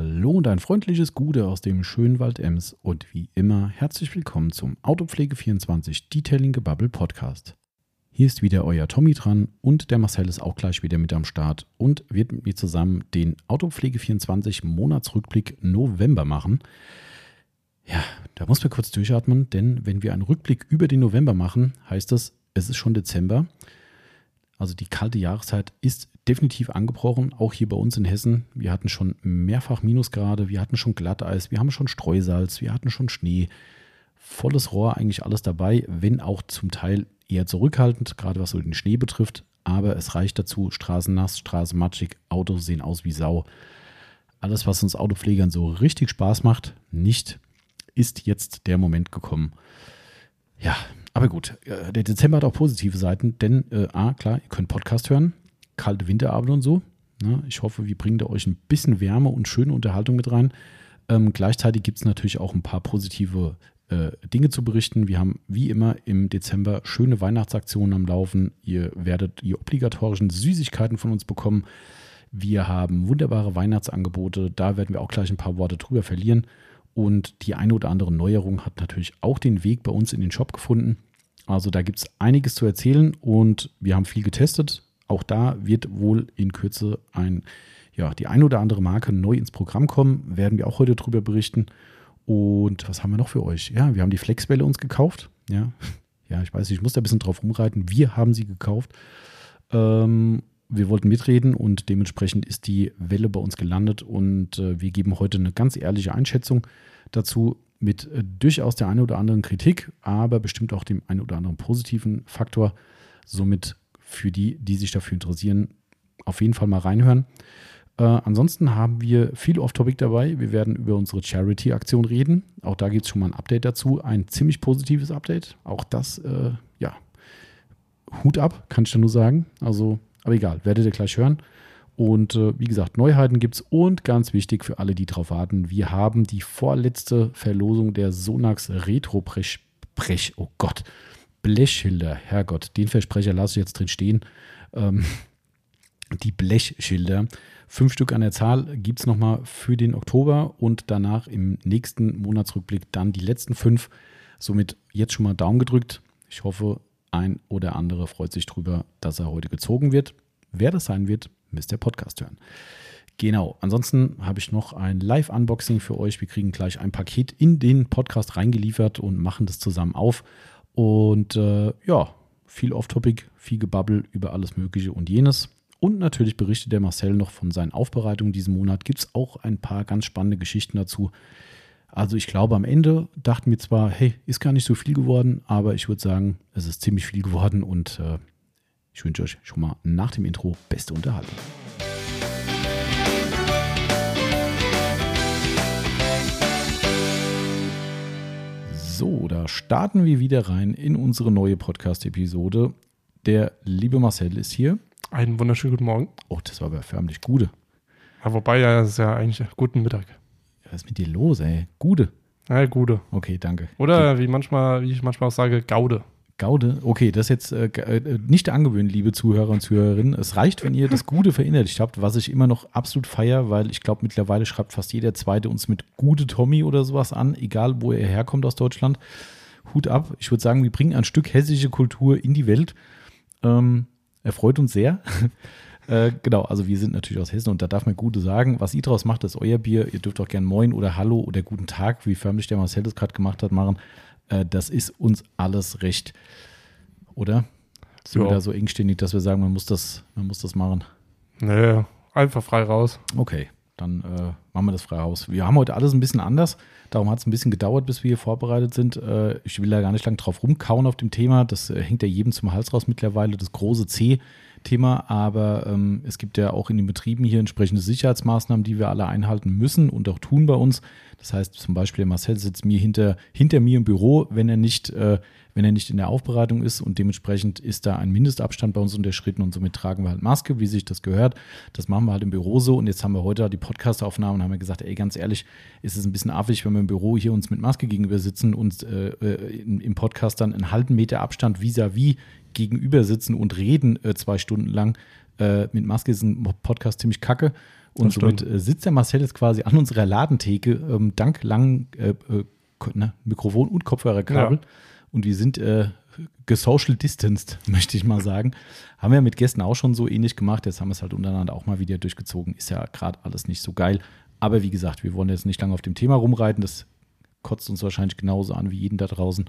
Hallo und ein freundliches Gute aus dem schönen Wald Ems und wie immer herzlich willkommen zum Autopflege24 Detailing Gebubble Podcast. Hier ist wieder euer Tommy dran und der Marcel ist auch gleich wieder mit am Start und wird mit mir zusammen den Autopflege24 Monatsrückblick November machen. Ja, da muss man kurz durchatmen, denn wenn wir einen Rückblick über den November machen, heißt das, es ist schon Dezember. Also die kalte Jahreszeit ist definitiv angebrochen, auch hier bei uns in Hessen. Wir hatten schon mehrfach Minusgrade, wir hatten schon Glatteis, wir haben schon Streusalz, wir hatten schon Schnee. Volles Rohr, eigentlich alles dabei, wenn auch zum Teil eher zurückhaltend, gerade was so den Schnee betrifft. Aber es reicht dazu, Straßen nass, Straßen matschig, Autos sehen aus wie Sau. Alles, was uns Autopflegern so richtig Spaß macht, nicht, ist jetzt der Moment gekommen. Ja, aber gut, äh, der Dezember hat auch positive Seiten, denn äh, A, klar, ihr könnt Podcast hören, kalte Winterabende und so. Ne? Ich hoffe, wir bringen da euch ein bisschen Wärme und schöne Unterhaltung mit rein. Ähm, gleichzeitig gibt es natürlich auch ein paar positive äh, Dinge zu berichten. Wir haben wie immer im Dezember schöne Weihnachtsaktionen am Laufen. Ihr werdet die obligatorischen Süßigkeiten von uns bekommen. Wir haben wunderbare Weihnachtsangebote. Da werden wir auch gleich ein paar Worte drüber verlieren. Und die eine oder andere Neuerung hat natürlich auch den Weg bei uns in den Shop gefunden. Also da gibt es einiges zu erzählen und wir haben viel getestet. Auch da wird wohl in Kürze ein, ja, die ein oder andere Marke neu ins Programm kommen. Werden wir auch heute drüber berichten. Und was haben wir noch für euch? Ja, wir haben die Flexwelle uns gekauft. Ja, ja ich weiß, ich muss da ein bisschen drauf rumreiten. Wir haben sie gekauft. Ähm, wir wollten mitreden und dementsprechend ist die Welle bei uns gelandet und äh, wir geben heute eine ganz ehrliche Einschätzung dazu mit äh, durchaus der einen oder anderen Kritik, aber bestimmt auch dem einen oder anderen positiven Faktor. Somit für die, die sich dafür interessieren, auf jeden Fall mal reinhören. Äh, ansonsten haben wir viel Off-Topic dabei. Wir werden über unsere Charity-Aktion reden. Auch da gibt es schon mal ein Update dazu. Ein ziemlich positives Update. Auch das, äh, ja, Hut ab, kann ich da nur sagen. Also, aber egal, werdet ihr gleich hören. Und äh, wie gesagt, Neuheiten gibt es und ganz wichtig für alle, die drauf warten, wir haben die vorletzte Verlosung der Sonax Retro Brech, Brech oh Gott, Blechschilder, Herrgott, den Versprecher lasse ich jetzt drin stehen. Ähm, die Blechschilder. Fünf Stück an der Zahl gibt es nochmal für den Oktober und danach im nächsten Monatsrückblick dann die letzten fünf. Somit jetzt schon mal Daumen gedrückt. Ich hoffe, ein oder andere freut sich drüber, dass er heute gezogen wird. Wer das sein wird, müsst ihr Podcast hören. Genau, ansonsten habe ich noch ein Live-Unboxing für euch. Wir kriegen gleich ein Paket in den Podcast reingeliefert und machen das zusammen auf. Und äh, ja, viel Off-Topic, viel Gebabbel über alles Mögliche und jenes. Und natürlich berichtet der Marcel noch von seinen Aufbereitungen diesen Monat. Gibt es auch ein paar ganz spannende Geschichten dazu. Also ich glaube, am Ende dachten wir zwar, hey, ist gar nicht so viel geworden, aber ich würde sagen, es ist ziemlich viel geworden und äh, ich wünsche euch schon mal nach dem Intro beste Unterhaltung. So, da starten wir wieder rein in unsere neue Podcast-Episode. Der liebe Marcel ist hier. Einen wunderschönen guten Morgen. Oh, das war aber förmlich Gude. Ja, wobei, ja, das ist ja eigentlich guten Mittag. Was ist mit dir los, ey? Gude. Ja, Gude. Okay, danke. Oder wie manchmal, wie ich manchmal auch sage, Gaude. Gaude, okay, das ist jetzt äh, äh, nicht angewöhnt, liebe Zuhörer und Zuhörerinnen. Es reicht, wenn ihr das Gute verinnerlicht habt, was ich immer noch absolut feier, weil ich glaube, mittlerweile schreibt fast jeder Zweite uns mit Gute Tommy oder sowas an, egal wo er herkommt aus Deutschland. Hut ab. Ich würde sagen, wir bringen ein Stück hessische Kultur in die Welt. Ähm, er freut uns sehr. äh, genau, also wir sind natürlich aus Hessen und da darf man Gute sagen. Was ihr draus macht, ist euer Bier. Ihr dürft auch gern Moin oder Hallo oder Guten Tag, wie förmlich der Marcel das gerade gemacht hat, machen. Äh, das ist uns alles recht. Oder? Sind ja. wir da so engständig, dass wir sagen, man muss das, man muss das machen? Nee, einfach frei raus. Okay, dann äh, machen wir das frei raus. Wir haben heute alles ein bisschen anders. Darum hat es ein bisschen gedauert, bis wir hier vorbereitet sind. Äh, ich will da gar nicht lang drauf rumkauen auf dem Thema. Das äh, hängt ja jedem zum Hals raus mittlerweile, das große C. Thema, aber ähm, es gibt ja auch in den Betrieben hier entsprechende Sicherheitsmaßnahmen, die wir alle einhalten müssen und auch tun bei uns. Das heißt zum Beispiel, Marcel sitzt mir hinter, hinter mir im Büro, wenn er nicht äh, wenn er nicht in der Aufbereitung ist und dementsprechend ist da ein Mindestabstand bei uns unterschritten und somit tragen wir halt Maske, wie sich das gehört. Das machen wir halt im Büro so und jetzt haben wir heute die Podcastaufnahme und haben wir gesagt, ey, ganz ehrlich, ist es ein bisschen affig, wenn wir im Büro hier uns mit Maske gegenüber sitzen und äh, äh im Podcast dann einen halben Meter Abstand vis-à-vis -vis gegenüber sitzen und reden äh, zwei Stunden lang. Äh, mit Maske ist ein Podcast ziemlich kacke. Und somit äh, sitzt der Marcel jetzt quasi an unserer Ladentheke, ähm, dank langen äh, na, Mikrofon- und Kopfhörerkabel. Und wir sind äh, gesocial distanced, möchte ich mal sagen. Haben wir mit Gästen auch schon so ähnlich gemacht. Jetzt haben wir es halt untereinander auch mal wieder durchgezogen. Ist ja gerade alles nicht so geil. Aber wie gesagt, wir wollen jetzt nicht lange auf dem Thema rumreiten. Das kotzt uns wahrscheinlich genauso an wie jeden da draußen.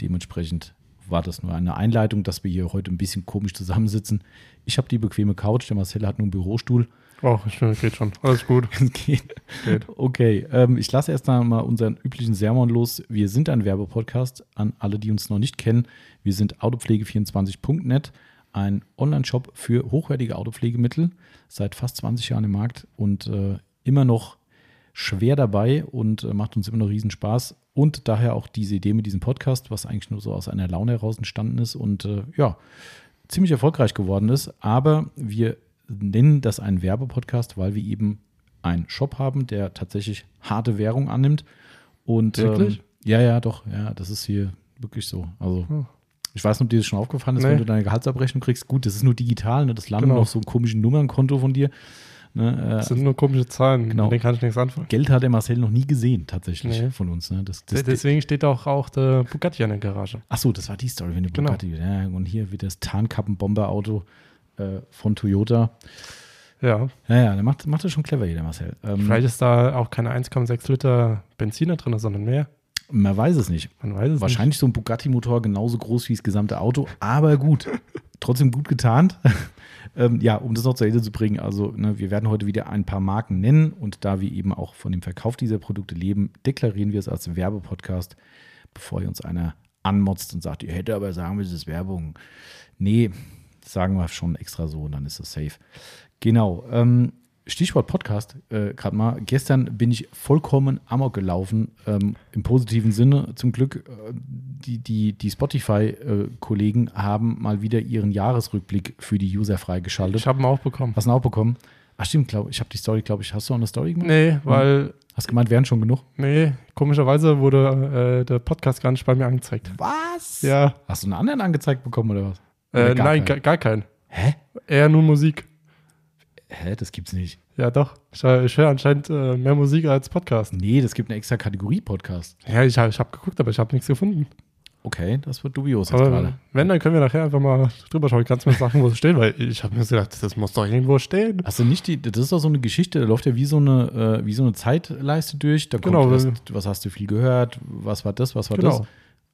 Dementsprechend war das nur eine Einleitung, dass wir hier heute ein bisschen komisch zusammensitzen. Ich habe die bequeme Couch, der Marcel hat nur einen Bürostuhl. Oh, schön, geht schon. Alles gut. Es geht. Geht. Okay, ähm, ich lasse erst mal unseren üblichen Sermon los. Wir sind ein Werbepodcast an alle, die uns noch nicht kennen. Wir sind autopflege24.net, ein Online-Shop für hochwertige Autopflegemittel, seit fast 20 Jahren im Markt und äh, immer noch schwer dabei und äh, macht uns immer noch riesen Spaß. Und daher auch diese Idee mit diesem Podcast, was eigentlich nur so aus einer Laune heraus entstanden ist und äh, ja, ziemlich erfolgreich geworden ist. Aber wir nennen das einen Werbepodcast, weil wir eben einen Shop haben, der tatsächlich harte Währung annimmt. Und Wirklich? Ähm, ja, ja, doch, ja, das ist hier wirklich so. Also Hm. ich weiß nicht, ob dir das schon aufgefallen ist, Nee. wenn du deine Gehaltsabrechnung kriegst. Gut, das ist nur digital, ne? das landet Genau. auf so einem komischen Nummernkonto von dir. Ne? Äh, Das sind nur komische Zahlen. Genau. Mit denen kann ich nichts anfangen. Geld hat der Marcel noch nie gesehen, tatsächlich, Nee. von uns. Ne? Das, das, Deswegen steht auch, auch der Bugatti an der Garage. Ach so, das war die Story, wenn du Genau. Bugatti. Ja, und hier wird das Tarnkappenbomberauto äh, von Toyota. Ja. Ja, ja, der macht, macht das schon clever hier, der Marcel. Ähm, Vielleicht ist da auch keine 1,6 Liter Benziner drin, sondern mehr. man weiß es nicht. Man weiß es Wahrscheinlich so ein Bugatti-Motor genauso groß wie das gesamte Auto, aber gut. Trotzdem gut getarnt. ähm, ja, um das noch zu Ende zu bringen, also ne, wir werden heute wieder ein paar Marken nennen und da wir eben auch von dem Verkauf dieser Produkte leben, deklarieren wir es als Werbepodcast, bevor ihr uns einer anmotzt und sagt, ihr hättet aber sagen müssen, es ist Werbung. Nee, sagen wir schon extra so und dann ist es safe. Genau. Ähm, Stichwort Podcast, äh, gerade mal. Gestern bin ich vollkommen amok gelaufen, ähm, im positiven Sinne. Zum Glück, äh, die, die, die Spotify-Kollegen haben mal wieder ihren Jahresrückblick für die User freigeschaltet. Ich habe ihn auch bekommen. Hast du ihn auch bekommen? Ach stimmt, glaub, ich habe die Story, glaube ich. Hast du auch eine Story gemacht? Nee, weil, Hast gemeint, wären schon genug? nee, komischerweise wurde äh, der Podcast gar nicht bei mir angezeigt. Was? Ja. Hast du einen anderen angezeigt bekommen oder was? Äh, gar nein, keinen? gar, keinen. Hä? Eher nur Musik. Hä, das gibt's nicht. Ja, doch. Ich, ich höre anscheinend äh, mehr Musik als Podcast. Nee, das gibt eine extra Kategorie Podcast. Ja, ich habe ich hab geguckt, aber ich habe nichts gefunden. Okay, das wird dubios jetzt Aber gerade. wenn, dann können wir nachher einfach mal drüber schauen. Kannst du mir sagen, wo es steht? Weil ich habe mir gedacht, das muss doch irgendwo stehen. Hast du nicht die, das ist doch so eine Geschichte, da läuft ja wie so eine, äh, wie so eine Zeitleiste durch. Da kommt Genau, wenn- was hast du viel gehört, was war das, was war Genau. das?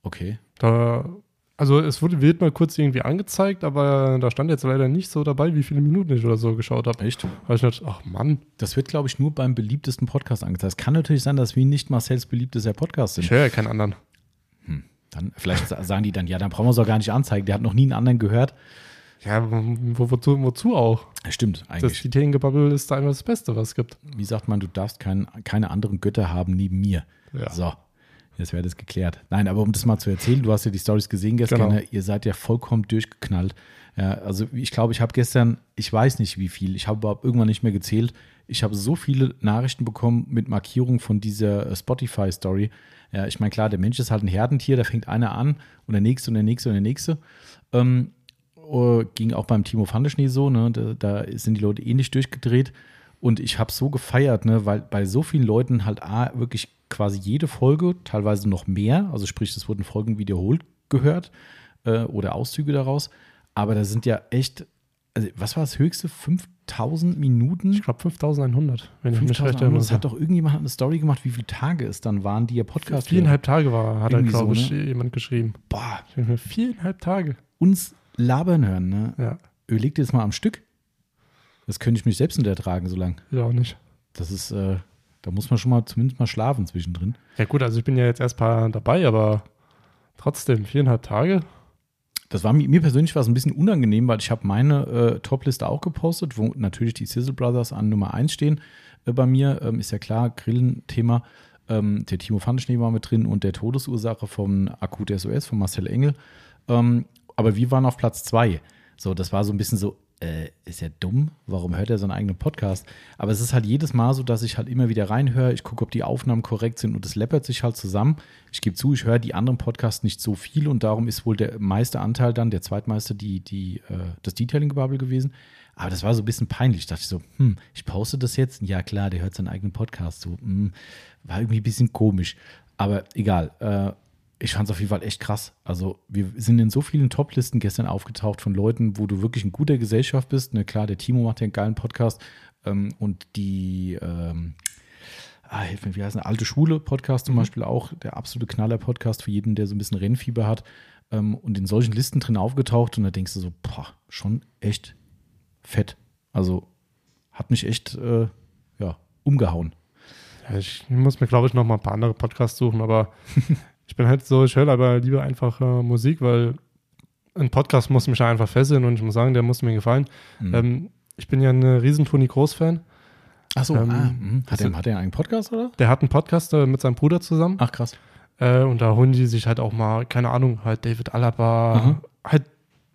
Okay. Da, also es wurde, wird mal kurz irgendwie angezeigt, aber da stand jetzt leider nicht so dabei, wie viele Minuten ich oder so geschaut habe. Echt? Weil ich dachte, ach Mann, Das wird, glaube ich, nur beim beliebtesten Podcast angezeigt. Es kann natürlich sein, dass wir nicht Marcells beliebtester Podcast ich sind. höre ja keinen anderen. Dann, vielleicht sa- sagen die dann, ja, dann brauchen wir es auch gar nicht anzeigen. Der hat noch nie einen anderen gehört. Ja, wo, wozu, wozu auch? Stimmt, Das, eigentlich. die Themengebabbel ist da einfach das Beste, was es gibt. Wie sagt man, du darfst kein, keine anderen Götter haben neben mir. Ja. So, jetzt wäre das geklärt. Nein, aber um das mal zu erzählen, du hast ja die Stories gesehen gestern, Genau. ne? ihr seid ja vollkommen durchgeknallt. Ja, also ich glaube, ich habe gestern, ich weiß nicht wie viel, ich habe überhaupt irgendwann nicht mehr gezählt. Ich habe so viele Nachrichten bekommen mit Markierung von dieser äh, Spotify-Story. Ja, ich meine, klar, der Mensch ist halt ein Herdentier, da fängt einer an und der nächste und der nächste und der nächste. Ähm, äh, ging auch beim Timo Fandeschnee so, ne? Da, da sind die Leute ähnlich durchgedreht. Und ich habe so gefeiert, ne? weil bei so vielen Leuten halt A, wirklich quasi jede Folge, teilweise noch mehr, also sprich, es wurden Folgen wiederholt gehört äh, oder Auszüge daraus. Aber da sind ja echt, also was war das höchste? 5000 Minuten? Ich glaube 5100, wenn ich mich recht 5000 erinnere. Das hat doch irgendjemand eine Story gemacht, wie viele Tage es dann waren, die ihr Podcast Viereinhalb Tage war, hat Irgendwie glaube so, ich, ne? jemand geschrieben. Boah, Ich Viereinhalb Tage. uns labern hören, ne? Ja, Überleg dir das mal am Stück. Das könnte ich mich selbst nicht ertragen, so lang. ja auch nicht. Das ist, äh, da muss man schon mal zumindest mal schlafen zwischendrin. Ja gut, also ich bin ja jetzt erst paar dabei, aber trotzdem, viereinhalb Tage. Das war mir, mir persönlich war es ein bisschen unangenehm, weil ich habe meine äh, Top-Liste auch gepostet, wo natürlich die Sizzle Brothers an Nummer 1 stehen äh, bei mir. Ähm, ist ja klar, Grillenthema. Ähm, der Timo Pfannenschnee war mit drin und der Todesursache vom Akut SOS von Marcel Engel. Ähm, aber wir waren auf Platz 2. So, das war so ein bisschen so, äh, ist ja dumm, warum hört er seinen eigenen Podcast? Aber es ist halt jedes Mal so, dass ich halt immer wieder reinhöre, ich gucke, ob die Aufnahmen korrekt sind und es läppert sich halt zusammen. Ich gebe zu, ich höre die anderen Podcasts nicht so viel und darum ist wohl der meiste Anteil dann, der zweitmeiste, die, die, äh, das Detailing-Gebubble gewesen. Aber das war so ein bisschen peinlich. Ich dachte so, hm, ich poste das jetzt. Ja, klar, der hört seinen eigenen Podcast so. Hm, war irgendwie ein bisschen komisch. Aber egal. Äh, ich fand es auf jeden Fall echt krass. Also, wir sind in so vielen Top-Listen gestern aufgetaucht von Leuten, wo du wirklich in guter Gesellschaft bist. Ne, klar, der Timo macht ja einen geilen Podcast. Ähm, und die, ähm, ah, hilf mir, wie heißt eine alte Schule-Podcast zum Mhm. Beispiel auch, der absolute Knaller-Podcast für jeden, der so ein bisschen Rennfieber hat. Ähm, und in solchen Listen drin aufgetaucht. Und da denkst du so, boah, schon echt fett. Also, hat mich echt, äh, ja, umgehauen. Ich muss mir, glaube ich, noch mal ein paar andere Podcasts suchen, aber ich bin halt so, ich höre aber lieber einfach äh, Musik, weil ein Podcast muss mich einfach fesseln und ich muss sagen, der muss mir gefallen. Mhm. Ähm, ich bin ja ein riesen Toni Groß-Fan. Achso, ähm, ah, mhm. hat, das er, hat er einen Podcast, oder? Der hat einen Podcast äh, mit seinem Bruder zusammen Ach, krass. äh, und da holen die sich halt auch mal, keine Ahnung, halt David Alaba, Mhm. halt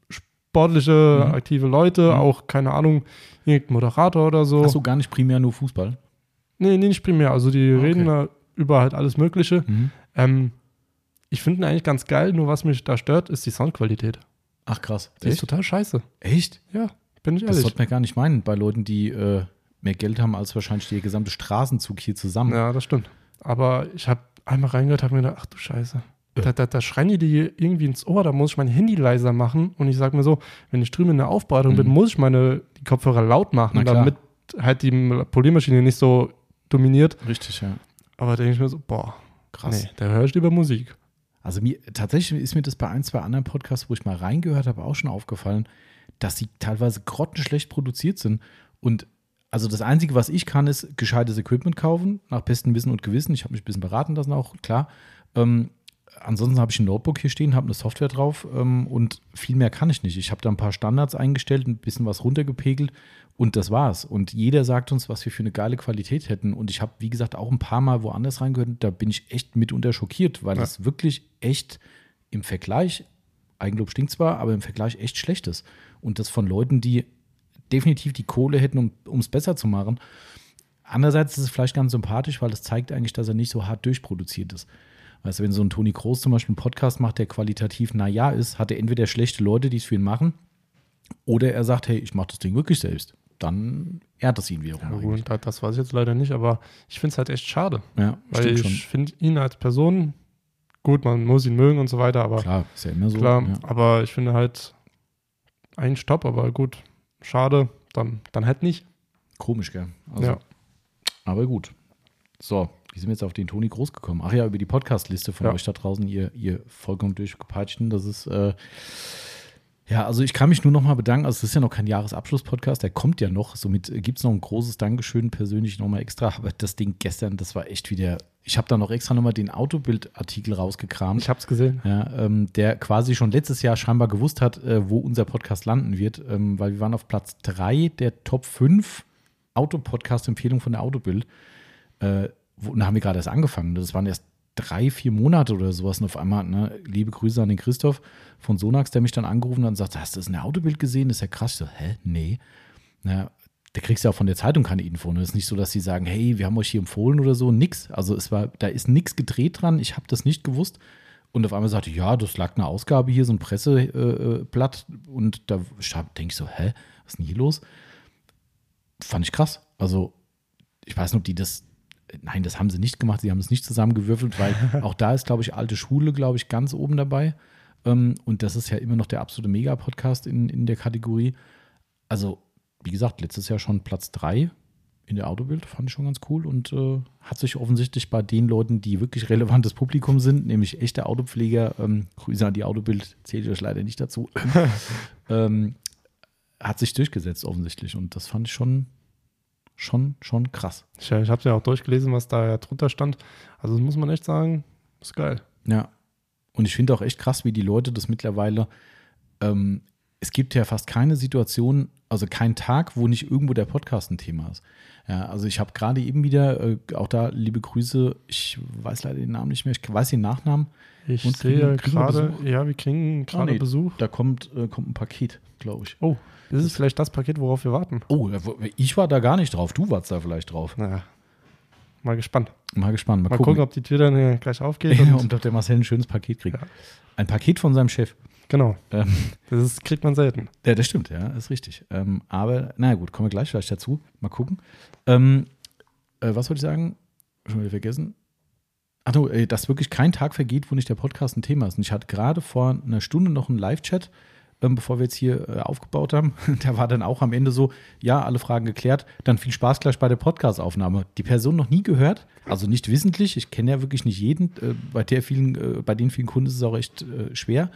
sportliche, Mhm. aktive Leute, Mhm. auch, keine Ahnung, irgendein Moderator oder so. Achso, gar nicht primär nur Fußball. Nee, nee, nicht primär. Also die Okay. reden da über halt alles Mögliche. Mhm. Ähm, ich finde ihn eigentlich ganz geil, nur was mich da stört, ist die Soundqualität. Ach, krass. Die ist total scheiße. Echt? Ja, bin ich Das ehrlich. sollte man gar nicht meinen bei Leuten, die äh, mehr Geld haben als wahrscheinlich der gesamte Straßenzug hier zusammen. Ja, das stimmt. Aber ich habe einmal reingehört, habe mir gedacht, ach du Scheiße. Da, da, da schreien die dir irgendwie ins Ohr, da muss ich mein Handy leiser machen. Und ich sage mir so, wenn ich drüben in der Aufbereitung Mhm. bin, muss ich meine die Kopfhörer laut machen, damit halt die Poliermaschine nicht so dominiert. Richtig, ja. Aber da denke ich mir so, boah, Krass. nee, da höre ich lieber Musik. Also mir tatsächlich ist mir das bei ein, zwei anderen Podcasts, wo ich mal reingehört habe, auch schon aufgefallen, dass sie teilweise grottenschlecht produziert sind. Und also das Einzige, was ich kann, ist gescheites Equipment kaufen, nach bestem Wissen und Gewissen. Ich habe mich ein bisschen beraten lassen auch, klar. Ähm, ansonsten habe ich ein Notebook hier stehen, habe eine Software drauf ähm, und viel mehr kann ich nicht. Ich habe da ein paar Standards eingestellt, ein bisschen was runtergepegelt und das war's. Und jeder sagt uns, was wir für eine geile Qualität hätten. Und ich habe, wie gesagt, auch ein paar Mal woanders reingehört. Da bin ich echt mitunter schockiert, weil Ja. es wirklich echt im Vergleich, Eigenlob stinkt zwar, aber im Vergleich echt schlecht ist. Und das von Leuten, die definitiv die Kohle hätten, um es besser zu machen. Andererseits ist es vielleicht ganz sympathisch, weil es zeigt eigentlich, dass er nicht so hart durchproduziert ist. Weißt du, wenn so ein Toni Kroos zum Beispiel einen Podcast macht, der qualitativ naja ist, hat er entweder schlechte Leute, die es für ihn machen, oder er sagt, hey, ich mache das Ding wirklich selbst. Dann ehrt es ihn wiederum. Ja, eigentlich. gut, das, das weiß ich jetzt leider nicht, aber ich finde es halt echt schade. ja Weil ich finde ihn als Person, gut, man muss ihn mögen und so weiter, aber Klar, ist ja immer so. klar, Ja. aber ich finde halt ein Stopp, aber gut, schade, dann, dann halt nicht. Komisch, gell? Also, ja. Aber gut. So, wie sind wir jetzt auf den Toni Groß gekommen? Ach ja, über die Podcast-Liste von Ja. euch da draußen, ihr, ihr vollkommen durchgepeitschten. Das ist, äh, ja, also ich kann mich nur noch mal bedanken. Also, es ist ja noch kein Jahresabschluss-Podcast, der kommt ja noch. Somit gibt es noch ein großes Dankeschön persönlich nochmal extra. Aber das Ding gestern, das war echt wieder. Ich habe da noch extra nochmal den Autobild-Artikel rausgekramt. Ich habe es gesehen. Ja, ähm, der quasi schon letztes Jahr scheinbar gewusst hat, äh, wo unser Podcast landen wird, ähm, weil wir waren auf Platz 3 der Top 5 Autopodcast-Empfehlung von der Autobild. Äh, wo, da haben wir gerade erst angefangen. Das waren erst drei, vier Monate oder sowas. Und auf einmal, ne, liebe Grüße an den Christoph von Sonax, der mich dann angerufen hat und sagt, hast du das in der Autobild gesehen? Das ist ja krass. Ich so, hä? Nee. Na, da kriegst du ja auch von der Zeitung keine Info. Ne? Es ist nicht so, dass sie sagen, hey, wir haben euch hier empfohlen oder so. Nix. Also es war, da ist nichts gedreht dran. Ich habe das nicht gewusst. Und auf einmal sagte, ja, das lag eine Ausgabe hier, so ein Presseblatt. und da denke ich so, hä, was ist denn hier los? Fand ich krass. Also, ich weiß nicht, ob die das. Nein, das haben sie nicht gemacht. Sie haben es nicht zusammengewürfelt, weil auch da ist, glaube ich, alte Schule, glaube ich, ganz oben dabei. Ähm, und das ist ja immer noch der absolute Mega-Podcast in, in der Kategorie. Also, wie gesagt, letztes Jahr schon Platz 3 in der Autobild, fand ich schon ganz cool und äh, hat sich offensichtlich bei den Leuten, die wirklich relevantes Publikum sind, nämlich echte Autopfleger, ähm, Grüße an die Autobild, zähle ich euch leider nicht dazu, ähm, hat sich durchgesetzt offensichtlich und das fand ich schon, schon, schon krass. Ich, ich habe ja auch durchgelesen, was da ja drunter stand. Also das muss man echt sagen, ist geil. Ja. Und ich finde auch echt krass, wie die Leute das mittlerweile. Ähm, es gibt ja fast keine Situation, also kein Tag, wo nicht irgendwo der Podcast ein Thema ist. Ja, also ich habe gerade eben wieder, äh, auch da liebe Grüße, ich weiß leider den Namen nicht mehr, ich weiß den Nachnamen. Ich Und sehe gerade, ja, wir kriegen gerade nee. Besuch. Da kommt, äh, kommt ein Paket, glaube ich. Oh, das ist vielleicht das Paket, worauf wir warten. Oh, ich war da gar nicht drauf, du warst da vielleicht drauf. Naja, mal gespannt. Mal gespannt, mal, Mal gucken. gucken, ob die Tür dann gleich aufgeht. Und, und ob der Marcel ein schönes Paket kriegt. Ja. Ein Paket von seinem Chef. Genau. Ähm, Das ist, kriegt man selten. ja, das stimmt, ja, ist richtig. Ähm, aber, naja, gut, kommen wir gleich vielleicht dazu. Mal gucken. Ähm, äh, was wollte ich sagen? Schon wieder vergessen. Ach du, äh, dass wirklich kein Tag vergeht, wo nicht der Podcast ein Thema ist. Und ich hatte gerade vor einer Stunde noch einen Live-Chat, ähm, bevor wir jetzt hier äh, aufgebaut haben. Da war dann auch am Ende so, ja, alle Fragen geklärt, dann viel Spaß gleich bei der Podcast-Aufnahme. Die Person noch nie gehört, also nicht wissentlich. Ich kenne ja wirklich nicht jeden. Äh, bei, der vielen, äh, bei den vielen Kunden ist es auch echt äh, schwer.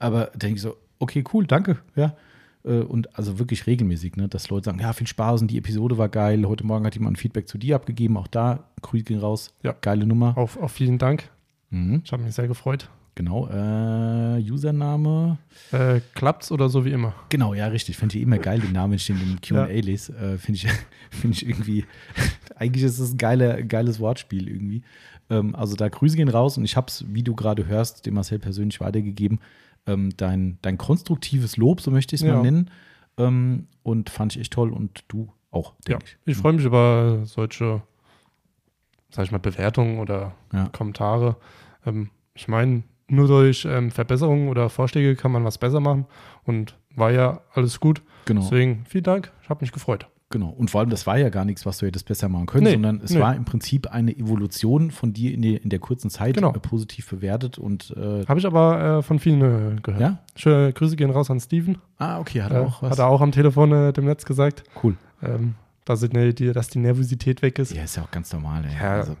Aber da denke ich so, okay, cool, danke, ja. Äh, Und also wirklich regelmäßig, ne, dass Leute sagen, ja, viel Spaß und die Episode war geil. Heute Morgen hat jemand ein Feedback zu dir abgegeben. Auch da, Grüße gehen raus. Ja. Geile Nummer. Auf, auf vielen Dank. Mhm, Ich habe mich sehr gefreut. genau. Äh, Username. Äh, klappt's oder so wie immer? Genau, ja, richtig. Finde ich immer geil, den Namen, den im QA lese. Äh, Finde ich, find ich irgendwie, eigentlich ist es ein geiler, geiles Wortspiel irgendwie. Ähm, also da Grüße gehen raus und ich habe es, wie du gerade hörst, dem Marcel persönlich weitergegeben. Ähm, dein, dein konstruktives Lob, so möchte ich es Ja. mal nennen. Ähm, und fand ich echt toll und du auch, Ja, denke ich. ich freue mich über solche, sag ich mal, Bewertungen oder Ja. Kommentare. Ähm, ich meine, nur durch ähm, Verbesserungen oder Vorschläge kann man was besser machen und war ja alles gut. Genau. Deswegen vielen Dank, ich habe mich gefreut. Genau. Und vor allem, das war ja gar nichts, was du hättest besser machen können, Nee, sondern es nee. war im Prinzip eine Evolution von dir in, der- in der kurzen Zeit Genau. äh, positiv bewertet und äh, Habe ich aber äh, von vielen äh, gehört. ja. Schöne Grüße gehen raus an Steven. Ah, okay, hat Äh, er auch was. Hat er auch am Telefon äh, dem Netz gesagt, cool. ähm, dass, die, dass die Nervosität weg ist. Ja, ist ja auch ganz normal. Ey. Ja. Also,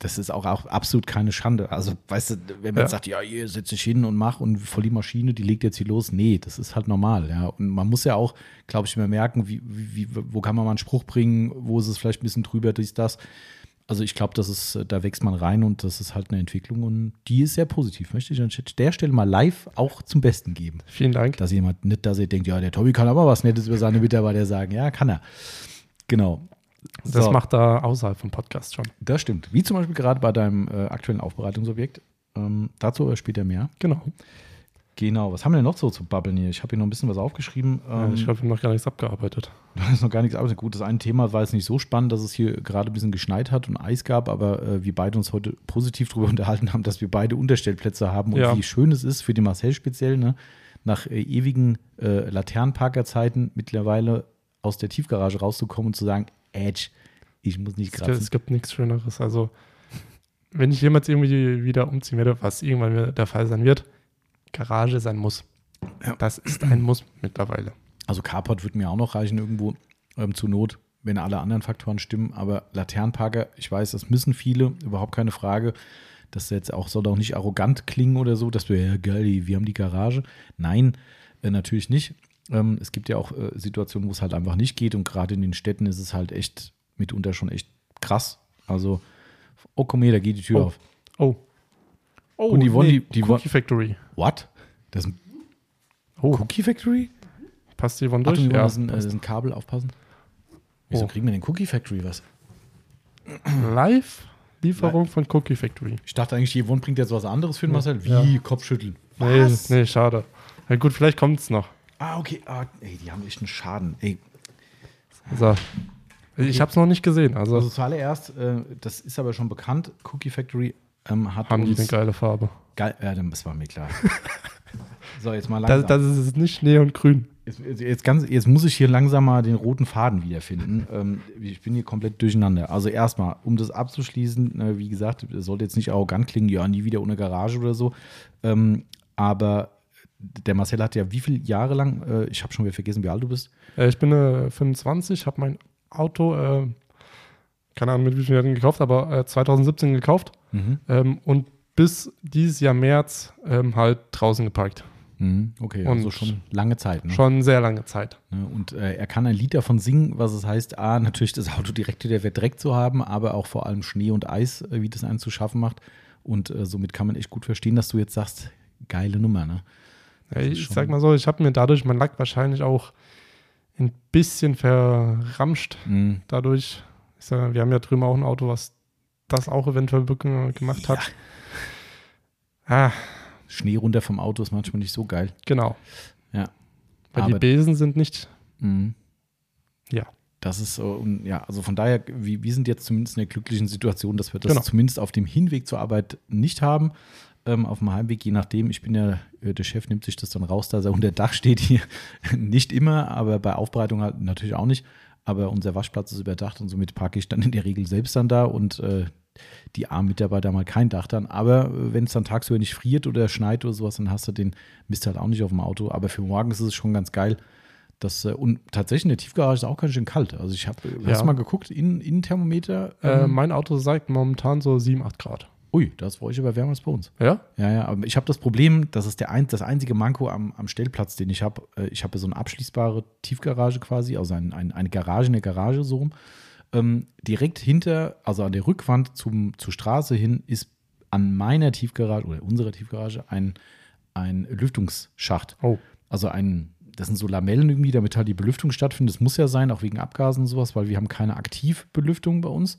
das ist auch, auch absolut keine Schande. Also, weißt du, wenn man Ja. sagt, ja, hier setz dich hin und mach und voll die Maschine, die legt jetzt hier los. Nee, das ist halt normal. Ja. Und man muss ja auch, glaube ich, immer merken, wie, wie, wo kann man mal einen Spruch bringen, wo ist es vielleicht ein bisschen drüber, dies, das. Also ich glaube, das ist, da wächst man rein und das ist halt eine Entwicklung und die ist sehr positiv. Möchte ich an der Stelle mal live auch zum Besten geben. Vielen Dank. Dass jemand nicht, dass er denkt, ja, der Tobi kann aber was Nettes über seine Mitarbeiter sagen. Ja, kann er. Genau. Das So. macht er außerhalb vom Podcast schon. Das stimmt. Wie zum Beispiel gerade bei deinem äh, aktuellen Aufbereitungsobjekt. Ähm, dazu später mehr. Genau. Genau. Was haben wir denn noch so zu babbeln hier? Ich habe hier noch ein bisschen was aufgeschrieben. Ähm, ich glaube, wir haben noch gar nichts abgearbeitet. da ist noch gar nichts aber Gut, das eine Thema war jetzt nicht so spannend, dass es hier gerade ein bisschen geschneit hat und Eis gab, aber äh, wir beide uns heute positiv darüber unterhalten haben, dass wir beide Unterstellplätze haben und Ja. wie schön es ist für den Marcel speziell, ne? nach äh, ewigen äh, Laternenparkerzeiten mittlerweile aus der Tiefgarage rauszukommen und zu sagen, Edge, ich muss nicht Es, kratzen. es gibt nichts Schöneres. Also, wenn ich jemals irgendwie wieder umziehen werde, was irgendwann der Fall sein wird, Garage sein muss. Ja. Das ist ein Muss mittlerweile. Also Carport wird mir auch noch reichen irgendwo ähm, zur Not, wenn alle anderen Faktoren stimmen. Aber Laternenparker, ich weiß, das müssen viele, überhaupt keine Frage. Das jetzt auch soll auch nicht arrogant klingen oder so, dass wir ja geil, wir haben die Garage. Nein, äh, natürlich nicht. Ähm, es gibt ja auch äh, Situationen, wo es halt einfach nicht geht und gerade in den Städten ist es halt echt mitunter schon echt krass. Also, oh komm her, da geht die Tür Oh. auf. Oh. Oh, Und die wollen die- die Cookie Factory. What? Das ist ein Oh, Cookie Factory? passt die Achtung, durch? wollen Ja, das, ein, äh, das ist ein Kabel aufpassen. Wieso Oh. kriegen wir den Cookie Factory was? Live-Lieferung von Cookie Factory. Ich dachte eigentlich, Yvonne bringt jetzt was anderes für den Marcel. Wie? Ja. Kopfschütteln. Nee, Was? nee, schade. Na gut, vielleicht kommt es noch. Ah, okay. Ah, ey, die haben echt einen Schaden. Ey, So. Ich habe es noch nicht gesehen. Also, also zuallererst, äh, das ist aber schon bekannt, Cookie Factory ähm, hat haben die uns... eine geile Farbe. Geil, ja, das war mir klar. so, jetzt mal langsam. Das, das ist nicht neongrün. Jetzt, jetzt, ganz, jetzt muss ich hier langsam mal den roten Faden wiederfinden. Ähm, ich bin hier komplett durcheinander. Also erstmal, um das abzuschließen, äh, wie gesagt, das sollte jetzt nicht arrogant klingen, ja, nie wieder ohne Garage oder so. Ähm, aber der Marcel hat ja wie viele Jahre lang, äh, ich habe schon wieder vergessen, wie alt du bist. Äh, ich bin äh, 25, habe mein Auto, äh, keine Ahnung mit wie vielen Jahren gekauft, aber äh, 2017 gekauft ähm, und bis dieses Jahr März ähm, halt draußen geparkt. Mhm, Okay, Und also schon lange Zeit. Ne? Schon sehr lange Zeit. Und äh, er kann ein Lied davon singen, was es heißt, A, natürlich das Auto direkt wieder verdreckt zu haben, aber auch vor allem Schnee und Eis, äh, wie das einen zu schaffen macht. Und äh, somit kann man echt gut verstehen, dass du jetzt sagst, geile Nummer, ne? Ja, ich sag mal so, ich habe mir dadurch mein Lack wahrscheinlich auch ein bisschen verramscht. Mhm. Dadurch, ich sag, wir haben ja drüben auch ein Auto, was das auch eventuell be- gemacht hat. Ah, Schnee runter vom Auto ist manchmal nicht so geil. genau. Ja. Weil Aber- die Besen sind nicht, Mhm. ja. Das ist so, ja, also von daher, wir, wir sind jetzt zumindest in der glücklichen Situation, dass wir das Genau. zumindest auf dem Hinweg zur Arbeit nicht haben. Ähm, auf dem Heimweg, je nachdem. Ich bin ja, äh, der Chef nimmt sich das dann raus, dass er unter Dach steht hier. nicht immer, aber bei Aufbereitung halt natürlich auch nicht. Aber unser Waschplatz ist überdacht und somit parke ich dann in der Regel selbst dann da und äh, die armen Mitarbeiter haben halt kein Dach dann. Aber äh, wenn es dann tagsüber nicht friert oder schneit oder sowas, dann hast du den Mist halt auch nicht auf dem Auto. Aber für morgen ist es schon ganz geil. Das, äh, und tatsächlich in der Tiefgarage ist auch ganz schön kalt. Also ich habe, Ja. hast du mal geguckt, in, Innenthermometer? Äh, Ähm, mein Auto sagt momentan so 7, 8 Grad. Ui, das ist bei euch aber wärmer als bei uns. Ja? Ja, ja, aber ich habe das Problem, das ist der ein, das einzige Manko am, am Stellplatz, den ich habe. Äh, Ich habe so eine abschließbare Tiefgarage quasi, also ein, ein, eine Garage in der Garage so rum. Ähm, direkt hinter, also an der Rückwand zum, zur Straße hin, ist an meiner Tiefgarage oder unserer Tiefgarage ein, ein Lüftungsschacht. Oh. Also ein, das sind so Lamellen irgendwie, damit halt die Belüftung stattfindet. Das muss ja sein, auch wegen Abgasen und sowas, weil wir haben keine Aktivbelüftung bei uns.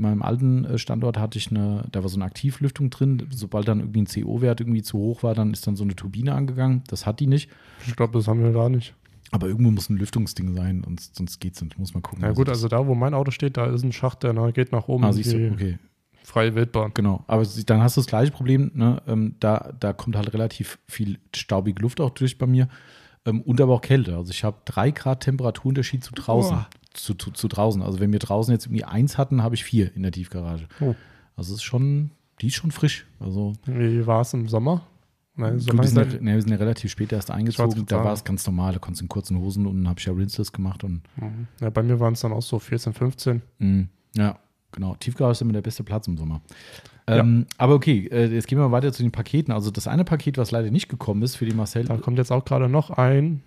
In meinem alten äh, Standort hatte ich eine, da war so eine Aktivlüftung drin. Sobald dann irgendwie ein CO-Wert irgendwie zu hoch war, dann ist dann so eine Turbine angegangen. Das hat die nicht. Ich glaube, das haben wir gar nicht. Aber irgendwo muss ein Lüftungsding sein, und sonst geht's nicht. Muss mal gucken. Ja gut, also da, wo mein Auto steht, da ist ein Schacht, der na- geht nach oben Ah, siehst du, okay. freie Wildbahn. Genau, aber dann hast du das gleiche Problem, ne? ähm, da, da kommt halt relativ viel staubige Luft auch durch bei mir ähm, und aber auch Kälte. Also ich habe drei Grad Temperaturunterschied zu draußen. Boah. Zu, zu, zu draußen. Also wenn wir draußen jetzt irgendwie eins hatten, habe ich vier in der Tiefgarage. Oh. Also es ist schon, die ist schon frisch. Also Wie war es im Sommer? Nein, so gut, wir, sind ja, ne, wir sind ja relativ spät erst eingezogen. Da war es ganz normal. Da konntest du in kurzen Hosen und habe ich ja Rinseless gemacht und Mhm. Ja, bei mir waren es dann auch so 14, 15. Mm, ja, genau. Tiefgarage ist immer der beste Platz im Sommer. Ähm, Aber okay, äh, jetzt gehen wir mal weiter zu den Paketen. Also das eine Paket, was leider nicht gekommen ist für die Marcel. Da kommt jetzt auch gerade noch ein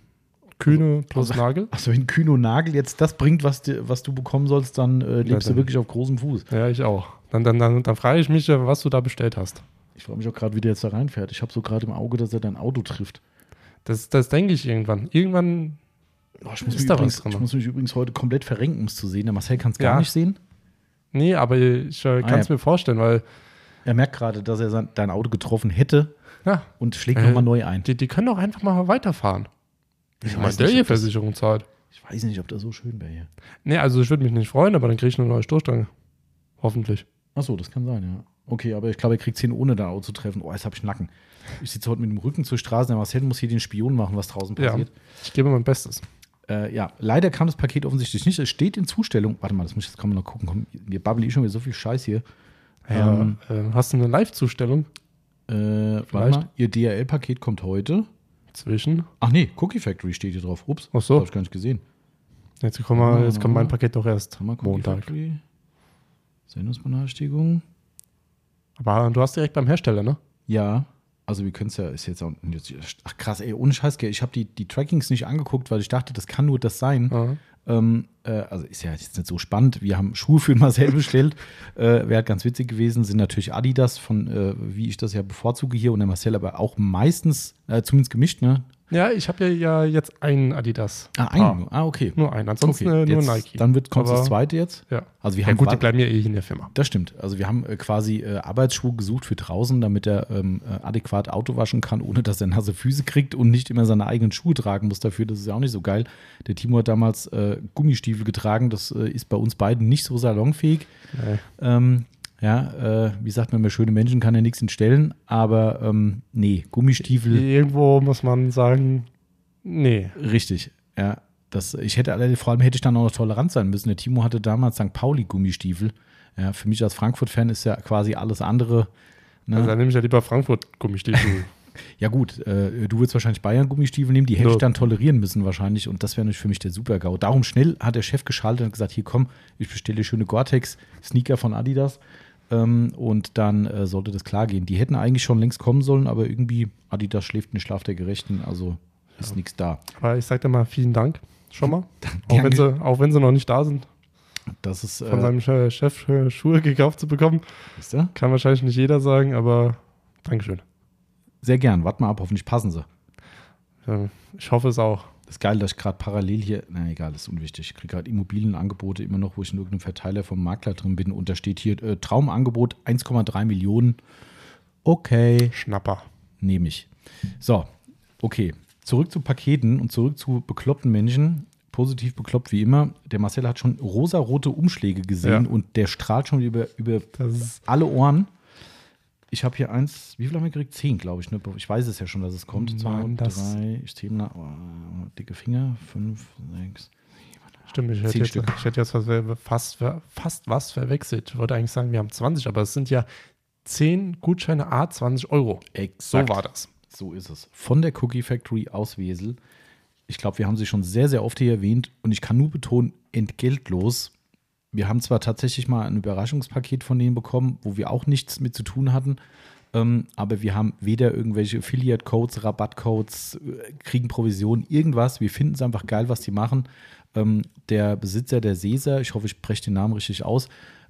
Kühne plus Also- Nagel. Also wenn Kühno Nagel jetzt das bringt, was, dir- was du bekommen sollst, dann äh, lebst du dann- wirklich auf großem Fuß. Ja, ich auch. Dann, dann, dann, dann frage ich mich, was du da bestellt hast. Ich frage mich auch gerade, wie der jetzt da reinfährt. Ich habe so gerade im Auge, dass er dein Auto trifft. Das, das denke ich irgendwann. Irgendwann, Oh, ich, muss Ist mich da was übrigens, drin? ich muss mich übrigens heute komplett verrenken, um es zu sehen. Der Marcel kann es gar Ja. nicht sehen. nee, aber ich äh, kann es ja. mir vorstellen, weil, Er merkt gerade, dass er sein, dein Auto getroffen hätte ja, und schlägt Äh, nochmal neu ein. die, die können doch einfach mal weiterfahren. Ich meine, weiß der nicht, hier ob das- Versicherung zahlt. Ich weiß nicht, ob das so schön wäre hier. Nee, also ich würde mich nicht freuen, aber dann kriege ich eine neue Stoßstange. Hoffentlich. Achso, das kann sein, ja. Okay, aber ich glaube, er kriegt es hin, ohne Auto zu treffen. Oh, jetzt habe ich Nacken. Ich sitze heute mit dem Rücken zur Straße. Der Marcel muss hier den Spion machen, was draußen Ja. passiert. Ich gebe mein Bestes. Äh, ja, leider kam das Paket offensichtlich nicht. Es steht in Zustellung. Warte mal, das muss ich jetzt kommen noch gucken. Komm, wir babbeln eh schon wieder so viel Scheiß hier. Ja, Ähm, äh, hast du eine Live-Zustellung Äh, warte mal, ihr DRL-Paket kommt heute. Zwischen? Ach nee, Cookie Factory steht hier drauf. Ups, Ach so. habe ich gar nicht gesehen. Jetzt, komm mal, jetzt kommt mein Paket doch erst wir Cookie Montag. Factory? Sendungsbenachrichtigung. Aber du hast direkt beim Hersteller, ne? Ja, also wir können es ja, ist jetzt auch, ach krass, ey, ohne Scheiß, ich habe die, die Trackings nicht angeguckt, weil ich dachte, das kann nur das sein. Ja. Ähm, äh, also ist ja jetzt nicht so spannend. Wir haben Schuhe für Marcel bestellt. äh, Wäre ganz witzig gewesen. Sind natürlich Adidas, von äh, wie ich das ja bevorzuge hier und der Marcel aber auch meistens, äh, zumindest gemischt, ne? Ja, ich habe ja, ja jetzt einen Adidas. Ah, einen. Ah, okay. Nur einen. Ansonsten okay. äh, nur jetzt, Nike. Dann wird, kommt Aber- das zweite jetzt. Ja. Also wir ja haben gut, die bleiben ja eh in der Firma. Das stimmt. Also wir haben äh, quasi äh, Arbeitsschuhe gesucht für draußen, damit er ähm, äh, adäquat Auto waschen kann, ohne dass er nasse Füße kriegt und nicht immer seine eigenen Schuhe tragen muss dafür. Das ist ja auch nicht so geil. Der Timo hat damals äh, Gummistiefel getragen. Das äh, ist bei uns beiden nicht so salonfähig. Nee. Ähm, ja, äh, wie sagt man immer, schöne Menschen kann er nichts entstellen, aber ähm, nee, Gummistiefel, Irgendwo muss man sagen, nee. richtig. Ja, das, ich hätte alle- vor allem hätte ich dann auch noch tolerant sein müssen. Der Timo hatte damals St. Pauli Gummistiefel. Ja, für mich als Frankfurt-Fan ist ja quasi alles andere. Ne? Also dann nehme ich ja lieber Frankfurt-Gummistiefel. Ja gut, äh, du würdest wahrscheinlich Bayern-Gummistiefel nehmen, die hätte Ja. ich dann tolerieren müssen wahrscheinlich und das wäre natürlich für mich der Super-GAU. Darum schnell hat der Chef geschaltet und gesagt, hier komm, ich bestelle schöne Gore-Tex-Sneaker von Adidas ähm, und dann äh, sollte das klar gehen. Die hätten eigentlich schon längst kommen sollen, aber irgendwie Adidas schläft den Schlaf der Gerechten, also ist nichts da. Aber ich sage dir mal vielen Dank schon mal. Auch wenn, sie, auch wenn sie noch nicht da sind, Das ist, von äh, seinem Chef äh, Schuhe gekauft zu bekommen. ihr? Kann wahrscheinlich nicht jeder sagen, aber Dankeschön. sehr gern, warte mal ab, hoffentlich passen sie. Ja, Ich hoffe es auch. Das ist geil, dass ich gerade parallel hier, na egal, das ist unwichtig. Ich kriege gerade Immobilienangebote immer noch, wo ich in irgendeinem Verteiler vom Makler drin bin und da steht hier äh, Traumangebot 1,3 Millionen. Okay, Schnapper. nehme ich. So, okay. Zurück zu Paketen und zurück zu bekloppten Menschen. Positiv bekloppt wie immer. Der Marcel hat schon rosarote Umschläge gesehen Ja. und der strahlt schon über, über alle Ohren. Ich habe hier eins, wie viel haben wir gekriegt? Zehn, glaube ich. Ne? Ich weiß es ja schon, dass es kommt. Zwei, Nein, drei, ich zähle nach, oh, dicke Finger, fünf, sechs. Stimmt, ich hätte, jetzt, ich hätte jetzt fast, fast was verwechselt. Ich wollte eigentlich sagen, wir haben 20, aber es sind ja 10 Gutscheine A 20 Euro. Exakt. So war das. So ist es. Von der Cookie Factory aus Wesel. Ich glaube, wir haben sie schon sehr, sehr oft hier erwähnt und ich kann nur betonen, entgeltlos. Wir haben zwar tatsächlich mal ein Überraschungspaket von denen bekommen, wo wir auch nichts mit zu tun hatten, ähm, aber wir haben weder irgendwelche Affiliate-Codes, Rabattcodes, äh, kriegen Provisionen, irgendwas. Wir finden es einfach geil, was die machen. Ähm, der Besitzer der Seser, ich hoffe, ich spreche den Namen richtig aus,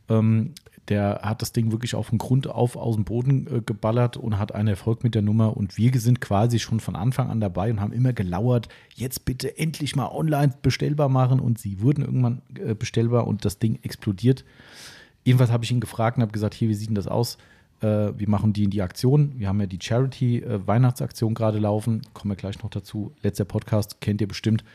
ähm, der hat das Ding wirklich auch von Grund auf aus dem Boden äh, geballert und hat einen Erfolg mit der Nummer. Und wir sind quasi schon von Anfang an dabei und haben immer gelauert, jetzt bitte endlich mal online bestellbar machen. Und sie wurden irgendwann äh, bestellbar und das Ding explodiert. Jedenfalls habe ich ihn gefragt und habe gesagt, hier, wie sieht denn das aus? Äh, wir machen die in die Aktion. Wir haben ja die Charity-Weihnachtsaktion gerade laufen. Kommen wir gleich noch dazu. Letzter Podcast, kennt ihr bestimmt,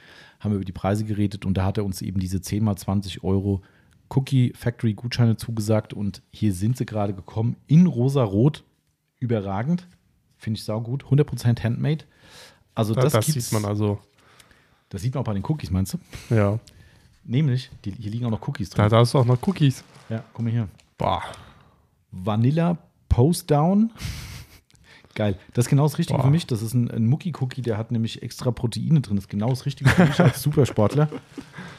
haben wir über die Preise geredet und da hat er uns eben diese 10 mal 20 Euro Cookie Factory Gutscheine zugesagt und hier sind sie gerade gekommen in rosa-rot. Überragend. Finde ich saugut. 100% Handmade. Also Da, das, das, gibt's- sieht man also. das sieht man auch bei den Cookies, meinst du? Ja. Nämlich, die, hier liegen auch noch Cookies Da, drin. da ist auch noch Cookies. Ja, guck mal hier. Boah. Vanilla Post Down. Geil. Das ist genau das Richtige Boah. für mich. Das ist ein, ein Mucki-Cookie, der hat nämlich extra Proteine drin. Das ist genau das Richtige für mich als Supersportler.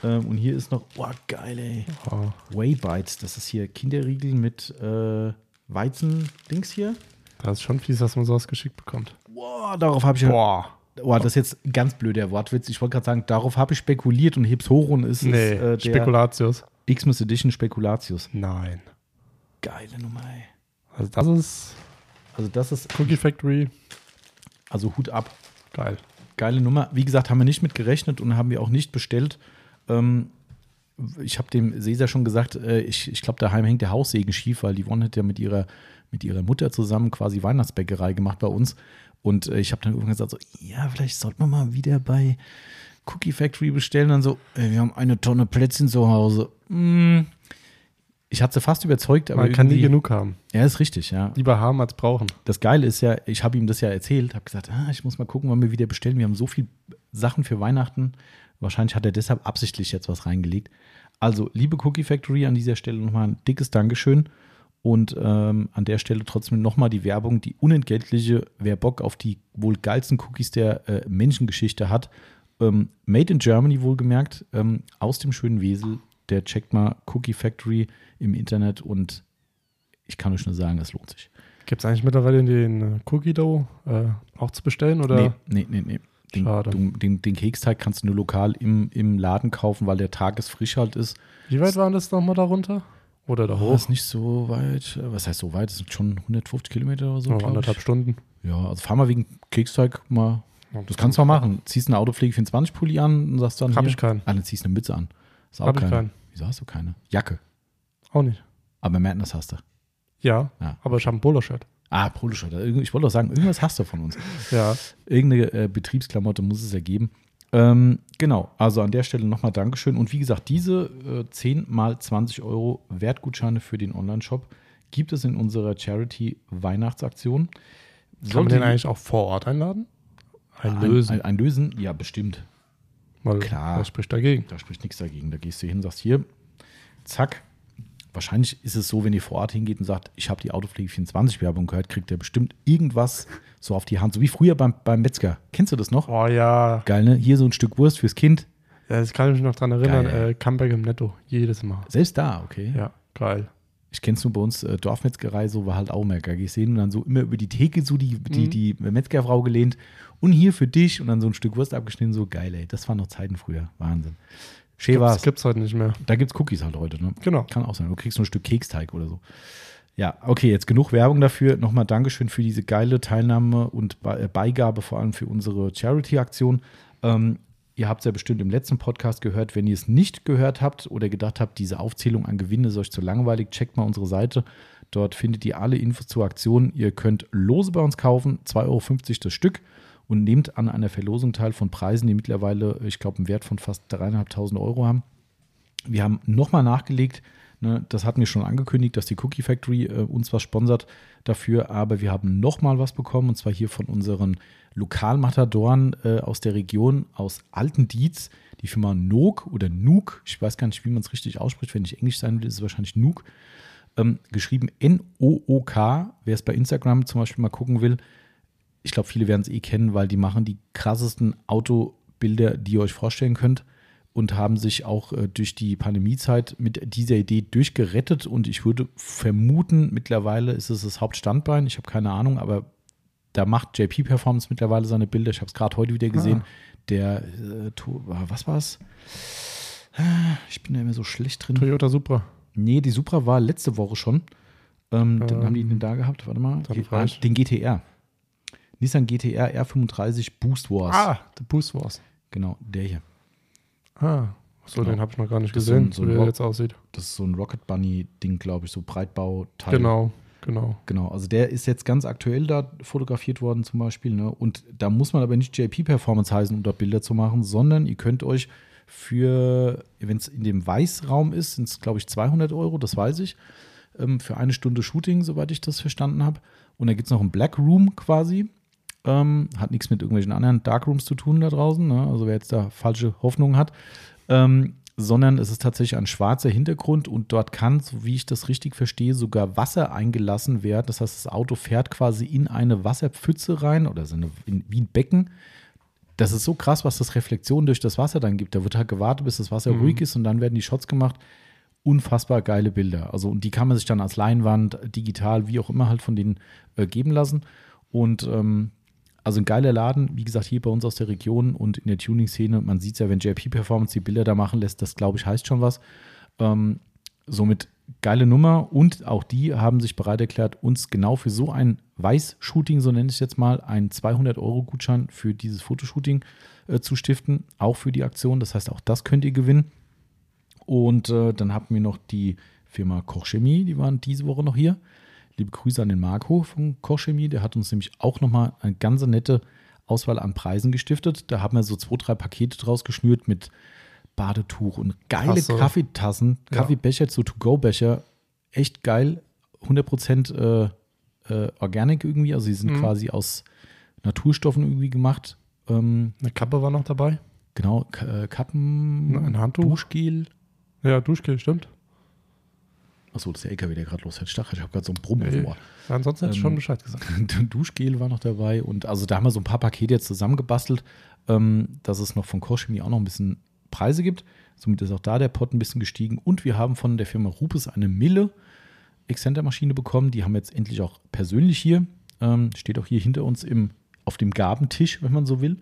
Ähm, und hier ist noch, boah, geil, ey. Oh. Whey Bites. Das ist hier Kinderriegel mit äh, Weizen-Dings hier. Das ist schon fies, dass man sowas geschickt bekommt. Boah, darauf habe ich ja. Boah. Boah, das ist jetzt ein ganz blöder Wortwitz. Ich wollte gerade sagen, darauf habe ich spekuliert und heb's hoch und ist Nee, es äh, der Spekulatius. Xmas Edition Spekulatius. Nein. Geile Nummer, ey. Also das ist Also, das ist, Cookie Factory. also Hut ab. Geil. Geile Nummer. Wie gesagt, haben wir nicht mit gerechnet und haben wir auch nicht bestellt. Ähm, ich habe dem Cesar schon gesagt, äh, ich, ich glaube, daheim hängt der Haussegen schief, weil die Yvonne hat ja mit ihrer, mit ihrer Mutter zusammen quasi Weihnachtsbäckerei gemacht bei uns. Und äh, ich habe dann irgendwann gesagt, so, ja, vielleicht sollten wir mal wieder bei Cookie Factory bestellen. Dann so, ey, wir haben eine Tonne Plätzchen zu Hause. Mm. Ich hatte sie fast überzeugt, aber Man kann nie genug haben. Ja, ist richtig, ja. Lieber haben als brauchen. Das Geile ist ja, ich habe ihm das ja erzählt, habe gesagt, ah, ich muss mal gucken, wann wir wieder bestellen. Wir haben so viel Sachen für Weihnachten. Wahrscheinlich hat er deshalb absichtlich jetzt was reingelegt. Also, liebe Cookie Factory, an dieser Stelle nochmal ein dickes Dankeschön. Und ähm, an der Stelle trotzdem nochmal die Werbung, die unentgeltliche, wer Bock auf die wohl geilsten Cookies der äh, Menschengeschichte hat. Ähm, made in Germany wohlgemerkt, ähm, aus dem schönen Wesel. Der checkt mal Cookie Factory im Internet und ich kann euch nur sagen, es lohnt sich. Gibt es eigentlich mittlerweile den äh, Cookie Dough äh, auch zu bestellen? Oder? Nee, nee, nee, nee. Den, Schade. den, den Keksteig kannst du nur lokal im, im Laden kaufen, weil der tagesfrisch halt ist. Wie weit waren das nochmal darunter? Oder da hoch? ist nicht so weit. Was heißt so weit? Das sind schon 150 Kilometer oder so. Glaub anderthalb ich. Stunden. Ja, also fahr mal wegen Keksteig mal. Das kannst du mal machen. Ziehst eine Autopflege 24 Pulli an und sagst dann. Hab hier- ich keinen. Ah, dann ziehst du eine Mütze an. Ist auch Hab ich keine. keinen. Wieso hast du keine? Jacke. Auch nicht. Aber Madness hast du. Ja, Ja. aber ich habe ein Poloshirt. Ah, Poloshirt. Ich wollte doch sagen, irgendwas hast du von uns. Ja. Irgendeine äh, Betriebsklamotte muss es ja geben. Ähm, genau, also an der Stelle nochmal Dankeschön. Und wie gesagt, diese äh, 10 mal 20 Euro Wertgutscheine für den Online-Shop gibt es in unserer Charity-Weihnachtsaktion. Kann man den eigentlich auch vor Ort einladen? Einlösen. Ein, ein, ein Lösen? Ja, bestimmt. Weil klar. Was spricht dagegen? Da spricht nichts dagegen. Da gehst du hin, sagst hier, zack. Wahrscheinlich ist es so, wenn ihr vor Ort hingeht und sagt, ich habe die Autopflege 24 Werbung gehört, kriegt ihr bestimmt irgendwas so auf die Hand. So wie früher beim, beim Metzger. Kennst du das noch? Oh ja. Geil, ne? Hier so ein Stück Wurst fürs Kind. ja das kann ich mich noch dran erinnern. Geil. Äh, Comeback im Netto. Jedes Mal. Selbst da, okay. Ja, geil. Ich kenn's nur bei uns, äh, Dorfmetzgerei, so war halt auch mehr. Da geh ich sehen und dann so immer über die Theke so die, die, Mhm. die Metzgerfrau gelehnt und hier für dich und dann so ein Stück Wurst abgeschnitten. So geil, ey. Das waren noch Zeiten früher. Wahnsinn. Schön Das war's. gibt's heute nicht mehr. Da gibt's Cookies halt heute, ne? Genau. Kann auch sein. Du kriegst nur ein Stück Keksteig oder so. Ja, okay, jetzt genug Werbung dafür. Nochmal Dankeschön für diese geile Teilnahme und äh, Beigabe, vor allem für unsere Charity-Aktion. Ähm, ihr habt es ja bestimmt im letzten Podcast gehört. Wenn ihr es nicht gehört habt oder gedacht habt, diese Aufzählung an Gewinnen ist euch zu langweilig, checkt mal unsere Seite. Dort findet ihr alle Infos zur Aktion. Ihr könnt Lose bei uns kaufen, 2,50 Euro das Stück und nehmt an einer Verlosung teil von Preisen, die mittlerweile, ich glaube, einen Wert von fast dreieinhalbtausend Euro haben. Wir haben nochmal nachgelegt, Ne, das hatten wir schon angekündigt, dass die Cookie Factory äh, uns was sponsert dafür, aber wir haben nochmal was bekommen und zwar hier von unseren Lokalmatadoren äh, aus der Region, aus Altendietz, die Firma Nook oder Nook, ich weiß gar nicht, wie man es richtig ausspricht, wenn ich Englisch sein will, ist es wahrscheinlich Nook, ähm, geschrieben N-O-O-K, wer es bei Instagram zum Beispiel mal gucken will. Ich glaube, viele werden es eh kennen, weil die machen die krassesten Autobilder, die ihr euch vorstellen könnt und haben sich auch äh, durch die Pandemiezeit mit dieser Idee durchgerettet. Und ich würde vermuten, mittlerweile ist es das Hauptstandbein. Ich habe keine Ahnung, aber da macht JP Performance mittlerweile seine Bilder. Ich habe es gerade heute wieder gesehen. Ah. Der, äh, was war es? Ich bin da immer so schlecht drin. Toyota Supra. Nee, die Supra war letzte Woche schon. Ähm, ähm, dann haben die den da gehabt. Warte mal. Den GTR. Nissan GTR R35 Boost Wars. Ah, der Boost Wars. Genau, der hier. Ah, so, genau. den habe ich noch gar nicht das gesehen, so, so wie der jetzt aussieht. Das ist so ein Rocket Bunny-Ding, glaube ich, so Breitbauteil. Genau, genau. Genau, also der ist jetzt ganz aktuell da fotografiert worden zum Beispiel. Ne? Und da muss man aber nicht JP Performance heißen, um dort Bilder zu machen, sondern ihr könnt euch für, wenn es in dem Weißraum ist, sind es, glaube ich, 200 Euro, das weiß ich, ähm, für eine Stunde Shooting, soweit ich das verstanden habe. Und da gibt es noch einen Black Room quasi. Ähm, hat nichts mit irgendwelchen anderen Darkrooms zu tun da draußen, ne? also wer jetzt da falsche Hoffnungen hat. Ähm, sondern es ist tatsächlich ein schwarzer Hintergrund und dort kann, so wie ich das richtig verstehe, sogar Wasser eingelassen werden. Das heißt, das Auto fährt quasi in eine Wasserpfütze rein oder so eine, in, wie ein Becken. Das ist so krass, was das Reflexion durch das Wasser dann gibt. Da wird halt gewartet, bis das Wasser mhm. ruhig ist und dann werden die Shots gemacht. Unfassbar geile Bilder. Also, und die kann man sich dann als Leinwand, digital, wie auch immer halt von denen äh, geben lassen. Und ähm, also ein geiler Laden, wie gesagt, hier bei uns aus der Region und in der Tuning-Szene. Man sieht es ja, wenn JP Performance die Bilder da machen lässt, das glaube ich heißt schon was. Ähm, somit geile Nummer und auch die haben sich bereit erklärt, uns genau für so ein Weiß-Shooting, so nenne ich es jetzt mal, einen 200-Euro-Gutschein für dieses Fotoshooting äh, zu stiften, auch für die Aktion. Das heißt, auch das könnt ihr gewinnen. Und äh, dann hatten wir noch die Firma Kochchemie, die waren diese Woche noch hier. Liebe Grüße an den Marco von Kochchemie, der hat uns nämlich auch nochmal eine ganz nette Auswahl an Preisen gestiftet. Da haben wir so zwei, drei Pakete draus geschnürt mit Badetuch und geile Tasse. Kaffeetassen, Kaffeebecher, ja. so To-Go-Becher. Echt geil. 100% äh, äh, Organic irgendwie, also sie sind mhm. quasi aus Naturstoffen irgendwie gemacht. Ähm, Eine Kappe war noch dabei. Genau, äh, Kappen, ein Handtuch. Duschgel. Ja, Duschgel, stimmt. Achso, das ist der LKW, der gerade losfährt. Stach, ich habe gerade so ein Brummen hey. vor. Ansonsten hätte ich ähm, schon Bescheid gesagt. Duschgel war noch dabei und also da haben wir so ein paar Pakete jetzt zusammengebastelt, ähm, dass es noch von Kochchemie auch noch ein bisschen Preise gibt. Somit ist auch da der Pot ein bisschen gestiegen und wir haben von der Firma Rupes eine Mille Exzenter-Maschine bekommen. Die haben wir jetzt endlich auch persönlich hier. Ähm, steht auch hier hinter uns im, auf dem Gabentisch, wenn man so will.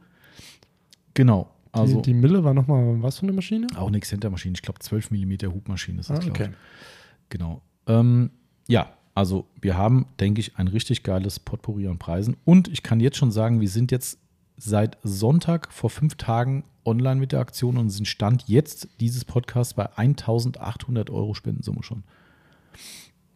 Genau. Also, die, die Mille war nochmal was für eine Maschine? Auch eine Exzenter-Maschine. Ich glaube, 12 mm Hubmaschine ist das, ah, okay. Genau. Ähm, ja, also wir haben, denke ich, ein richtig geiles Potpourri an Preisen. Und ich kann jetzt schon sagen, wir sind jetzt seit Sonntag vor fünf Tagen online mit der Aktion und sind Stand jetzt dieses Podcast bei 1800 Euro Spendensumme schon.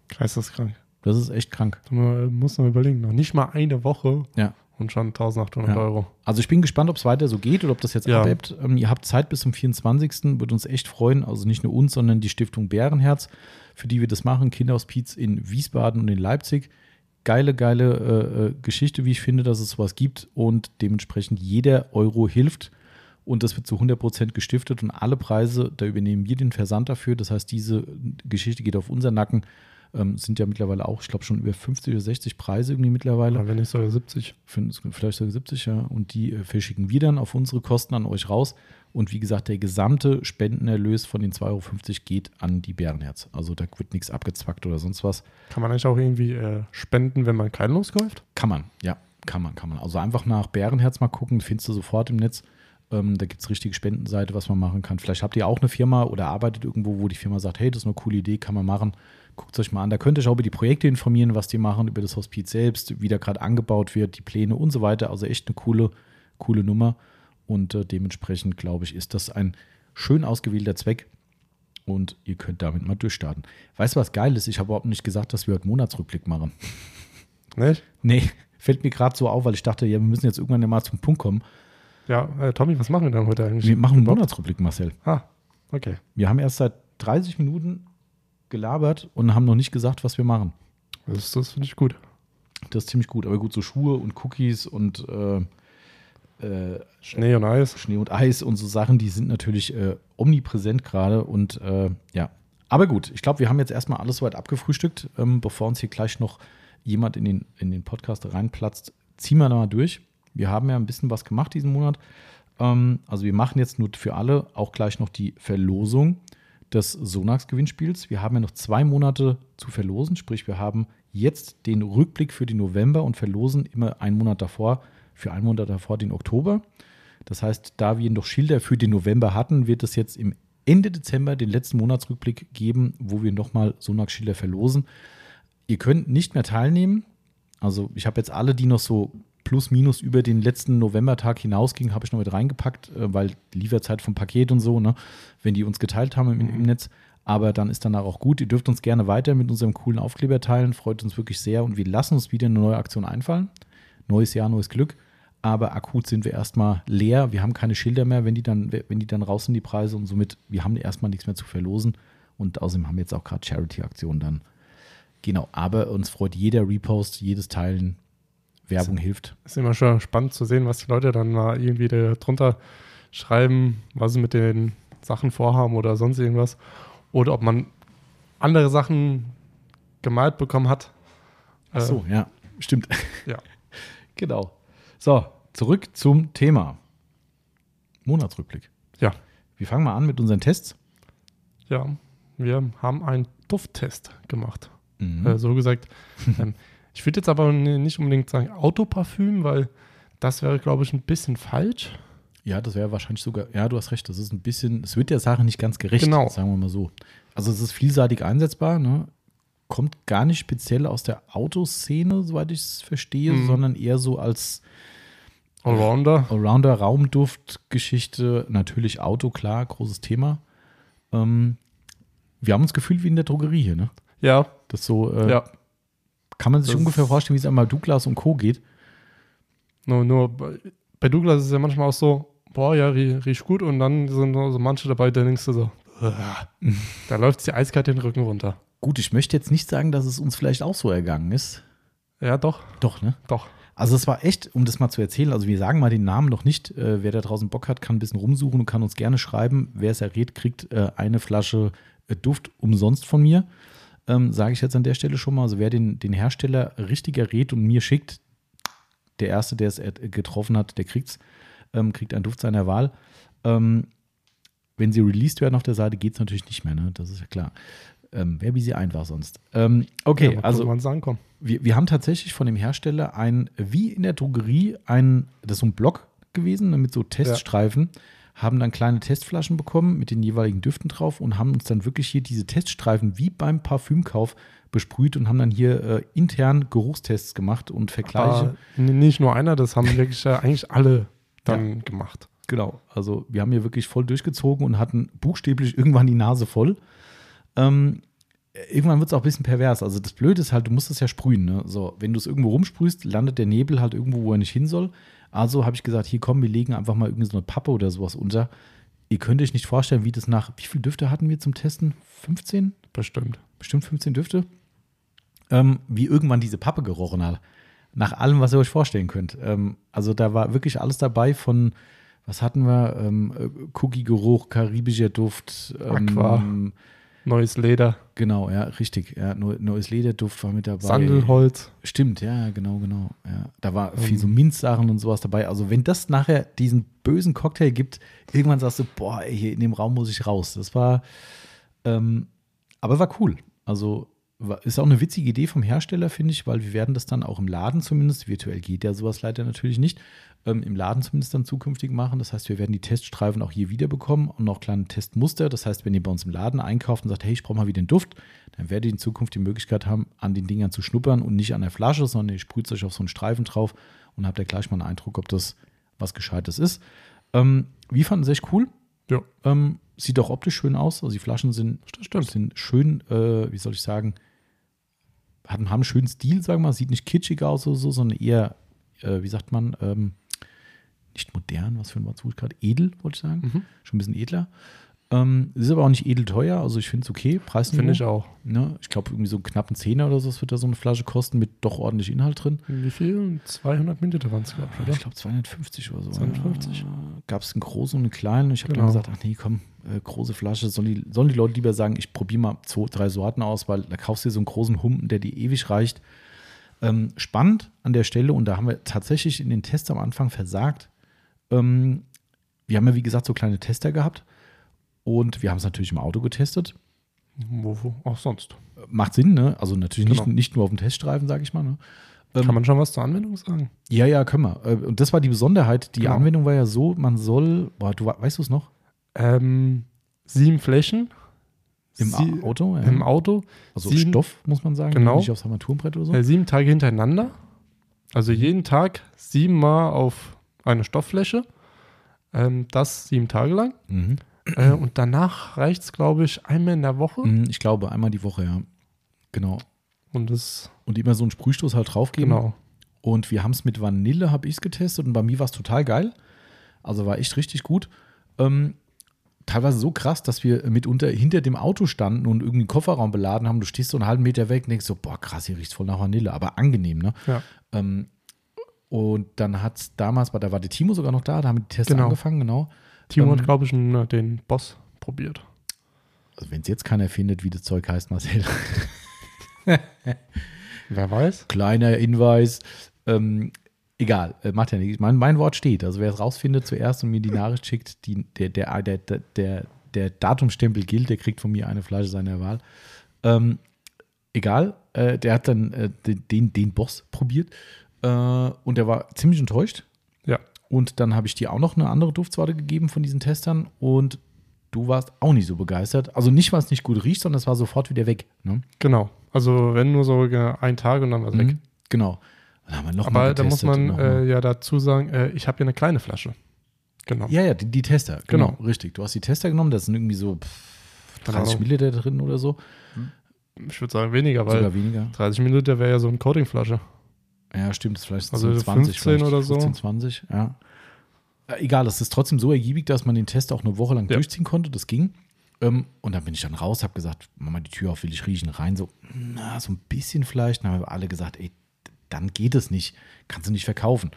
Kreis das krank. Das ist echt krank. Man muss man überlegen, noch nicht mal eine Woche. Ja und schon 1800 ja. Euro. Also ich bin gespannt, ob es weiter so geht oder ob das jetzt ja. abebbt. Ähm, ihr habt Zeit bis zum 24. Würde uns echt freuen. Also nicht nur uns, sondern die Stiftung Bärenherz, für die wir das machen. Kinderhospiz in Wiesbaden und in Leipzig. Geile, geile äh, äh, Geschichte, wie ich finde, dass es sowas gibt und dementsprechend jeder Euro hilft. Und das wird zu 100% gestiftet und alle Preise, da übernehmen wir den Versand dafür. Das heißt, diese Geschichte geht auf unseren Nacken ähm, sind ja mittlerweile auch, ich glaube, schon über 50 oder 60 Preise irgendwie mittlerweile. Ja, wenn nicht sogar 70. Vielleicht sogar 70, ja. Und die äh, verschicken wir dann auf unsere Kosten an euch raus. Und wie gesagt, der gesamte Spendenerlös von den 2,50 Euro geht an die Bärenherz. Also da wird nichts abgezwackt oder sonst was. Kann man eigentlich auch irgendwie äh, spenden, wenn man kein kauft? Kann man, ja. Kann man, kann man. Also einfach nach Bärenherz mal gucken, findest du sofort im Netz. Ähm, da gibt es richtige Spendenseite, was man machen kann. Vielleicht habt ihr auch eine Firma oder arbeitet irgendwo, wo die Firma sagt, hey, das ist eine coole Idee, kann man machen. Guckt es euch mal an. Da könnt ihr euch auch über die Projekte informieren, was die machen, über das Hospiz selbst, wie da gerade angebaut wird, die Pläne und so weiter. Also echt eine coole, coole Nummer. Und äh, dementsprechend, glaube ich, ist das ein schön ausgewählter Zweck. Und ihr könnt damit mal durchstarten. Weißt du, was geil ist? Ich habe überhaupt nicht gesagt, dass wir heute Monatsrückblick machen. Nicht? Nee, fällt mir gerade so auf, weil ich dachte, ja, wir müssen jetzt irgendwann mal zum Punkt kommen. Ja, äh, Tommy, was machen wir dann heute eigentlich? Wir machen einen Monatsrückblick, Marcel. Ah, okay. Wir haben erst seit 30 Minuten gelabert und haben noch nicht gesagt, was wir machen. Das, das finde ich gut. Das ist ziemlich gut. Aber gut, so Schuhe und Cookies und äh, äh, Schnee und Eis. Schnee und Eis und so Sachen, die sind natürlich äh, omnipräsent gerade. Und äh, ja, aber gut, ich glaube, wir haben jetzt erstmal alles soweit abgefrühstückt. Ähm, bevor uns hier gleich noch jemand in den, in den Podcast reinplatzt, ziehen wir da mal durch. Wir haben ja ein bisschen was gemacht diesen Monat. Ähm, also wir machen jetzt nur für alle auch gleich noch die Verlosung des Sonax-Gewinnspiels. Wir haben ja noch zwei Monate zu verlosen, sprich wir haben jetzt den Rückblick für den November und verlosen immer einen Monat davor, für einen Monat davor den Oktober. Das heißt, da wir noch Schilder für den November hatten, wird es jetzt im Ende Dezember den letzten Monatsrückblick geben, wo wir nochmal Sonax-Schilder verlosen. Ihr könnt nicht mehr teilnehmen. Also ich habe jetzt alle, die noch so plus minus über den letzten Novembertag hinausgingen, habe ich noch mit reingepackt, äh, weil Lieferzeit vom Paket und so, ne, wenn die uns geteilt haben im, im Netz. Aber dann ist danach auch gut. Ihr dürft uns gerne weiter mit unserem coolen Aufkleber teilen. Freut uns wirklich sehr. Und wir lassen uns wieder eine neue Aktion einfallen. Neues Jahr, neues Glück. Aber akut sind wir erstmal leer. Wir haben keine Schilder mehr, wenn die dann, wenn die dann raus sind, die Preise. Und somit, wir haben erstmal nichts mehr zu verlosen. Und außerdem haben wir jetzt auch gerade Charity-Aktionen dann. Genau, aber uns freut jeder Repost, jedes Teilen. Werbung ist, hilft. Ist immer schon spannend zu sehen, was die Leute dann mal irgendwie drunter schreiben, was sie mit den Sachen vorhaben oder sonst irgendwas. Oder ob man andere Sachen gemalt bekommen hat. Ach so, äh, ja, stimmt. Ja. genau. So, zurück zum Thema. Monatsrückblick. Ja. Wir fangen mal an mit unseren Tests. Ja, wir haben einen Dufttest gemacht. Mhm. Äh, so gesagt. ähm, ich würde jetzt aber nicht unbedingt sagen Autoparfüm, weil das wäre, glaube ich, ein bisschen falsch. Ja, das wäre wahrscheinlich sogar, ja, du hast recht, das ist ein bisschen, es wird der Sache nicht ganz gerecht, genau. sagen wir mal so. Also es ist vielseitig einsetzbar, ne? kommt gar nicht speziell aus der Autoszene, soweit ich es verstehe, mhm. sondern eher so als Allrounder. Allrounder, Raumduftgeschichte, natürlich Auto, klar, großes Thema. Ähm, wir haben uns gefühlt wie in der Drogerie hier, ne? Ja. Das so, äh, ja. Kann man sich das ungefähr vorstellen, wie es einmal Douglas und Co. geht. Nur, nur bei, Douglas ist es ja manchmal auch so, boah, ja, riecht gut und dann sind so manche dabei, da denkst du so, da läuft die eiskalt den Rücken runter. Gut, ich möchte jetzt nicht sagen, dass es uns vielleicht auch so ergangen ist. Ja, doch. Doch, ne? Doch. Also es war echt, um das mal zu erzählen, also wir sagen mal den Namen noch nicht. Äh, wer da draußen Bock hat, kann ein bisschen rumsuchen und kann uns gerne schreiben. Wer es errät, kriegt äh, eine Flasche äh, Duft umsonst von mir. Ähm, Sage ich jetzt an der Stelle schon mal. Also wer den, den Hersteller richtig errät und mir schickt, der Erste, der es getroffen hat, der kriegt's, ähm, kriegt einen Duft seiner Wahl. Ähm, wenn sie released werden auf der Seite, geht es natürlich nicht mehr, ne? Das ist ja klar. Ähm, Wäre wie sie einfach sonst. Ähm, okay, ja, also wir, wir haben tatsächlich von dem Hersteller ein, wie in der Drogerie, ein, das ist so ein Block gewesen ne, mit so Teststreifen, ja. Haben dann kleine Testflaschen bekommen mit den jeweiligen Düften drauf und haben uns dann wirklich hier diese Teststreifen wie beim Parfümkauf besprüht und haben dann hier äh, intern Geruchstests gemacht und Vergleiche. Aber nicht nur einer, das haben wirklich äh, eigentlich alle dann ja. gemacht. Genau, also wir haben hier wirklich voll durchgezogen und hatten buchstäblich irgendwann die Nase voll. Ähm, irgendwann wird es auch ein bisschen pervers. Also das Blöde ist halt, du musst es ja sprühen. Ne? So, wenn du es irgendwo rumsprühst, landet der Nebel halt irgendwo, wo er nicht hin soll. Also habe ich gesagt, hier komm, wir legen einfach mal irgendeine so Pappe oder sowas unter. Ihr könnt euch nicht vorstellen, wie das nach, wie viele Düfte hatten wir zum Testen? 15? Bestimmt. Bestimmt 15 Düfte. Ähm, wie irgendwann diese Pappe gerochen hat. Nach allem, was ihr euch vorstellen könnt. Ähm, also da war wirklich alles dabei von, was hatten wir? Ähm, äh, Cookie-Geruch, karibischer Duft. Ähm, Aqua. Neues Leder. Genau, ja, richtig. Ja, neues Lederduft war mit dabei. Sandelholz. Stimmt, ja, genau, genau. Ja. Da war viel so Minzsachen und sowas dabei. Also, wenn das nachher diesen bösen Cocktail gibt, irgendwann sagst du, boah, ey, hier in dem Raum muss ich raus. Das war, ähm, aber war cool. Also, ist auch eine witzige Idee vom Hersteller, finde ich, weil wir werden das dann auch im Laden zumindest, virtuell geht ja sowas leider natürlich nicht, ähm, im Laden zumindest dann zukünftig machen. Das heißt, wir werden die Teststreifen auch hier wieder bekommen und noch kleine Testmuster. Das heißt, wenn ihr bei uns im Laden einkauft und sagt, hey, ich brauche mal wieder den Duft, dann werdet ihr in Zukunft die Möglichkeit haben, an den Dingern zu schnuppern und nicht an der Flasche, sondern ihr sprüht euch auf so einen Streifen drauf und habt ja gleich mal einen Eindruck, ob das was Gescheites ist. Ähm, wir fanden es echt cool. Ja. Ähm, sieht auch optisch schön aus. Also die Flaschen sind, sind schön, äh, wie soll ich sagen, haben, haben einen schönen Stil, sagen wir mal. Sieht nicht kitschig aus oder so, sondern eher, äh, wie sagt man, ähm, nicht modern, was für ein Wort suche ich gerade? Edel, wollte ich sagen. Mhm. Schon ein bisschen edler. Ähm, ist aber auch nicht edel teuer, also ich finde es okay. Preis Finde ich auch. Ne? Ich glaube, irgendwie so einen knappen Zehner oder so das wird da so eine Flasche kosten mit doch ordentlich Inhalt drin. Wie viel? 200 Milliliter waren es, glaube ich, oder? Ich glaube 250 oder so. 250? Ja. Gab es einen großen und einen kleinen. Ich habe Genau. dann gesagt, ach nee, komm, äh, große Flasche. Sollen die, sollen die Leute lieber sagen, ich probiere mal zwei, drei Sorten aus, weil da kaufst du dir so einen großen Humpen, der dir ewig reicht. Ähm, spannend an der Stelle, und da haben wir tatsächlich in den Tests am Anfang versagt. Ähm, wir haben ja, wie gesagt, so kleine Tester gehabt. Und wir haben es natürlich im Auto getestet. Wo, wo auch sonst. Macht Sinn, ne? Also natürlich nicht, Genau. nicht nur auf dem Teststreifen, sage ich mal. Ne? Ähm, Kann man schon was zur Anwendung sagen? Ja, ja, können wir. Äh, Und das war die Besonderheit. Die Genau. Anwendung war ja so, man soll, boah, du we- weißt du es noch? Ähm, sieben Flächen Im Sie- Auto? Ja. im Auto, also sieben- Stoff, muss man sagen. Genau. Nicht aufs Armaturenbrett oder so. äh, sieben Tage hintereinander. Also jeden Tag siebenmal auf eine Stofffläche. Ähm, das sieben Tage lang. Mhm. Äh, und danach reicht es, glaube ich, einmal in der Woche. Mhm, Ich glaube, einmal die Woche, ja. Genau. Und das, Und immer so einen Sprühstoß halt draufgeben. genau. Und wir haben es mit Vanille, habe ich es getestet und bei mir war es total geil. Also war echt richtig gut. Ähm, teilweise so krass, dass wir mitunter hinter dem Auto standen und irgendwie den Kofferraum beladen haben. Du stehst so einen halben Meter weg und denkst so, boah, krass, hier riecht voll nach Vanille, aber angenehm, ne? Ja. Ähm, und dann hat es damals, da war der Timo sogar noch da, da haben wir die Tests Genau. angefangen, genau. Timo Ähm, hat, glaube ich, einen, den Boss probiert. Also wenn es jetzt keiner findet, wie das Zeug heißt, Marcel. Wer weiß? Kleiner Hinweis. Ähm, egal, äh, macht ja nichts. Mein, mein Wort steht. Also wer es rausfindet zuerst und mir die Nachricht schickt, die, der, der, der, der, der, der Datumstempel gilt, der kriegt von mir eine Flasche seiner Wahl. Ähm, egal, äh, der hat dann äh, den, den, den Boss probiert äh, und der war ziemlich enttäuscht. Und dann habe ich dir auch noch eine andere Duftsorte gegeben von diesen Testern und du warst auch nicht so begeistert. Also nicht, weil es nicht gut riecht, sondern es war sofort wieder weg. Ne? Genau. Also wenn nur so ein Tag und dann war es weg. Mhm. Genau. Dann haben wir noch Aber da muss man äh, ja dazu sagen, äh, ich habe hier eine kleine Flasche. Genau. Ja, ja, die, die Tester. Genau. Genau. Richtig. Du hast die Tester genommen, da sind irgendwie so pff, 30 Keine Ahnung. Milliliter drin oder so. Ich würde sagen weniger, weil Sogar weniger. 30 Minuten wäre ja so eine Coatingflasche. Ja, stimmt. Das ist vielleicht Also so 20 15 vielleicht, oder so. 15, 20, ja. Äh, Egal, es ist trotzdem so ergiebig, dass man den Test auch eine Woche lang Ja. durchziehen konnte. Das ging. Ähm, und dann bin ich dann raus, habe gesagt, mach mal die Tür auf, will ich riechen. Rein so, na, so ein bisschen vielleicht. Dann haben wir alle gesagt, ey, dann geht es nicht. Kannst du nicht verkaufen.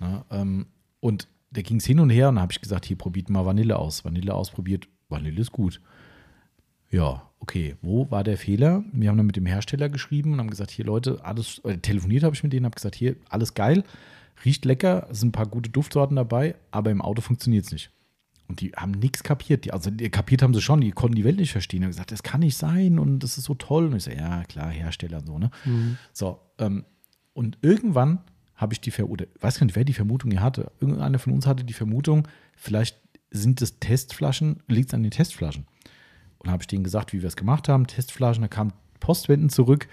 Na, ähm, und da ging es hin und her und dann habe ich gesagt, hier probiert mal Vanille aus. Vanille ausprobiert, Vanille ist gut. Ja, okay. Wo war der Fehler? Wir haben dann mit dem Hersteller geschrieben und haben gesagt, hier Leute, alles, äh, telefoniert habe ich mit denen, habe gesagt, hier, alles geil, riecht lecker, es sind ein paar gute Duftsorten dabei, aber im Auto funktioniert es nicht. Und die haben nichts kapiert. Die, also die, kapiert haben sie schon, die konnten die Welt nicht verstehen. Die haben gesagt, das kann nicht sein und das ist so toll. Und ich so, ja, klar, Hersteller und so, ne? So, ähm, und irgendwann habe ich die Vermutung, weiß gar nicht, wer die Vermutung hier hatte. Irgendeiner von uns hatte die Vermutung, vielleicht sind es Testflaschen, liegt es an den Testflaschen. Und habe ich denen gesagt, wie wir es gemacht haben. Testflaschen, da kam Postwenden zurück.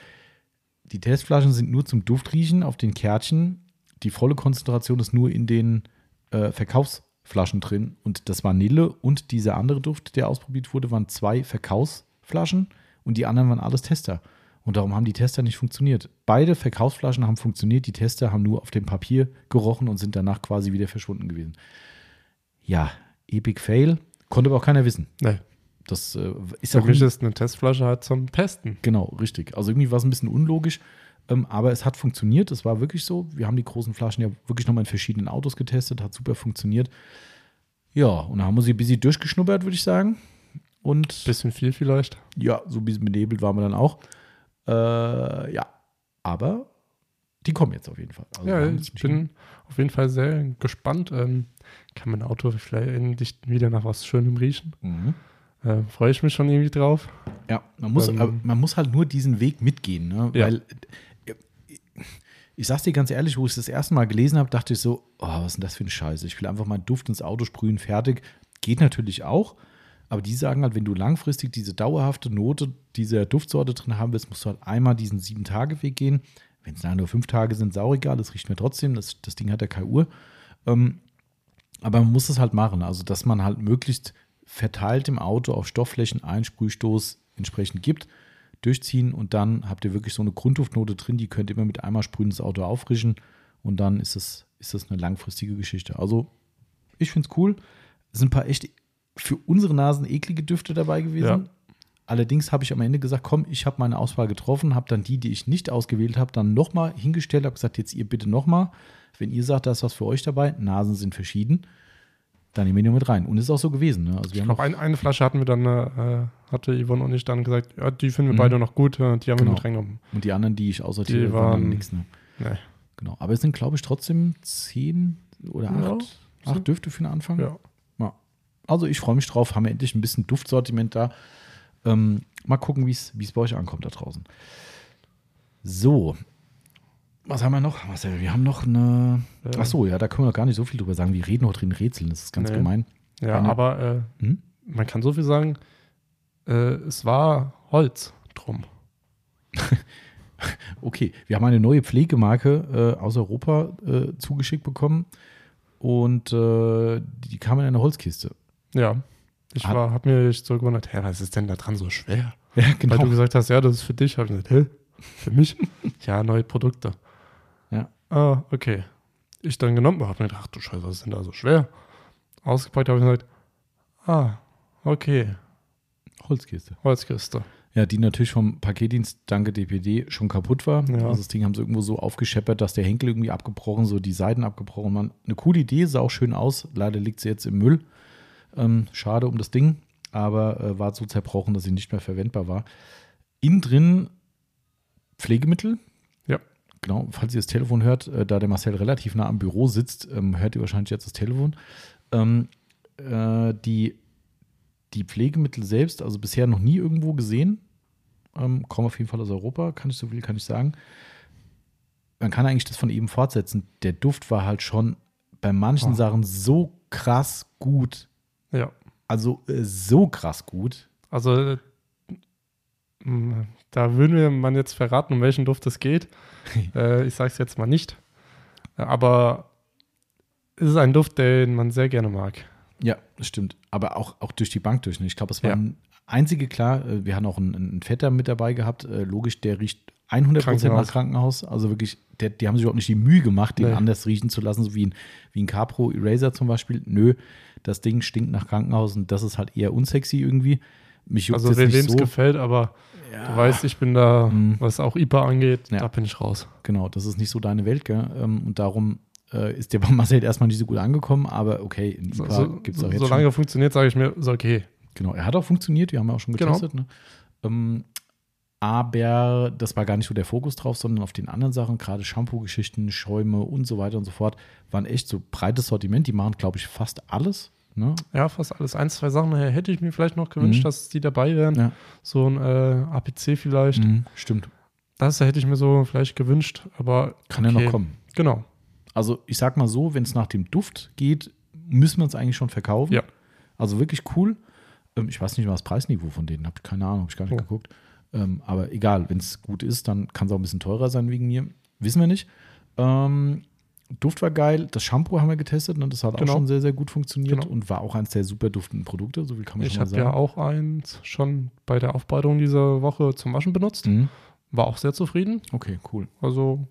Die Testflaschen sind nur zum Duftriechen auf den Kärtchen. Die volle Konzentration ist nur in den äh, Verkaufsflaschen drin. Und das Vanille und dieser andere Duft, der ausprobiert wurde, waren zwei Verkaufsflaschen und die anderen waren alles Tester. Und darum haben die Tester nicht funktioniert. Beide Verkaufsflaschen haben funktioniert, die Tester haben nur auf dem Papier gerochen und sind danach quasi wieder verschwunden gewesen. Ja, Epic Fail. Konnte aber auch keiner wissen. Nee. Das äh, ist auch mich ist eine Testflasche halt zum Testen. Genau, richtig. Also irgendwie war es ein bisschen unlogisch, ähm, aber es hat funktioniert. Es war wirklich so. Wir haben die großen Flaschen ja wirklich nochmal in verschiedenen Autos getestet, hat super funktioniert. Ja, und dann haben wir sie ein bisschen durchgeschnuppert, würde ich sagen. Und Bisschen viel vielleicht. ja, so ein bisschen benebelt waren wir dann auch. Äh, ja, aber die kommen jetzt auf jeden Fall. Also ja, ich bin auf jeden Fall sehr gespannt. Ähm, kann mein Auto vielleicht endlich wieder nach was Schönem riechen? Mhm. Äh, Freue ich mich schon irgendwie drauf. Ja, man muss, Ähm, man muss halt nur diesen Weg mitgehen, ne? Ja. Weil äh, ich sag's dir ganz ehrlich, wo ich es das erste Mal gelesen habe, dachte ich so, oh, was ist denn das für eine Scheiße? Ich will einfach mal Duft ins Auto sprühen, fertig. Geht natürlich auch, aber die sagen halt, wenn du langfristig diese dauerhafte Note dieser Duftsorte drin haben willst, musst du halt einmal diesen Sieben-Tage-Weg gehen. Wenn es nur fünf Tage sind, sau egal, das riecht mir trotzdem, das, das Ding hat ja keine Uhr. Ähm, aber man muss es halt machen, also dass man halt möglichst verteilt im Auto auf Stoffflächen einen Sprühstoß entsprechend gibt, durchziehen und dann habt ihr wirklich so eine Grundduftnote drin, die könnt ihr immer mit einmal sprühen das Auto auffrischen und dann ist es, ist das eine langfristige Geschichte. Also ich finde es cool. Es sind ein paar echt für unsere Nasen eklige Düfte dabei gewesen. Ja. Allerdings habe ich am Ende gesagt, komm, ich habe meine Auswahl getroffen, habe dann die, die ich nicht ausgewählt habe, dann nochmal hingestellt, habe gesagt, jetzt ihr bitte nochmal. Wenn ihr sagt, da ist was für euch dabei, Nasen sind verschieden, dann nehmen wir die mit rein. Und ist auch so gewesen. Ne? Also wir Ich glaube, noch, ein, eine Flasche hatten wir dann, äh, hatte Yvonne und ich dann gesagt, ja, die finden wir Mhm. beide noch gut, äh, die haben Genau. wir mit reingenommen. und die anderen, die ich aussortiert habe, waren waren- nichts. Ne? Nee. Genau. Aber es sind, glaube ich, trotzdem zehn oder Ja, acht, acht sind- Düfte für den Anfang. Ja. Ja. Also ich freue mich drauf, haben wir endlich ein bisschen Duftsortiment da. Ähm, mal gucken, wie es bei euch ankommt da draußen. So. Was haben wir noch? Marcel, wir haben noch eine. Äh, Ach so, ja, da können wir noch gar nicht so viel drüber sagen. Wir reden noch drin Rätseln, das ist ganz Nee. gemein. Ja, Eine- aber äh, Hm? man kann so viel sagen, äh, es war Holz drum. Okay, wir haben eine neue Pflegemarke äh, aus Europa äh, zugeschickt bekommen und äh, die kam in eine Holzkiste. Ja. Ich Hat- war, hab mich so gewundert, hä, was ist denn da dran so schwer? Ja, Weil du gesagt hast, ja, das ist für dich. Habe ich gesagt, hä? Für mich? ja, neue Produkte. Ah, okay. Ich dann genommen habe mir gedacht, ach du Scheiße, was ist denn da so schwer? Ausgepackt habe ich gesagt, ah, okay, Holzkiste. Holzkiste. Ja, die natürlich vom Paketdienst danke DPD schon kaputt war. Ja. Also das Ding haben sie irgendwo so aufgescheppert, dass der Henkel irgendwie abgebrochen, so die Seiten abgebrochen waren. Eine coole Idee, sah auch schön aus. Leider liegt sie jetzt im Müll. Ähm, schade um das Ding, aber äh, war so zerbrochen, dass sie nicht mehr verwendbar war. Innen drin Pflegemittel. Genau, falls ihr das Telefon hört, äh, da der Marcel relativ nah am Büro sitzt, ähm, hört ihr wahrscheinlich jetzt das Telefon. Ähm, äh, die, die Pflegemittel selbst, also bisher noch nie irgendwo gesehen. Ähm, kommen auf jeden Fall aus Europa, kann ich so viel kann ich sagen. Man kann eigentlich das von eben fortsetzen. Der Duft war halt schon bei manchen Oh. Sachen so krass gut. Ja. Also äh, so krass gut. Also, äh, da würden wir man jetzt verraten, um welchen Duft es geht. äh, ich sage es jetzt mal nicht. Aber es ist ein Duft, den man sehr gerne mag. Ja, das stimmt. Aber auch, auch durch die Bank durch. Ne? Ich glaube, es Ja. waren einzige, klar, äh, wir haben auch einen, einen Vetter mit dabei gehabt. Äh, logisch, der riecht 100% Krankenhaus. nach Krankenhaus. Also wirklich, der, die haben sich überhaupt nicht die Mühe gemacht, den Nee. anders riechen zu lassen, so wie ein, wie ein Capro Eraser zum Beispiel. Nö, das Ding stinkt nach Krankenhaus und das ist halt eher unsexy irgendwie. Mich juckt Also, wem es so. gefällt, aber du weißt, ich bin da, Mhm. was auch IPA angeht, Ja. da bin ich raus. Genau, das ist nicht so deine Welt, gell? Ähm, Und darum äh, ist der bei Marcel erstmal nicht so gut angekommen, aber okay, in IPA so, gibt es auch jetzt schon. solange er funktioniert, sage ich mir, ist okay. Genau, er hat auch funktioniert, wir haben ja auch schon Genau. getestet. Ne? Ähm, aber das war gar nicht so der Fokus drauf, sondern auf den anderen Sachen, gerade Shampoo-Geschichten, Schäume und so weiter und so fort, waren echt so breites Sortiment. Die machen, glaube ich, fast alles. Ne? Ja, fast alles. Ein, zwei Sachen hätte ich mir vielleicht noch gewünscht, Mhm. dass die dabei wären. Ja. So ein äh, APC vielleicht. Mhm, stimmt. Das hätte ich mir so vielleicht gewünscht, aber Kann ja okay. noch kommen. Genau. Also, ich sag mal so, wenn es nach dem Duft geht, müssen wir uns eigentlich schon verkaufen. Ja. Also wirklich cool. Ähm, ich weiß nicht mal das Preisniveau von denen, habe keine Ahnung, habe ich gar nicht Oh. geguckt. Ähm, aber egal, wenn es gut ist, dann kann es auch ein bisschen teurer sein wegen mir. Wissen wir nicht. Ähm, Duft war geil. Das Shampoo haben wir getestet und das hat Genau. auch schon sehr, sehr gut funktioniert Genau. und war auch eins der super duftenden Produkte. So viel kann man Ich schon mal habe sagen. ja auch eins schon bei der Aufbereitung dieser Woche zum Waschen benutzt. Mhm. War auch sehr zufrieden. Okay, cool. Also,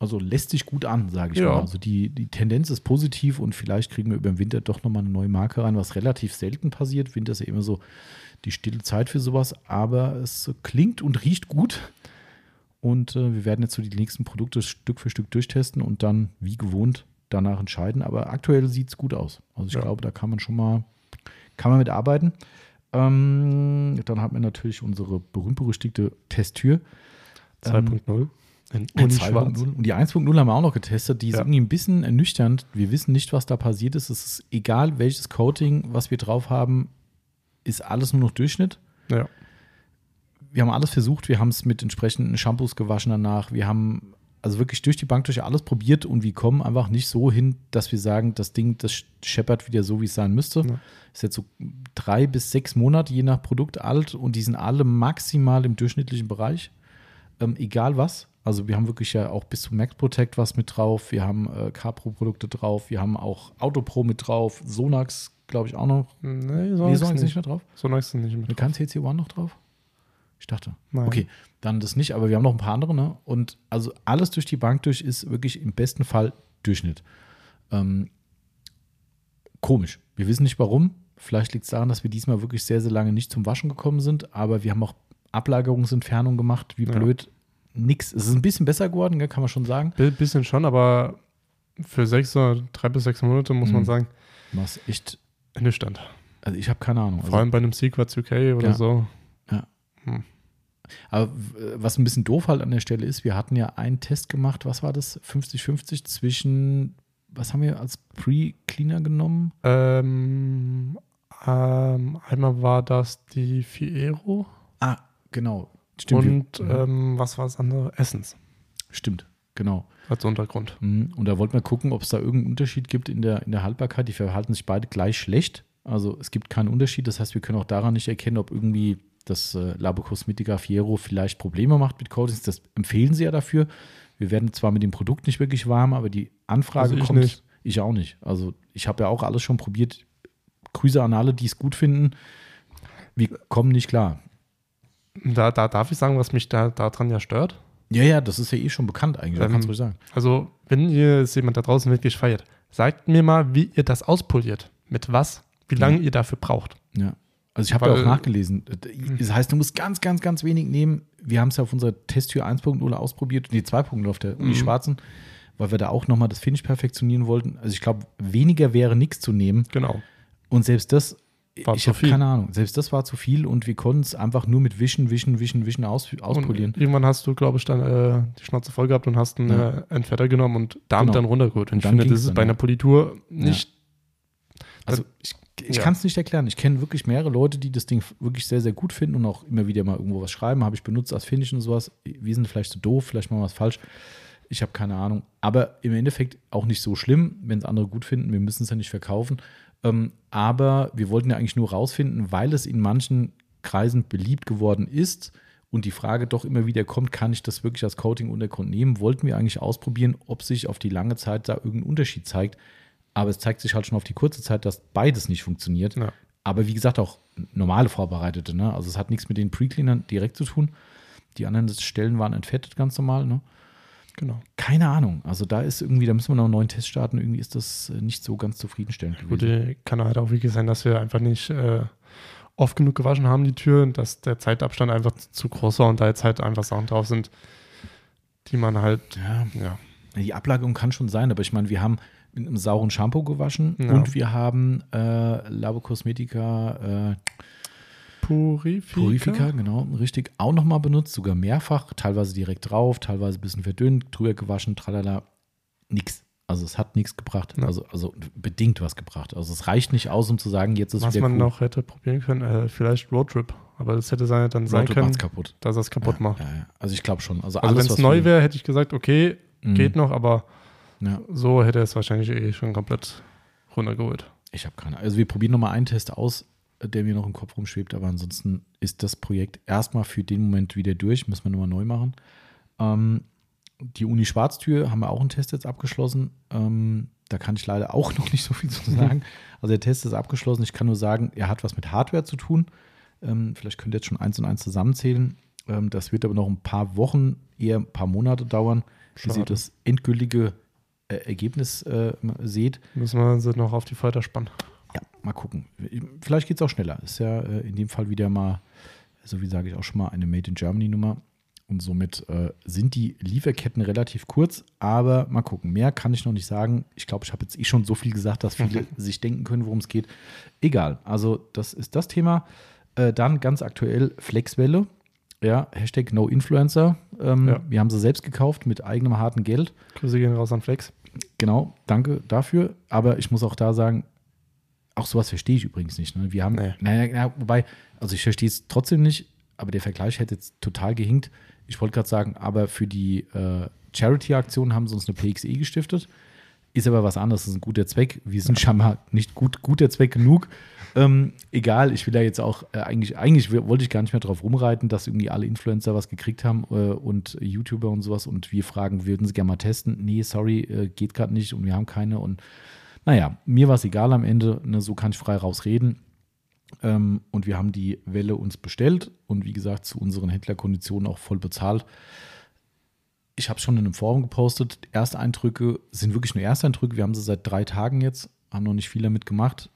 Also lässt sich gut an, sage ich Ja. mal. Also die, die Tendenz ist positiv und vielleicht kriegen wir über den Winter doch nochmal eine neue Marke rein, was relativ selten passiert. Winter ist ja immer so die stille Zeit für sowas, aber es klingt und riecht gut. Und äh, wir werden jetzt so die nächsten Produkte Stück für Stück durchtesten und dann, wie gewohnt, danach entscheiden. Aber aktuell sieht es gut aus. Also ich Ja. glaube, da kann man schon mal, kann man mitarbeiten. Ähm, dann haben wir natürlich unsere berühmt-berüchtigte Testtür. Ähm, 2.0. In die Unischwarz. 2.0. Und die 1.0 haben wir auch noch getestet. Die ist Ja. irgendwie ein bisschen ernüchternd. Wir wissen nicht, was da passiert ist. Es ist egal, welches Coating, was wir drauf haben, ist alles nur noch Durchschnitt. Ja. Wir haben alles versucht. Wir haben es mit entsprechenden Shampoos gewaschen danach. Wir haben also wirklich durch die Bank durch alles probiert und wir kommen einfach nicht so hin, dass wir sagen, das Ding, das scheppert wieder so, wie es sein müsste. Ja. Ist jetzt so drei bis sechs Monate je nach Produkt alt und die sind alle maximal im durchschnittlichen Bereich. Ähm, egal was. Also wir haben wirklich ja auch bis zu Max Protect was mit drauf. Wir haben äh, Capro-Produkte drauf. Wir haben auch Autopro mit drauf. Sonax, glaube ich, auch noch. Nee, Nee, Sonax Sonax nicht. nicht mehr drauf. Sonax ist nicht mit. Kann CC One noch drauf? Ich dachte. Nein. Okay, dann das nicht, aber wir haben noch ein paar andere, ne? Und also alles durch die Bank durch ist wirklich im besten Fall Durchschnitt. Ähm, komisch. Wir wissen nicht warum. Vielleicht liegt es daran, dass wir diesmal wirklich sehr, sehr lange nicht zum Waschen gekommen sind, aber wir haben auch Ablagerungsentfernung gemacht, wie Ja. blöd. Nix. Es ist ein bisschen besser geworden, kann man schon sagen. Bi- Bisschen schon, aber für sechs oder drei bis sechs Monate muss man Mhm. sagen, Was echt, ernüchternd. also ich habe keine Ahnung. Also, Vor allem bei einem Sequats UK oder Ja. so. Aber w- was ein bisschen doof halt an der Stelle ist, wir hatten ja einen Test gemacht, was war das? 50-50 zwischen, was haben wir als Pre-Cleaner genommen? Ähm, ähm, einmal war das die Fiero Ah, genau. Stimmt. und wir- ähm, was war das andere? Essens Stimmt, genau. als Untergrund. Mhm. Und da wollten wir gucken, ob es da irgendeinen Unterschied gibt in der, in der Haltbarkeit. Die verhalten sich beide gleich schlecht. Also es gibt keinen Unterschied. Das heißt, wir können auch daran nicht erkennen, ob irgendwie das äh, Labo Cosmetica Fiero vielleicht Probleme macht mit Coatings. Das empfehlen sie ja dafür. Wir werden zwar mit dem Produkt nicht wirklich warm, aber die Anfrage Also ich kommt. nicht. Ich auch nicht. Also ich habe ja auch alles schon probiert. Grüße an alle, die es gut finden. Wir kommen nicht klar. Da, da darf ich sagen, was mich da daran ja stört. Ja, ja, das ist ja eh schon bekannt eigentlich. Ähm, kannst du ruhig sagen. Also, wenn ihr es jemand da draußen wirklich feiert, sagt mir mal, wie ihr das auspoliert. Mit was? Wie lange ihr dafür braucht. Ja. Also ich habe ja auch nachgelesen. Das heißt, du musst ganz, ganz, ganz wenig nehmen. Wir haben es ja auf unserer Testtür 1.0 ausprobiert, nee, 2.0 auf der Uni Mhm. Schwarzen, weil wir da auch nochmal das Finish perfektionieren wollten. Also ich glaube, weniger wäre nichts zu nehmen. Genau. Und selbst das, War ich habe keine Ahnung, selbst das war zu viel und wir konnten es einfach nur mit Wischen, Wischen, Wischen, Wischen aus, auspolieren. Und irgendwann hast du, glaube ich, dann äh, die Schnauze voll gehabt und hast einen Ja. äh, Entfetter genommen und damit Genau. dann runtergeholt. Und Und ich finde, das ist bei ja. einer Politur nicht. Also ich, ich Ja. kann es nicht erklären. Ich kenne wirklich mehrere Leute, die das Ding wirklich sehr, sehr gut finden und auch immer wieder mal irgendwo was schreiben. Habe ich benutzt als Finish und sowas. Wir sind vielleicht zu doof, vielleicht machen wir was falsch. Ich habe keine Ahnung. Aber im Endeffekt auch nicht so schlimm, wenn es andere gut finden. Wir müssen es ja nicht verkaufen. Ähm, aber wir wollten ja eigentlich nur rausfinden, weil es in manchen Kreisen beliebt geworden ist und die Frage doch immer wieder kommt, kann ich das wirklich als Coating-Untergrund nehmen? Wollten wir eigentlich ausprobieren, ob sich auf die lange Zeit da irgendein Unterschied zeigt. Aber es zeigt sich halt schon auf die kurze Zeit, dass beides nicht funktioniert. Ja. Aber wie gesagt, auch normale Vorbereitete. Ne? Also es hat nichts mit den Pre-Cleanern direkt zu tun. Die anderen Stellen waren entfettet ganz normal. Ne? Genau. Keine Ahnung. Also da ist irgendwie, da müssen wir noch einen neuen Test starten. Irgendwie ist das äh, nicht so ganz zufriedenstellend Gut, gewesen. kann halt auch wirklich sein, dass wir einfach nicht äh, oft genug gewaschen haben, die Tür, und dass der Zeitabstand einfach zu groß war und da jetzt halt einfach Sachen drauf sind, die man halt, Ja, ja, die Ablagerung kann schon sein, aber ich meine, wir haben mit einem sauren Shampoo gewaschen Ja. und wir haben äh, Labo Cosmetica äh, Purifica. Purifica, genau, richtig, auch nochmal benutzt, sogar mehrfach, teilweise direkt drauf, teilweise ein bisschen verdünnt, drüber gewaschen, tralala, nix. Also es hat nichts gebracht, Ja. also, also bedingt was gebracht. Also es reicht nicht aus, um zu sagen, jetzt ist Was wieder man cool. noch hätte probieren können, äh, vielleicht Roadtrip. Aber das hätte sein, dann sein Roadtrip können, macht's kaputt. dass er es kaputt ja, macht. Ja. Also ich glaube schon. Also, Also wenn es was neu wäre, hätte ich gesagt, okay, Mhm. geht noch, aber Ja, so hätte er es wahrscheinlich eh schon komplett runtergeholt. ich habe keine Also wir probieren nochmal einen Test aus, der mir noch im Kopf rumschwebt, aber ansonsten ist das Projekt erstmal für den Moment wieder durch, müssen wir nochmal neu machen. Ähm, die Uni Schwarztür haben wir auch einen Test jetzt abgeschlossen. Ähm, da kann ich leider auch noch nicht so viel zu sagen. Also der Test ist abgeschlossen. Ich kann nur sagen, er hat was mit Hardware zu tun. Ähm, vielleicht könnt ihr jetzt schon eins und eins zusammenzählen. Ähm, das wird aber noch ein paar Wochen, eher ein paar Monate dauern, bis ihr das endgültige äh, Ergebnis äh, seht. Müssen wir sie noch auf die Folter spannen. Ja, mal gucken. Vielleicht geht es auch schneller. Ist ja äh, in dem Fall wieder mal, so wie sage ich auch schon mal, eine Made in Germany Nummer. Und somit äh, sind die Lieferketten relativ kurz, aber mal gucken. Mehr kann ich noch nicht sagen. Ich glaube, ich habe jetzt eh schon so viel gesagt, dass viele sich denken können, worum es geht. Egal. Also, das ist das Thema. Äh, dann ganz aktuell Flexwelle. Ja, Hashtag NoInfluencer. Ähm, Ja. Wir haben sie selbst gekauft mit eigenem harten Geld. Grüße gehen raus an Flex. Genau, danke dafür. Aber ich muss auch da sagen, auch sowas verstehe ich übrigens nicht. Ne? Wir haben, Nee. naja, na, wobei, also ich verstehe es trotzdem nicht, aber der Vergleich hätte jetzt total gehinkt. Ich wollte gerade sagen, aber für die äh, Charity-Aktion haben sie uns eine PXE gestiftet. Ist aber was anderes, das ist ein guter Zweck. Wir sind scheinbar nicht gut, guter Zweck genug. Ähm, egal, ich will da jetzt auch äh, eigentlich, eigentlich wollte ich gar nicht mehr drauf rumreiten, dass irgendwie alle Influencer was gekriegt haben äh, und YouTuber und sowas und wir fragen, würden sie gerne mal testen? Nee, sorry, äh, geht gerade nicht und wir haben keine und naja, mir war es egal am Ende, ne, so kann ich frei rausreden. Ähm, und wir haben die Welle uns bestellt und wie gesagt zu unseren Händlerkonditionen auch voll bezahlt. Ich habe schon in einem Forum gepostet, Ersteindrücke sind wirklich nur Ersteindrücke. Wir haben sie seit drei Tagen jetzt, haben noch nicht viel damit gemacht.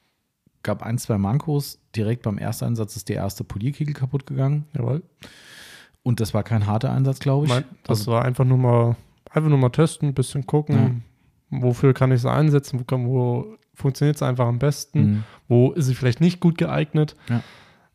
Gab ein, zwei Mankos. Direkt beim ersten Einsatz ist der erste Polierkegel kaputt gegangen. Jawohl. Und das war kein harter Einsatz, glaube ich. Nein, das also, war einfach nur mal, einfach nur mal testen, ein bisschen gucken, ja. wofür kann ich es einsetzen, wo, wo funktioniert es einfach am besten, mhm. wo ist sie vielleicht nicht gut geeignet. Ja.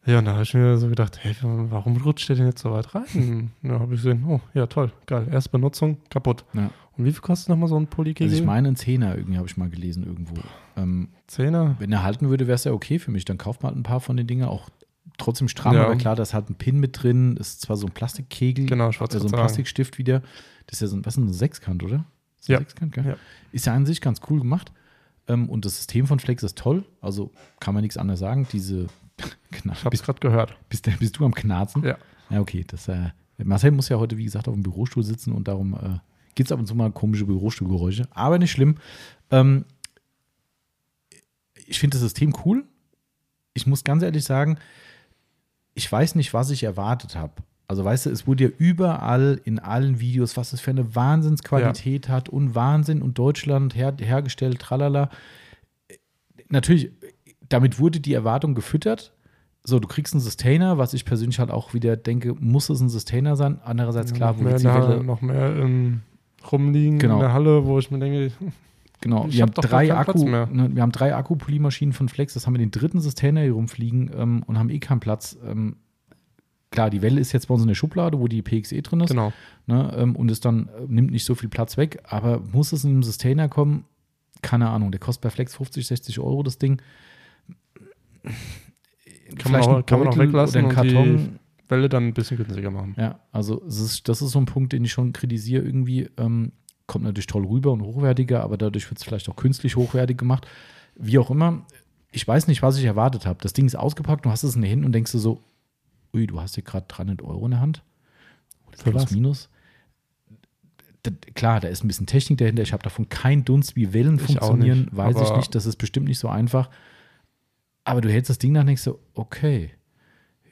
Ja, und da habe ich mir so gedacht, hey, warum rutscht der denn jetzt so weit rein? da habe ich gesehen, oh, ja, toll, geil. Erste Benutzung, kaputt. Ja. Und wie viel kostet nochmal so ein Polykegel? Also ich meine, ein Zehner irgendwie habe ich mal gelesen irgendwo. Ähm, Zehner? Wenn er halten würde, wäre es ja okay für mich. Dann kauft man halt ein paar von den Dingen, auch trotzdem stramm, ja. aber klar, da ist halt ein Pin mit drin, ist zwar so ein Plastikkegel, genau, also so ein Plastikstift wieder. Das ist ja so ein, was ist ein Sechskant, oder? Ist ja. Sechskant, ja. Ist ja an sich ganz cool gemacht. Ähm, und das System von Flex ist toll. Also kann man nichts anderes sagen. Diese ich habe es gerade gehört. Bist, bist, du am Knarzen? Ja. Ja, okay. Das, äh, Marcel muss ja heute, wie gesagt, auf dem Bürostuhl sitzen und darum äh, gibt es ab und zu mal komische Bürostuhlgeräusche. Aber nicht schlimm. Ähm, ich finde das System cool. Ich muss ganz ehrlich sagen, ich weiß nicht, was ich erwartet habe. Also weißt du, es wurde ja überall in allen Videos, was es für eine Wahnsinnsqualität ja. hat und Wahnsinn und Deutschland her, hergestellt, tralala. Natürlich, damit wurde die Erwartung gefüttert. So, du kriegst einen Sustainer, was ich persönlich halt auch wieder denke, muss es ein Sustainer sein. Andererseits, klar, ja, noch, mehr Welle, noch mehr ähm, rumliegen genau. in der Halle, wo ich mir denke, Genau, wir, hab haben drei Akku, ne, wir haben drei Akku-Polymaschinen von Flex, das haben wir den dritten Sustainer hier rumfliegen ähm, und haben eh keinen Platz. Ähm, klar, die Welle ist jetzt bei uns in der Schublade, wo die PXE drin ist. Genau. Ne, ähm, und es dann äh, nimmt nicht so viel Platz weg, aber muss es in einem Sustainer kommen? Keine Ahnung, der kostet bei Flex 50, 60 Euro das Ding. Kann, man auch, kann man auch weglassen oder einen Karton. Welle dann ein bisschen günstiger machen. Ja, also ist, das ist so ein Punkt, den ich schon kritisiere irgendwie. Ähm, kommt natürlich toll rüber und hochwertiger, aber dadurch wird es vielleicht auch künstlich hochwertig gemacht. Wie auch immer, ich weiß nicht, was ich erwartet habe. Das Ding ist ausgepackt, du hast es in den Händen und denkst du so, ui, du hast hier gerade 300 Euro in der Hand. Für plus, was? minus. Klar, da ist ein bisschen Technik dahinter. Ich habe davon keinen Dunst, wie Wellen ich funktionieren, nicht, weiß ich nicht. Das ist bestimmt nicht so einfach. Aber du hältst das Ding nach und denkst so, okay,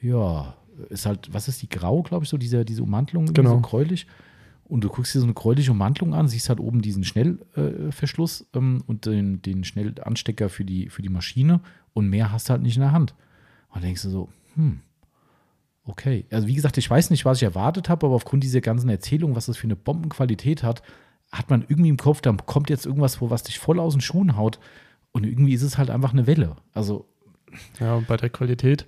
ja, ist halt, was ist die Grau, glaube ich, so, diese, diese Ummantelung, genau. so gräulich. Und du guckst dir so eine gräuliche Ummantelung an, siehst halt oben diesen Schnellverschluss äh, ähm, und den, den Schnellanstecker für die, für die Maschine und mehr hast du halt nicht in der Hand. Und dann denkst du so, hm, okay. Also wie gesagt, ich weiß nicht, was ich erwartet habe, aber aufgrund dieser ganzen Erzählung, was das für eine Bombenqualität hat, hat man irgendwie im Kopf, da kommt jetzt irgendwas vor, was dich voll aus den Schuhen haut. Und irgendwie ist es halt einfach eine Welle. Also ja, und bei der Qualität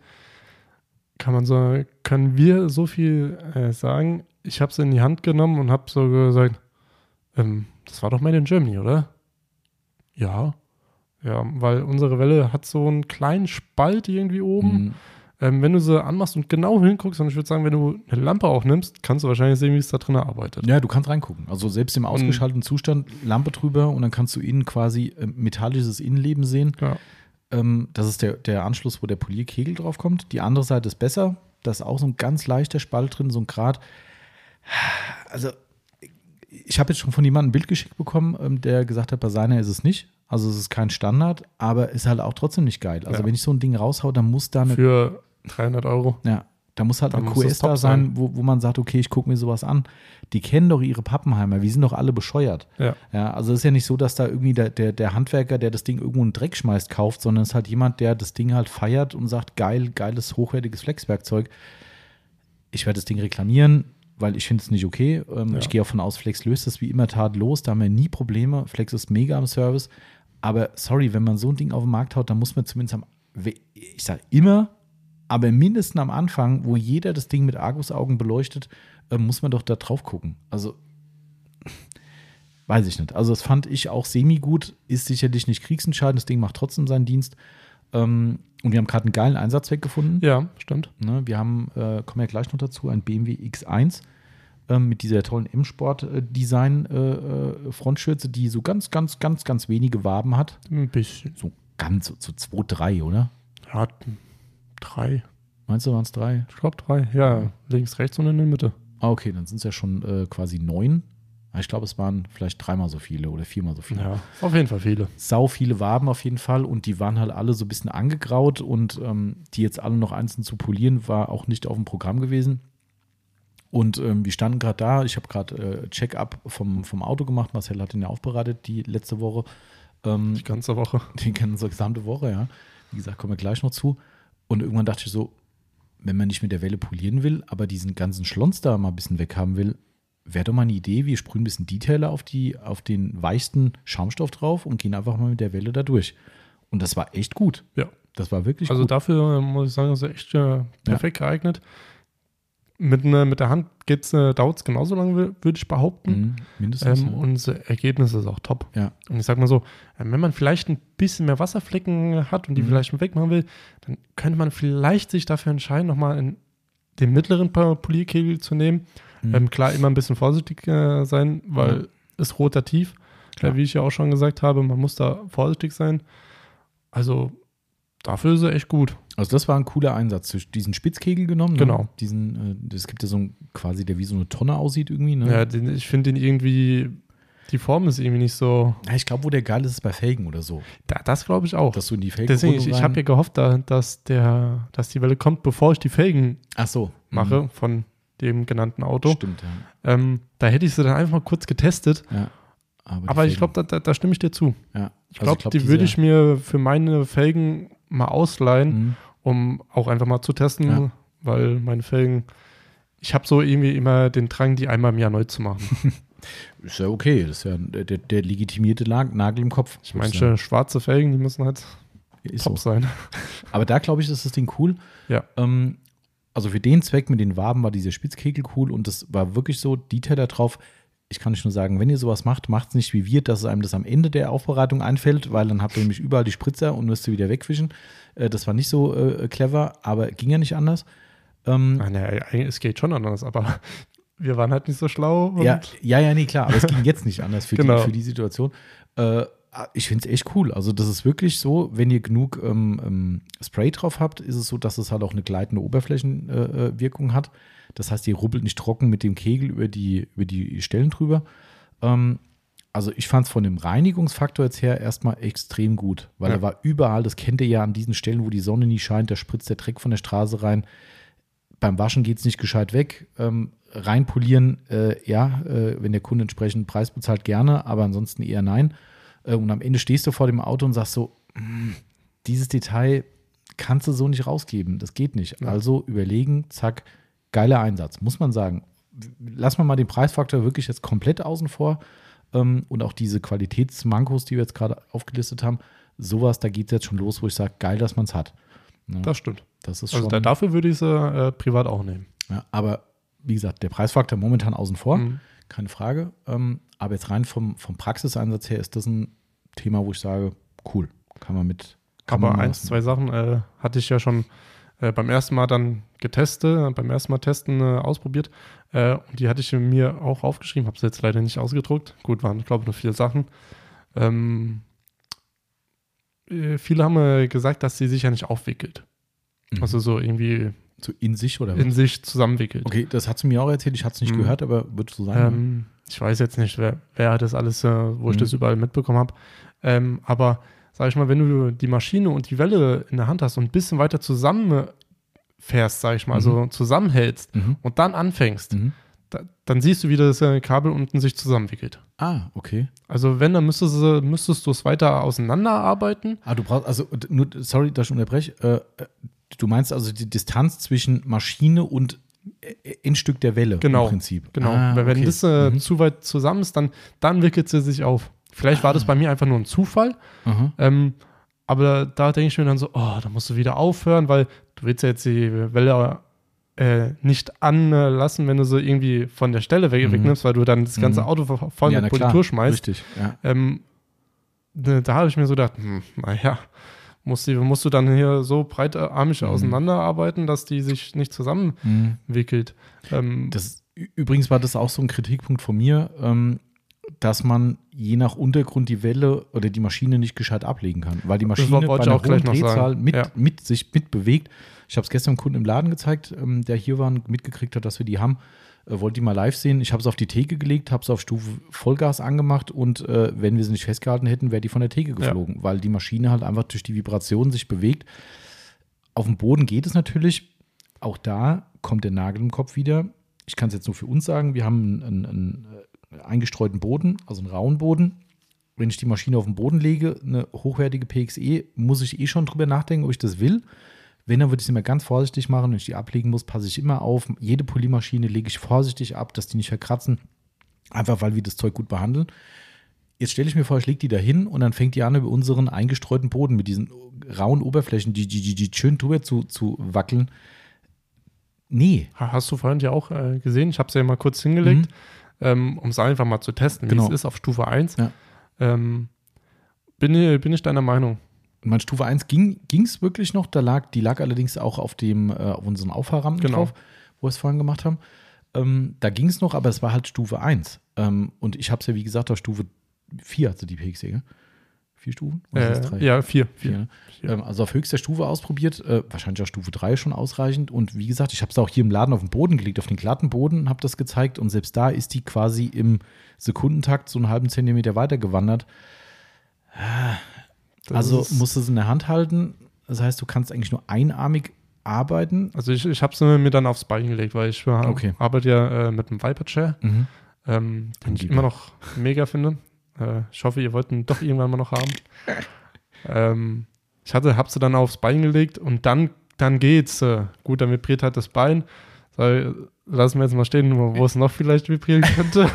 kann man so, können wir so viel äh, sagen. Ich habe es in die Hand genommen und habe so gesagt, ähm, das war doch Made in Germany, oder? Ja. Ja, weil unsere Welle hat so einen kleinen Spalt irgendwie oben. Mhm. Ähm, wenn du sie anmachst und genau hinguckst, und ich würde sagen, wenn du eine Lampe auch nimmst, kannst du wahrscheinlich sehen, wie es da drin arbeitet. Ja, du kannst reingucken. Also selbst im ausgeschalteten Zustand, Lampe drüber und dann kannst du innen quasi äh, metallisches Innenleben sehen. Ja. Ähm, das ist der, der Anschluss, wo der Polierkegel drauf kommt. Die andere Seite ist besser. Da ist auch so ein ganz leichter Spalt drin, so ein Grad. Also, ich habe jetzt schon von jemandem ein Bild geschickt bekommen, ähm, der gesagt hat, bei seiner ist es nicht. Also, es ist kein Standard, aber ist halt auch trotzdem nicht geil. Also, ja. wenn ich so ein Ding raushau, dann muss da eine. Für 300 Euro. Ja, da muss halt Dann eine QS da sein, wo, wo man sagt, okay, ich gucke mir sowas an. Die kennen doch ihre Pappenheimer, wir sind doch alle bescheuert. Ja. ja also es ist ja nicht so, dass da irgendwie der, der, der Handwerker, der das Ding irgendwo in den Dreck schmeißt, kauft, sondern es ist halt jemand, der das Ding halt feiert und sagt, geil, geiles, hochwertiges Flexwerkzeug. Ich werde das Ding reklamieren, weil ich finde es nicht okay. Ähm, ja. Ich gehe davon aus, Flex löst das wie immer tadellos, da haben wir nie Probleme. Flex ist mega am Service. Aber sorry, wenn man so ein Ding auf den Markt haut, dann muss man zumindest am, ich sage immer, aber mindestens am Anfang, wo jeder das Ding mit Argusaugen beleuchtet, äh, muss man doch da drauf gucken. Also, weiß ich nicht. Also, das fand ich auch semi-gut. Ist sicherlich nicht kriegsentscheidend. Das Ding macht trotzdem seinen Dienst. Ähm, und wir haben gerade einen geilen Einsatzzweck gefunden. Ja, stimmt. Ne, wir haben, äh, kommen ja gleich noch dazu, ein BMW X1 ähm, mit dieser tollen M-Sport-Design-Frontschürze, äh, äh die so ganz, ganz, ganz, ganz wenige Waben hat. Ein bisschen. So ganz, so, so zwei, drei, oder? Ja, Drei. Meinst du, waren es drei? Ich glaube drei. Ja, links, rechts und in der Mitte. Ah, okay, dann sind es ja schon äh, quasi neun. Ah, ich glaube, es waren vielleicht dreimal so viele oder viermal so viele. Ja, auf jeden Fall viele. Sau viele Waben auf jeden Fall und die waren halt alle so ein bisschen angegraut und ähm, die jetzt alle noch einzeln zu polieren, war auch nicht auf dem Programm gewesen. Und ähm, wir standen gerade da. Ich habe gerade äh, Check-up vom, vom Auto gemacht. Marcel hat ihn ja aufbereitet die letzte Woche. Ähm, die ganze Woche. Die ganze gesamte Woche, ja. Wie gesagt, kommen wir gleich noch zu. Und irgendwann dachte ich so, wenn man nicht mit der Welle polieren will, aber diesen ganzen Schlons da mal ein bisschen weghaben will, wäre doch mal eine Idee, wir sprühen ein bisschen Detailer auf, die, auf den weichsten Schaumstoff drauf und gehen einfach mal mit der Welle da durch. Und das war echt gut. Ja. Das war wirklich Also gut. dafür äh, muss ich sagen, ist er echt äh, perfekt geeignet. Mit, ne, mit der Hand geht's, äh, dauert es genauso lange, wür- würde ich behaupten. Mhm, mindestens. Ähm, ja. und das Ergebnis ist auch top. ja. Und ich sag mal so, äh, wenn man vielleicht ein bisschen mehr Wasserflecken hat und die Mhm. vielleicht wegmachen will, dann könnte man vielleicht sich dafür entscheiden, nochmal in den mittleren Polierkegel zu nehmen. Mhm. Ähm, klar, immer ein bisschen vorsichtig äh, sein, weil Ja. es rotativ. Klar. Äh, wie ich ja auch schon gesagt habe, man muss da vorsichtig sein. Also dafür ist er echt gut. Also das war ein cooler Einsatz. Diesen Spitzkegel genommen. Ne? Genau. Diesen, äh, es gibt ja so ein, quasi, der wie so eine Tonne aussieht irgendwie. Ne? Ja, den, ich finde den irgendwie, die Form ist irgendwie nicht so. Ja, ich glaube, wo der geil ist, ist bei Felgen oder so. Da, das glaube ich auch. Dass du in die Felgen Deswegen, ich, ich habe ja gehofft, da, dass, der, dass die Welle kommt, bevor ich die Felgen Ach so. mache Mhm. von dem genannten Auto. Stimmt, ja. Ähm, da hätte ich sie dann einfach mal kurz getestet. ja. Aber, Aber ich glaube, da, da, da stimme ich dir zu. ja. Ich Also glaube, die würde ich mir für meine Felgen mal ausleihen, Mhm. Um auch einfach mal zu testen, Ja. weil meine Felgen, ich habe so irgendwie immer den Drang, die einmal im Jahr neu zu machen. Ist ja okay. Das ist ja der, der, legitimierte Nagel im Kopf. Ich meine, schwarze Felgen, die müssen halt ist top so. sein. Aber da glaube ich, ist das Ding cool. Ja. Ähm, also für den Zweck mit den Waben war dieser Spitzkegel cool und das war wirklich so, Detailer drauf. Ich kann euch nur sagen, wenn ihr sowas macht, macht es nicht wie wir, dass es einem das am Ende der Aufbereitung einfällt, weil dann habt ihr nämlich überall die Spritzer und müsst ihr wieder wegwischen. Äh, das war nicht so äh, clever, aber ging ja nicht anders. Ähm, Ah, ne, es geht schon anders, aber wir waren halt nicht so schlau. Ja, ja, ja, nee, klar, aber es ging jetzt nicht anders für, Genau. die, für die Situation. Äh, ich finde es echt cool. Also, das ist wirklich so, wenn ihr genug ähm, ähm, Spray drauf habt, ist es so, dass es halt auch eine gleitende Oberflächenwirkung äh, hat. Das heißt, ihr rubbelt nicht trocken mit dem Kegel über die, über die Stellen drüber. Ähm, also, ich fand es von dem Reinigungsfaktor jetzt her erstmal extrem gut, weil Ja. er war überall, das kennt ihr ja an diesen Stellen, wo die Sonne nie scheint, da spritzt der Dreck von der Straße rein beim Waschen geht es nicht gescheit weg. Ähm, reinpolieren, äh, ja, äh, wenn der Kunde entsprechend Preis bezahlt, gerne, aber ansonsten eher nein. Äh, und am Ende stehst du vor dem Auto und sagst so, "Mm, dieses Detail kannst du so nicht rausgeben, das geht nicht. Ja. Also überlegen, zack, geiler Einsatz, muss man sagen. Lass mal mal den Preisfaktor wirklich jetzt komplett außen vor ähm, und auch diese Qualitätsmankos, die wir jetzt gerade aufgelistet haben, sowas, da geht es jetzt schon los, wo ich sage, geil, dass man es hat. Ja, Das stimmt. das ist Also schon. da, dafür würde ich sie äh, privat auch nehmen. Ja, aber wie gesagt, der Preisfaktor momentan außen vor, Mhm. keine Frage. Ähm, aber jetzt rein vom, vom Praxiseinsatz her ist das ein Thema, wo ich sage, cool, kann man mit. Kann Aber man eins, zwei Sachen äh, hatte ich ja schon äh, beim ersten Mal dann getestet, beim ersten Mal testen äh, ausprobiert. Äh, und die hatte ich mir auch aufgeschrieben, habe sie jetzt leider nicht ausgedruckt. Gut, waren, glaube ich, nur vier Sachen. Ähm, äh, viele haben äh, gesagt, dass sie sich ja nicht aufwickelt. Mhm. Also so irgendwie so in sich oder in sich zusammenwickelt. Okay, das hat sie mir auch erzählt, ich hatte es nicht Mhm. gehört, aber wird so sein. Ähm, ich weiß jetzt nicht, wer, wer das alles, äh, wo ich Mhm. das überall mitbekommen habe. Ähm, aber sag ich mal, wenn du die Maschine und die Welle in der Hand hast und ein bisschen weiter zusammen fährst, sag ich mal, also zusammenhältst Mhm. und dann anfängst, Mhm. da, dann siehst du, wie das äh, Kabel unten sich zusammenwickelt. Ah, okay. Also wenn, dann müsstest du, müsstest du es weiter auseinanderarbeiten. Ah, du brauchst, also nur, sorry, dass ich unterbreche. Äh, äh, du meinst also die Distanz zwischen Maschine und äh, Endstück der Welle Genau, im Prinzip. Genau. Ah, Weil wenn okay. das äh, Mhm. zu weit zusammen ist, dann, dann wickelt sie sich auf. Vielleicht war das bei mir einfach nur ein Zufall. Aha. Ähm, aber da denke ich mir dann so, oh, da musst du wieder aufhören, weil du willst ja jetzt die Welle äh, nicht anlassen, wenn du sie irgendwie von der Stelle weg, Mhm. wegnimmst, weil du dann das ganze Mhm. Auto vo- voll Ja, mit klar, Politur schmeißt. Richtig, ja. Ähm, ne, da habe ich mir so gedacht, hm, naja, musst du, musst du dann hier so breitarmig Mhm. auseinanderarbeiten, dass die sich nicht zusammenwickelt. Mhm. Ähm, Das, übrigens war das auch so ein Kritikpunkt von mir, ähm, dass man je nach Untergrund die Welle oder die Maschine nicht gescheit ablegen kann, weil die Maschine bei einer hohen. Drehzahl mit, Ja. mit sich mitbewegt. Ich habe es gestern einem Kunden im Laden gezeigt, ähm, der hier war und mitgekriegt hat, dass wir die haben. Äh, wollte die mal live sehen. Ich habe es auf die Theke gelegt, habe es auf Stufe Vollgas angemacht und äh, wenn wir sie nicht festgehalten hätten, wäre die von der Theke geflogen, weil die Maschine halt einfach durch die Vibration sich bewegt. Auf dem Boden geht es natürlich. Auch da kommt der Nagel im Kopf wieder. Ich kann es jetzt nur für uns sagen. Wir haben einen, einen, einen äh, eingestreuten Boden, also einen rauen Boden. wenn ich die Maschine auf den Boden lege, eine hochwertige PXE, muss ich eh schon drüber nachdenken, ob ich das will. Wenn, dann würde ich es immer ganz vorsichtig machen. Wenn ich die ablegen muss, passe ich immer auf. Jede Polymaschine lege ich vorsichtig ab, dass die nicht verkratzen. Einfach weil wir das Zeug gut behandeln. Jetzt stelle ich mir vor, ich lege die da hin und dann fängt die an, über unseren eingestreuten Boden mit diesen rauen Oberflächen, die, die, die, die schön drüber zu, zu wackeln. Nee. Hast du vorhin ja auch äh, gesehen, ich habe es ja mal kurz hingelegt, mhm. Ähm, um es einfach mal zu testen, genau. wie es ist auf Stufe 1. Ja. Ähm, bin, bin ich deiner Meinung. Mein Stufe 1 ging es wirklich noch, da lag, die lag allerdings auch auf dem, äh, auf unseren Auffahrrampen genau. drauf, wo wir es vorhin gemacht haben. Ähm, da ging es noch, aber es war halt Stufe 1. Ähm, und ich habe es ja, wie gesagt, auf Stufe 4 hatte die PXE. Vier Stufen? Äh, ja, vier. vier. vier. vier. Ähm, also auf höchster Stufe ausprobiert, äh, wahrscheinlich auch Stufe 3 schon ausreichend. Und wie gesagt, ich habe es auch hier im Laden auf den Boden gelegt, auf den glatten Boden, habe das gezeigt. Und selbst da ist die quasi im Sekundentakt so einen halben Zentimeter weiter gewandert. also musst du es in der Hand halten. Das heißt, du kannst eigentlich nur einarmig arbeiten. Also ich, ich habe es mir dann aufs Bein gelegt, weil ich okay. arbeite ja äh, mit einem Viper Chair, mhm. ähm, den ich immer noch mega finde. Äh, ich hoffe, ihr wollt ihn doch irgendwann mal noch haben. ähm, ich hatte, hab sie dann aufs Bein gelegt und dann, dann geht's. Äh, gut, dann vibriert halt das Bein. So, lassen wir jetzt mal stehen, wo, wo es noch vielleicht vibrieren könnte.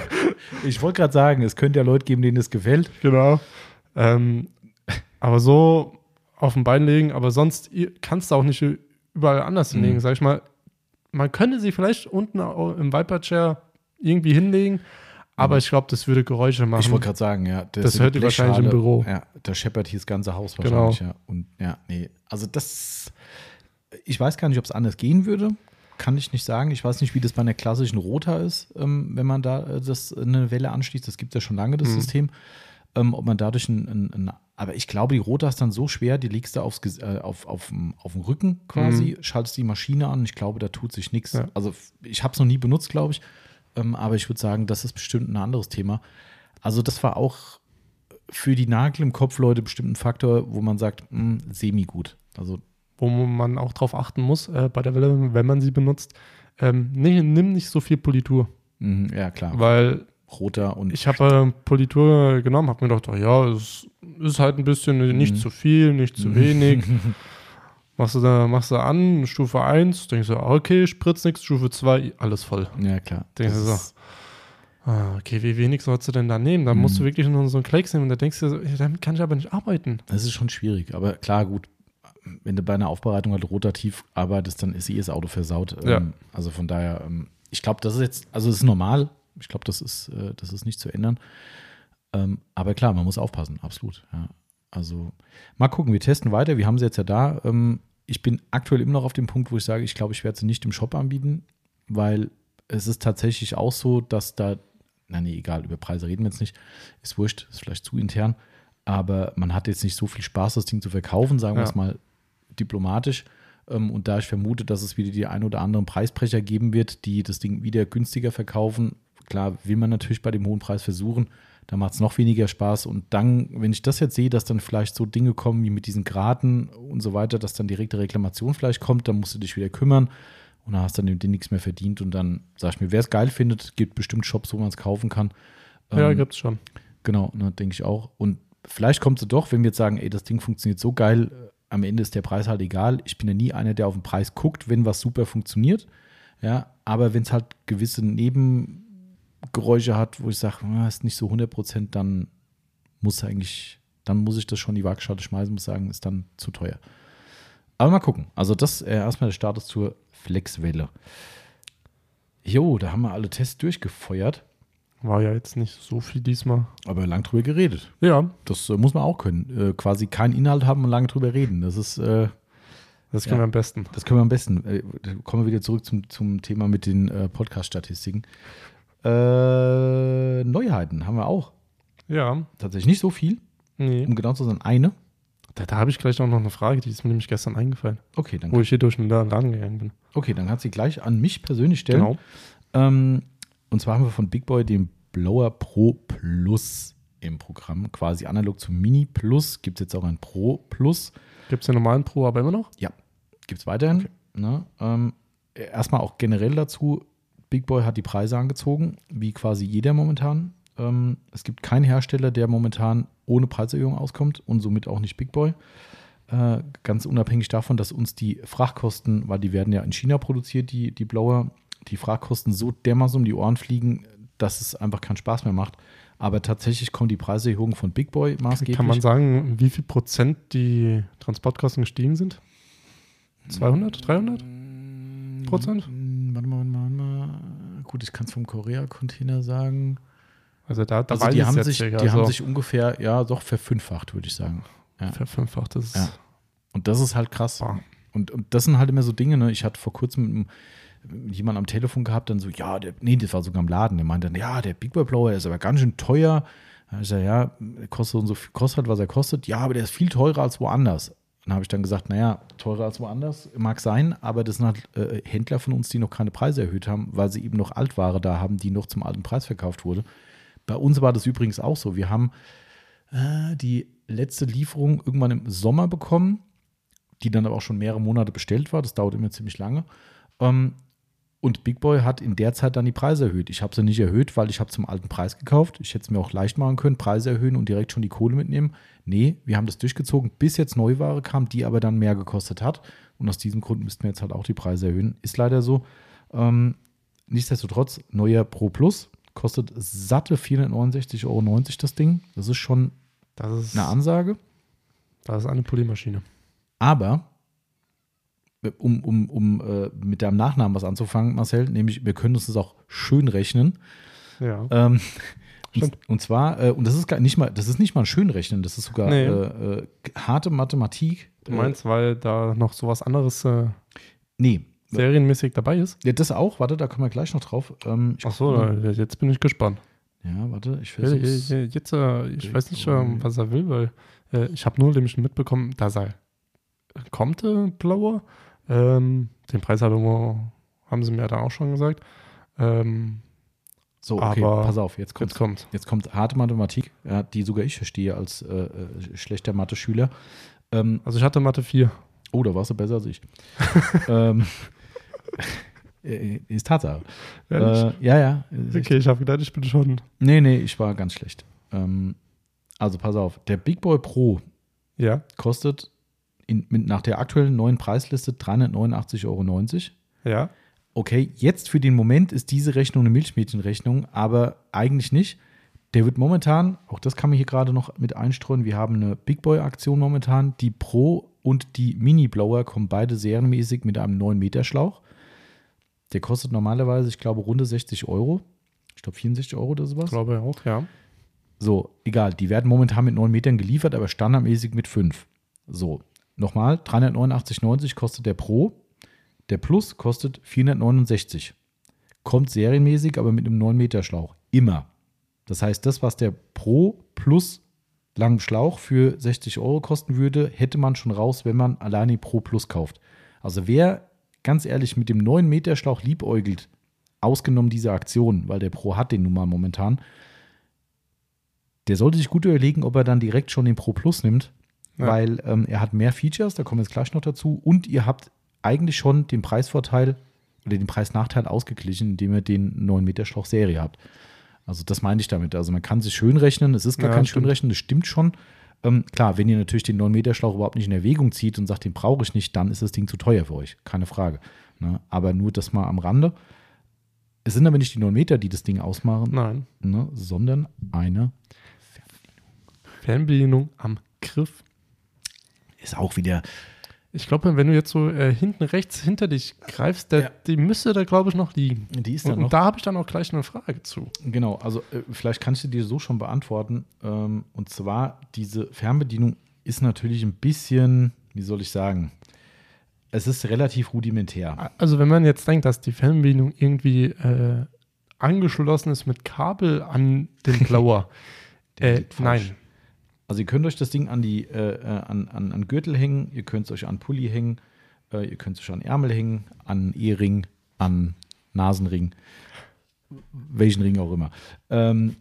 ich wollte gerade sagen, es könnte ja Leute geben, denen es gefällt. Genau. Ähm, aber so auf dem Bein legen, aber sonst kannst du auch nicht überall anders hinlegen, mhm. sag ich mal. Man könnte sie vielleicht unten im Viper Chair irgendwie hinlegen, aber mhm. ich glaube, das würde Geräusche machen. Ich wollte gerade sagen, ja. Das hört ihr wahrscheinlich im Büro. Ja, da scheppert hier das ganze Haus genau. wahrscheinlich, genau. ja. Und ja, nee. Also das, ich weiß gar nicht, ob es anders gehen würde. Kann ich nicht sagen. Ich weiß nicht, wie das bei einer klassischen Rota ist, ähm, wenn man da äh, das eine Welle anschließt. Das gibt es ja schon lange, das mhm. System. Ähm, ob man dadurch ein, ein, ein, aber ich glaube, die Rota ist dann so schwer, die legst du aufs, äh, auf, auf, auf den Rücken quasi, mhm. schaltest die Maschine an. Ich glaube, da tut sich nichts. Ja. Also ich habe es noch nie benutzt, glaube ich. Ähm, aber ich würde sagen, das ist bestimmt ein anderes Thema. Also, das war auch für die Nagel im Kopf Leute bestimmt ein Faktor, wo man sagt, mh, hm, semi gut. Also wo man auch drauf achten muss äh, bei der Welle, wenn man sie benutzt, ähm, nee, nimm nicht so viel Politur. Mhm, ja, klar. Weil roter und. Ich habe äh, Politur genommen, habe mir gedacht, oh, ja, es ist halt ein bisschen nicht mhm. zu viel, nicht zu wenig. Machst du da, machst du an, Stufe 1, denkst du, okay, spritzt nichts, Stufe 2, alles voll. Ja, klar. Denkst du so, ah, okay, wie wenig sollst du denn da nehmen? Da mhm. musst du wirklich nur so einen Klecks nehmen und da denkst du, damit kann ich aber nicht arbeiten. Das ist schon schwierig, aber klar, gut. Wenn du bei einer Aufbereitung halt rotativ arbeitest, dann ist eh das Auto versaut. Ja. Ähm, also von daher, ähm, ich glaube, das ist jetzt, also es ist normal. Ich glaube, das ist, äh, das ist nicht zu ändern. Ähm, aber klar, man muss aufpassen, absolut. Ja. Also mal gucken, wir testen weiter. Wir haben sie jetzt ja da ich bin aktuell immer noch auf dem Punkt, wo ich sage, ich glaube, ich werde sie nicht im Shop anbieten, weil es ist tatsächlich auch so, dass da, na nee, egal, über Preise reden wir jetzt nicht, ist wurscht, ist vielleicht zu intern, aber man hat jetzt nicht so viel Spaß, das Ding zu verkaufen, sagen wir es mal diplomatisch. Ähm, und da ich vermute, dass es wieder die ein oder anderen Preisbrecher geben wird, die das Ding wieder günstiger verkaufen, klar will man natürlich bei dem hohen Preis versuchen, da macht es noch weniger Spaß. Und dann, wenn ich das jetzt sehe, dass dann vielleicht so Dinge kommen wie mit diesen Graten und so weiter, dass dann direkte Reklamation vielleicht kommt, dann musst du dich wieder kümmern und dann hast du dann nichts mehr verdient. Und dann sag ich mir, wer es geil findet, gibt bestimmt Shops, wo man es kaufen kann. Ja, ähm, gibt es schon. Genau, ne, denke ich auch. Und vielleicht kommt es doch, wenn wir jetzt sagen, ey, das Ding funktioniert so geil, äh, am Ende ist der Preis halt egal. Ich bin ja nie einer, der auf den Preis guckt, wenn was super funktioniert. Ja, aber wenn es halt gewisse Neben Geräusche hat, wo ich sage, ah, ist nicht so 100 Prozent, dann muss eigentlich, dann muss ich das schon in die Waagschale schmeißen, muss sagen, ist dann zu teuer. Aber mal gucken. Also das äh, erstmal der Status zur Flexwelle. Jo, da haben wir alle Tests durchgefeuert. War ja jetzt nicht so viel diesmal. Aber lang drüber geredet. Ja. Das äh, muss man auch können. Äh, quasi keinen Inhalt haben und lange drüber reden. Das ist. Äh, das können ja, wir am besten. Das können wir am besten. Äh, kommen wir wieder zurück zum, zum Thema mit den äh, Podcast-Statistiken. Äh, Neuheiten haben wir auch. Ja. Tatsächlich nicht so viel. Nee. Um genau zu sein, eine. Da, da habe ich gleich auch noch eine Frage, die ist mir nämlich gestern eingefallen. Okay, dann. Wo ich hier durch den Laden gegangen bin. Okay, dann kannst du sie gleich an mich persönlich stellen. Genau. Ähm, und zwar haben wir von Big Boy den Blower Pro Plus im Programm. Quasi analog zum Mini Plus. Gibt es jetzt auch ein Pro Plus. Gibt es den normalen Pro aber immer noch? Ja, gibt es weiterhin. Okay. Ne? Ähm, erstmal auch generell dazu, Big Boy hat die Preise angezogen, wie quasi jeder momentan. Ähm, es gibt keinen Hersteller, der momentan ohne Preiserhöhung auskommt und somit auch nicht Big Boy. Äh, ganz unabhängig davon, dass uns die Frachtkosten, weil die werden ja in China produziert, die, die Blower, die Frachtkosten so dermaßen um die Ohren fliegen, dass es einfach keinen Spaß mehr macht. Aber tatsächlich kommt die Preiserhöhung von Big Boy maßgeblich. Kann man sagen, wie viel Prozent die Transportkosten gestiegen sind? 200, 300 Prozent? Mm, Warte mal, warte mal, warte mal. Gut, ich kann es vom Korea-Container sagen. Also da, da Also die, haben sich, die also haben sich ungefähr, ja, doch verfünffacht, würde ich sagen. Ja. verfünffacht. Das ist Ja. Und das ist halt krass. Boah. Und, und das sind halt immer so Dinge, ne? Ich hatte vor kurzem mit, einem- mit jemandem am Telefon gehabt, dann so, ja, der, nee, das war sogar im Laden, der meinte dann, ja, der Big Boy Blower ist aber ganz schön teuer. Ich sag, ja, kostet so kostet halt, was er kostet. Ja, aber der ist viel teurer als woanders. Dann habe ich dann gesagt, naja, teurer als woanders, mag sein, aber das sind halt äh, Händler von uns, die noch keine Preise erhöht haben, weil sie eben noch Altware da haben, die noch zum alten Preis verkauft wurde. Bei uns war das übrigens auch so. Wir haben äh, die letzte Lieferung irgendwann im Sommer bekommen, die dann aber auch schon mehrere Monate bestellt war. Das dauert immer ziemlich lange. Ähm, und Big Boy hat in der Zeit dann die Preise erhöht. Ich habe sie nicht erhöht, weil ich habe zum alten Preis gekauft. Ich hätte es mir auch leicht machen können, Preise erhöhen und direkt schon die Kohle mitnehmen. Nee, wir haben das durchgezogen, bis jetzt Neuware kam, die aber dann mehr gekostet hat. Und aus diesem Grund müssten wir jetzt halt auch die Preise erhöhen. Ist leider so. Ähm, nichtsdestotrotz, neuer Pro Plus kostet satte 469,90 Euro das Ding. Das ist schon Das ist, eine Ansage. das ist eine Polymaschine. Aber, um, um, um äh, mit deinem Nachnamen was anzufangen, Marcel, nämlich wir können uns das auch schön rechnen. Ja. Ähm, und, und zwar, äh, und das ist gar nicht mal, das ist nicht mal ein Schönrechnen, das ist sogar Nee. äh, äh, harte Mathematik. Du meinst, weil da noch sowas anderes äh, Äh, nee. serienmäßig dabei ist? Ja, das auch, warte, da kommen wir gleich noch drauf. Ähm, Ach so, mal. äh, jetzt bin ich gespannt. Ja, warte, ich Ja, versuch's. ja, Jetzt, äh, ich weiß nicht, ähm, was er will, weil äh, ich habe nur nämlich mitbekommen, dass er kommt, äh, Blower. Ähm, den Preis irgendwo, haben sie mir da auch schon gesagt. Ähm, So, okay, aber pass auf, jetzt kommt jetzt kommt. Jetzt kommt harte Mathematik, die sogar ich verstehe als äh, äh, schlechter Mathe-Schüler. Ähm, Also ich hatte Mathe 4. oh, da warst du besser als ich. ähm, äh, ist Tatsache. Äh, ja, ja. echt- okay, ich habe gedacht, ich bin schon. Nee, nee, ich war ganz schlecht. Ähm, also pass auf, der Big Boy Pro Ja, kostet in, mit, nach der aktuellen neuen Preisliste 389,90 Euro. ja. Okay, jetzt für den Moment ist diese Rechnung eine Milchmädchenrechnung, aber eigentlich nicht. Der wird momentan, auch das kann man hier gerade noch mit einstreuen, wir haben eine Big Boy-Aktion momentan. Die Pro und die Mini-Blower kommen beide serienmäßig mit einem 9 Meter Schlauch. Der kostet normalerweise, ich glaube, runde 60 Euro. Ich glaube, 64 Euro oder sowas. Glaube auch, ja. So, egal. Die werden momentan mit 9 Metern geliefert, aber standardmäßig mit 5. So, nochmal, 389,90 kostet der Pro. Der Plus kostet 469. Kommt serienmäßig, aber mit einem 9 Meter Schlauch. Immer. Das heißt, das, was der Pro Plus langen Schlauch für 60 Euro kosten würde, hätte man schon raus, wenn man alleine Pro Plus kauft. Also wer ganz ehrlich mit dem 9 Meter Schlauch liebäugelt, ausgenommen diese Aktion, weil der Pro hat den nun mal momentan, der sollte sich gut überlegen, ob er dann direkt schon den Pro Plus nimmt, Ja. weil ähm, er hat mehr Features, da kommen wir jetzt gleich noch dazu, und ihr habt eigentlich schon den Preisvorteil oder den Preisnachteil ausgeglichen, indem ihr den 9 Meter Schlauch Serie habt. Also das meine ich damit. Also man kann sich schön rechnen, es ist gar Ja, kein stimmt. Schönrechnen, das stimmt schon. Ähm, klar, wenn ihr natürlich den 9 Meter Schlauch überhaupt nicht in Erwägung zieht und sagt, den brauche ich nicht, dann ist das Ding zu teuer für euch, keine Frage. Ne? Aber nur das mal am Rande. Es sind aber nicht die 9 Meter, die das Ding ausmachen, Nein. ne? sondern eine Fernbedienung am Griff. Ist auch wieder Ich glaube, wenn du jetzt so äh, hinten rechts hinter dich greifst, der, Ja. die müsste da, glaube ich, noch liegen. Die ist Und, da noch. und da habe ich dann auch gleich eine Frage zu. Genau, also äh, vielleicht kannst du dir so schon beantworten. Ähm, und zwar, diese Fernbedienung ist natürlich ein bisschen, wie soll ich sagen, es ist relativ rudimentär. Also wenn man jetzt denkt, dass die Fernbedienung irgendwie äh, angeschlossen ist mit Kabel an den Blower. Äh, nein. Also ihr könnt euch das Ding an die äh, äh, an, an, an Gürtel hängen, ihr könnt es euch an Pulli hängen, äh, ihr könnt es euch an Ärmel hängen, an Ehering, an Nasenring, welchen Ring auch immer. Ähm,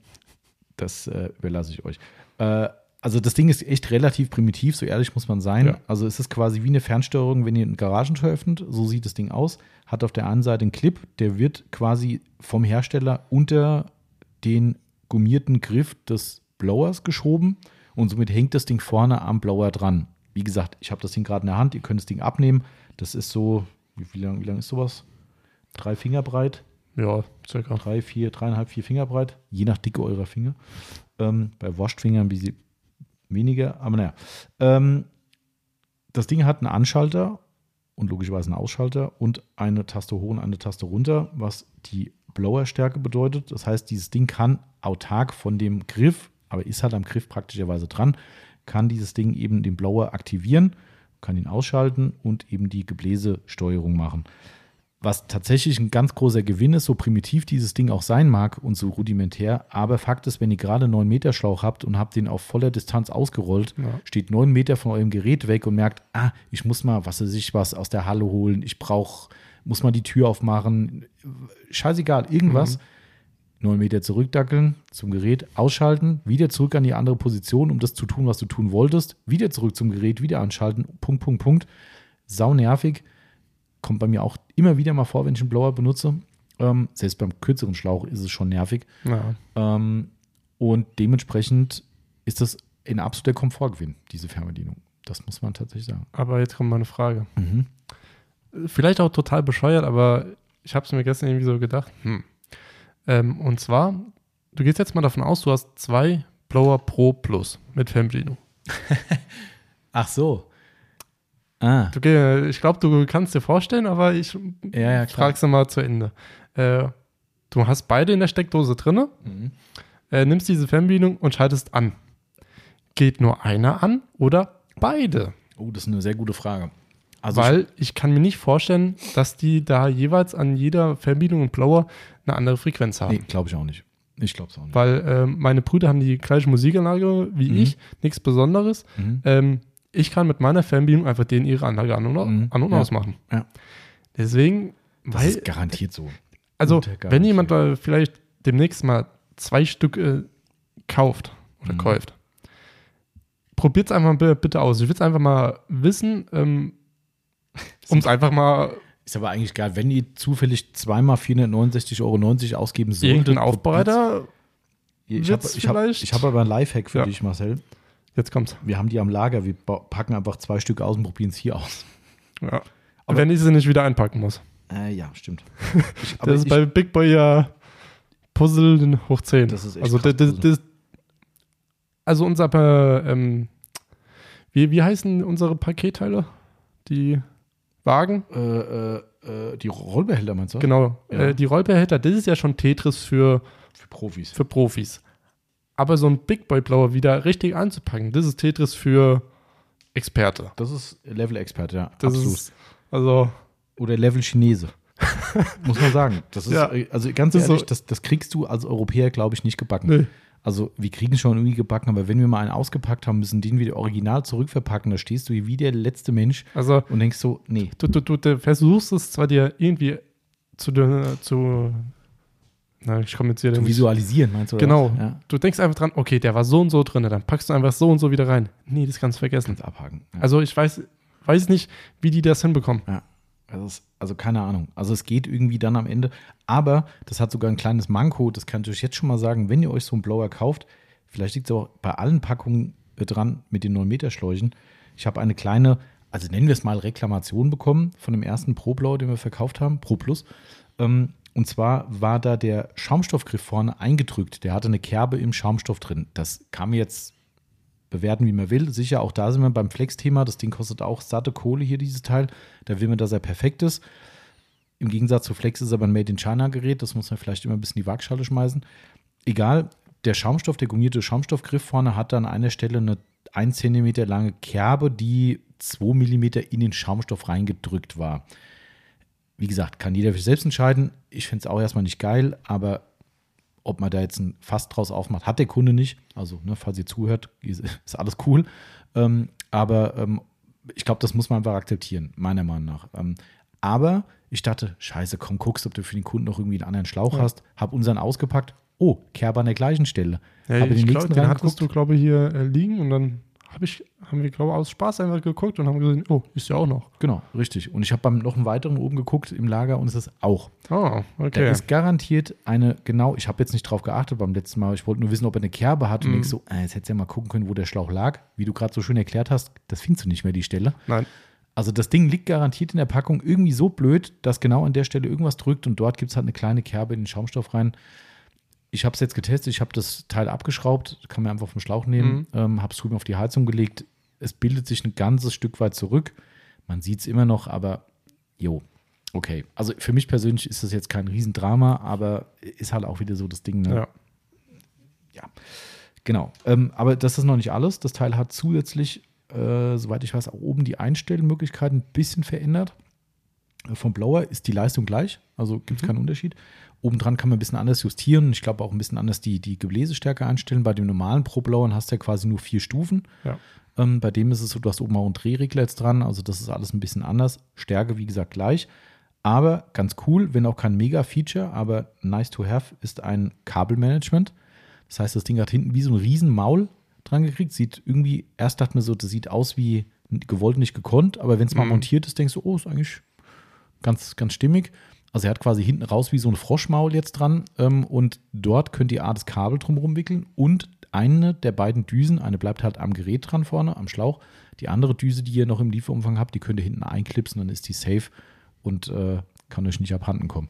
das äh, überlasse ich euch. Äh, also das Ding ist echt relativ primitiv, so ehrlich muss man sein. Ja. Also es ist quasi wie eine Fernsteuerung, wenn ihr ein Garagentor öffnet. So sieht das Ding aus. Hat auf der einen Seite einen Clip, der wird quasi vom Hersteller unter den gummierten Griff des Blowers geschoben und somit hängt das Ding vorne am Blower dran. Wie gesagt, ich habe das Ding gerade in der Hand, ihr könnt das Ding abnehmen. Das ist so, wie, lang, wie lang ist sowas? Drei Finger breit. Ja, circa. Drei, vier, dreieinhalb, vier Finger breit, je nach Dicke eurer Finger. Ähm, bei Wurstfingern ein bisschen weniger, aber naja. Ähm, das Ding hat einen Anschalter und logischerweise einen Ausschalter und eine Taste hoch und eine Taste runter, was die Blower-Stärke bedeutet. Das heißt, dieses Ding kann autark von dem Griff, aber ist halt am Griff praktischerweise dran, kann dieses Ding eben den Blower aktivieren, kann ihn ausschalten und eben die Gebläsesteuerung machen was tatsächlich ein ganz großer Gewinn ist, so primitiv dieses Ding auch sein mag und so rudimentär. Aber Fakt ist, wenn ihr gerade einen 9 Meter Schlauch habt und habt den auf voller Distanz ausgerollt, ja. steht 9 Meter von eurem Gerät weg und merkt, ah, ich muss mal, was weiß ich, was aus der Halle holen, ich brauche, muss mal die Tür aufmachen, scheißegal, irgendwas. Mhm. 9 Meter zurückdackeln, zum Gerät ausschalten, wieder zurück an die andere Position, um das zu tun, was du tun wolltest, wieder zurück zum Gerät, wieder anschalten, Punkt, Punkt, Punkt. Sau nervig kommt bei mir auch immer wieder mal vor, wenn ich einen Blower benutze. Ähm, selbst beim kürzeren Schlauch ist es schon nervig. Ja. Ähm, und dementsprechend ist das ein absoluter Komfortgewinn, diese Fernbedienung. Das muss man tatsächlich sagen. Aber jetzt kommt mal eine Frage. Mhm. Vielleicht auch total bescheuert, aber ich habe es mir gestern irgendwie so gedacht. Hm. Ähm, und zwar, du gehst jetzt mal davon aus, du hast zwei Blower Pro Plus mit Fernbedienung. Ach so. Ah. Du, ich glaube, du kannst dir vorstellen, aber ich ja, ja, frage es mal zu Ende. Äh, du hast beide in der Steckdose drin, mhm. äh, nimmst diese Fernbedienung und schaltest an. Geht nur einer an oder beide? Oh, das ist eine sehr gute Frage. Also Weil ich, ich kann mir nicht vorstellen, dass die da jeweils an jeder Fernbedienung und Blower eine andere Frequenz haben. Nee, glaube ich auch nicht. Ich glaube es auch nicht. Weil äh, meine Brüder haben die gleiche Musikanlage wie mhm. ich, nichts Besonderes. Mhm. Ähm, ich kann mit meiner Fernbedienung einfach denen ihre Anlage an und, mhm. an und ja. ausmachen. Ja. Deswegen, das weil, ist garantiert so. Also, wenn jemand da vielleicht demnächst mal zwei Stück äh, kauft oder mhm. kauft, probiert es einfach bitte aus. Ich will es einfach mal wissen, ähm, um es einfach mal. Ist aber eigentlich geil, wenn ihr zufällig zweimal 469,90 Euro ausgeben solltet. Irgendein Aufbereiter. Ich habe hab, hab aber ein Lifehack für ja. dich, Marcel. Jetzt kommt's. Wir haben die am Lager. Wir packen einfach zwei Stück aus und probieren es hier aus. Ja. Aber wenn ich sie nicht wieder einpacken muss. Äh, ja, stimmt. Ich, das ist ich, bei Big Boy ja Puzzle hoch 10. Das ist echt also, das, das, das, also unser, äh, ähm, wie, wie heißen unsere Paketteile? Die Wagen? Äh, äh, äh die Rollbehälter meinst du? Genau. Ja. Äh, die Rollbehälter, das ist ja schon Tetris für, für Profis. Für Profis. Aber so ein Big Boy Blower wieder richtig anzupacken, das ist Tetris für Experte. Das ist Level-Experte, ja. Das absolut. Ist, also Oder Level Chinese. Muss man sagen. Das ist, ja, also ganz ehrlich, so, das, das kriegst du als Europäer, glaube ich, nicht gebacken. Nee. Also wir kriegen es schon irgendwie gebacken, aber wenn wir mal einen ausgepackt haben, müssen den wieder original zurückverpacken. Da stehst du wie der letzte Mensch also, und denkst so, nee. Du, du, du versuchst es zwar dir irgendwie zu, zu na, ich komme jetzt hier zu visualisieren, meinst du? Genau. Ja. Du denkst einfach dran, okay, der war so und so drin, dann packst du einfach so und so wieder rein. Nee, das kannst du vergessen. Kannst abhaken. Ja. Also ich weiß, weiß nicht, wie die das hinbekommen. Ja. Also, also, keine Ahnung. Also es geht irgendwie dann am Ende. Aber das hat sogar ein kleines Manko, das kann ich euch jetzt schon mal sagen, wenn ihr euch so einen Blower kauft, vielleicht liegt es auch bei allen Packungen äh, dran mit den 9-Meter-Schläuchen. Ich habe eine kleine, also nennen wir es mal Reklamation bekommen von dem ersten Pro-Blower, den wir verkauft haben, Pro Plus. Ähm, und zwar war da der Schaumstoffgriff vorne eingedrückt. Der hatte eine Kerbe im Schaumstoff drin. Das man jetzt bewerten, wie man will. Sicher, auch da sind wir beim Flex-Thema. Das Ding kostet auch satte Kohle hier, dieses Teil. Da will man, dass er perfekt ist. Im Gegensatz zu Flex ist aber ein Made in China-Gerät. Das muss man vielleicht immer ein bisschen in die Waagschale schmeißen. Egal, der Schaumstoff, der gummierte Schaumstoffgriff vorne hat an einer Stelle eine 1 cm lange Kerbe, die 2 mm in den Schaumstoff reingedrückt war wie gesagt, kann jeder für sich selbst entscheiden. Ich finde es auch erstmal nicht geil, aber ob man da jetzt ein Fass draus aufmacht, hat der Kunde nicht. Also, ne, falls ihr zuhört, ist, alles cool. Ähm, aber ähm, ich glaube, das muss man einfach akzeptieren, meiner Meinung nach. Ähm, aber ich dachte, scheiße, komm, guckst, ob du für den Kunden noch irgendwie einen anderen Schlauch ja. hast. Hab unseren ausgepackt. Oh, Kerber an der gleichen Stelle. Ja, Hab ich den, glaub, den hattest du, glaube ich, hier äh, liegen und dann hab ich, haben wir, glaube ich, aus Spaß einfach geguckt und haben gesehen, oh, ist ja auch noch. Genau, richtig. Und ich habe beim noch einen weiteren oben geguckt im Lager und es ist auch. Ah, okay. Da ist garantiert eine, genau, ich habe jetzt nicht drauf geachtet beim letzten Mal, ich wollte nur wissen, ob er eine Kerbe hat und Mhm. ich so, äh, jetzt hättest du ja mal gucken können, wo der Schlauch lag. Wie du gerade so schön erklärt hast, das findest du nicht mehr, die Stelle. Nein. Also das Ding liegt garantiert in der Packung irgendwie so blöd, dass genau an der Stelle irgendwas drückt und dort gibt es halt eine kleine Kerbe in den Schaumstoff rein. Ich habe es jetzt getestet, ich habe das Teil abgeschraubt, kann man einfach vom Schlauch nehmen, ähm, habe es drüben auf die Heizung gelegt. Es bildet sich ein ganzes Stück weit zurück. Man sieht es immer noch, aber jo, okay. Also für mich persönlich ist das jetzt kein Riesendrama, aber ist halt auch wieder so das Ding. Ne? Ja. ja. Genau. Ähm, aber das ist noch nicht alles. Das Teil hat zusätzlich, äh, soweit ich weiß, auch oben die Einstellmöglichkeiten ein bisschen verändert. Vom Blower ist die Leistung gleich, also gibt es keinen Unterschied. Obendran kann man ein bisschen anders justieren. Ich glaube auch ein bisschen anders die, die Gebläsestärke einstellen. Bei dem normalen Pro-Blowern hast du ja quasi nur vier Stufen. Ja. Ähm, bei dem ist es so, du hast oben auch einen Drehregler jetzt dran. Also das ist alles ein bisschen anders. Stärke, wie gesagt, gleich. Aber ganz cool, wenn auch kein Mega-Feature, aber nice to have, ist ein Kabelmanagement. Das heißt, das Ding hat hinten wie so ein Riesenmaul dran gekriegt. Sieht irgendwie, erst dachte man so, das sieht aus wie gewollt, nicht gekonnt. Aber wenn es mal Mhm. montiert ist, denkst du, oh, ist eigentlich ganz, ganz stimmig. Also er hat quasi hinten raus wie so ein Froschmaul jetzt dran. Ähm, und dort könnt ihr A, das Kabel drumherum wickeln und eine der beiden Düsen, eine bleibt halt am Gerät dran vorne, am Schlauch. Die andere Düse, die ihr noch im Lieferumfang habt, die könnt ihr hinten einklipsen, dann ist die safe und äh, kann euch nicht abhanden kommen.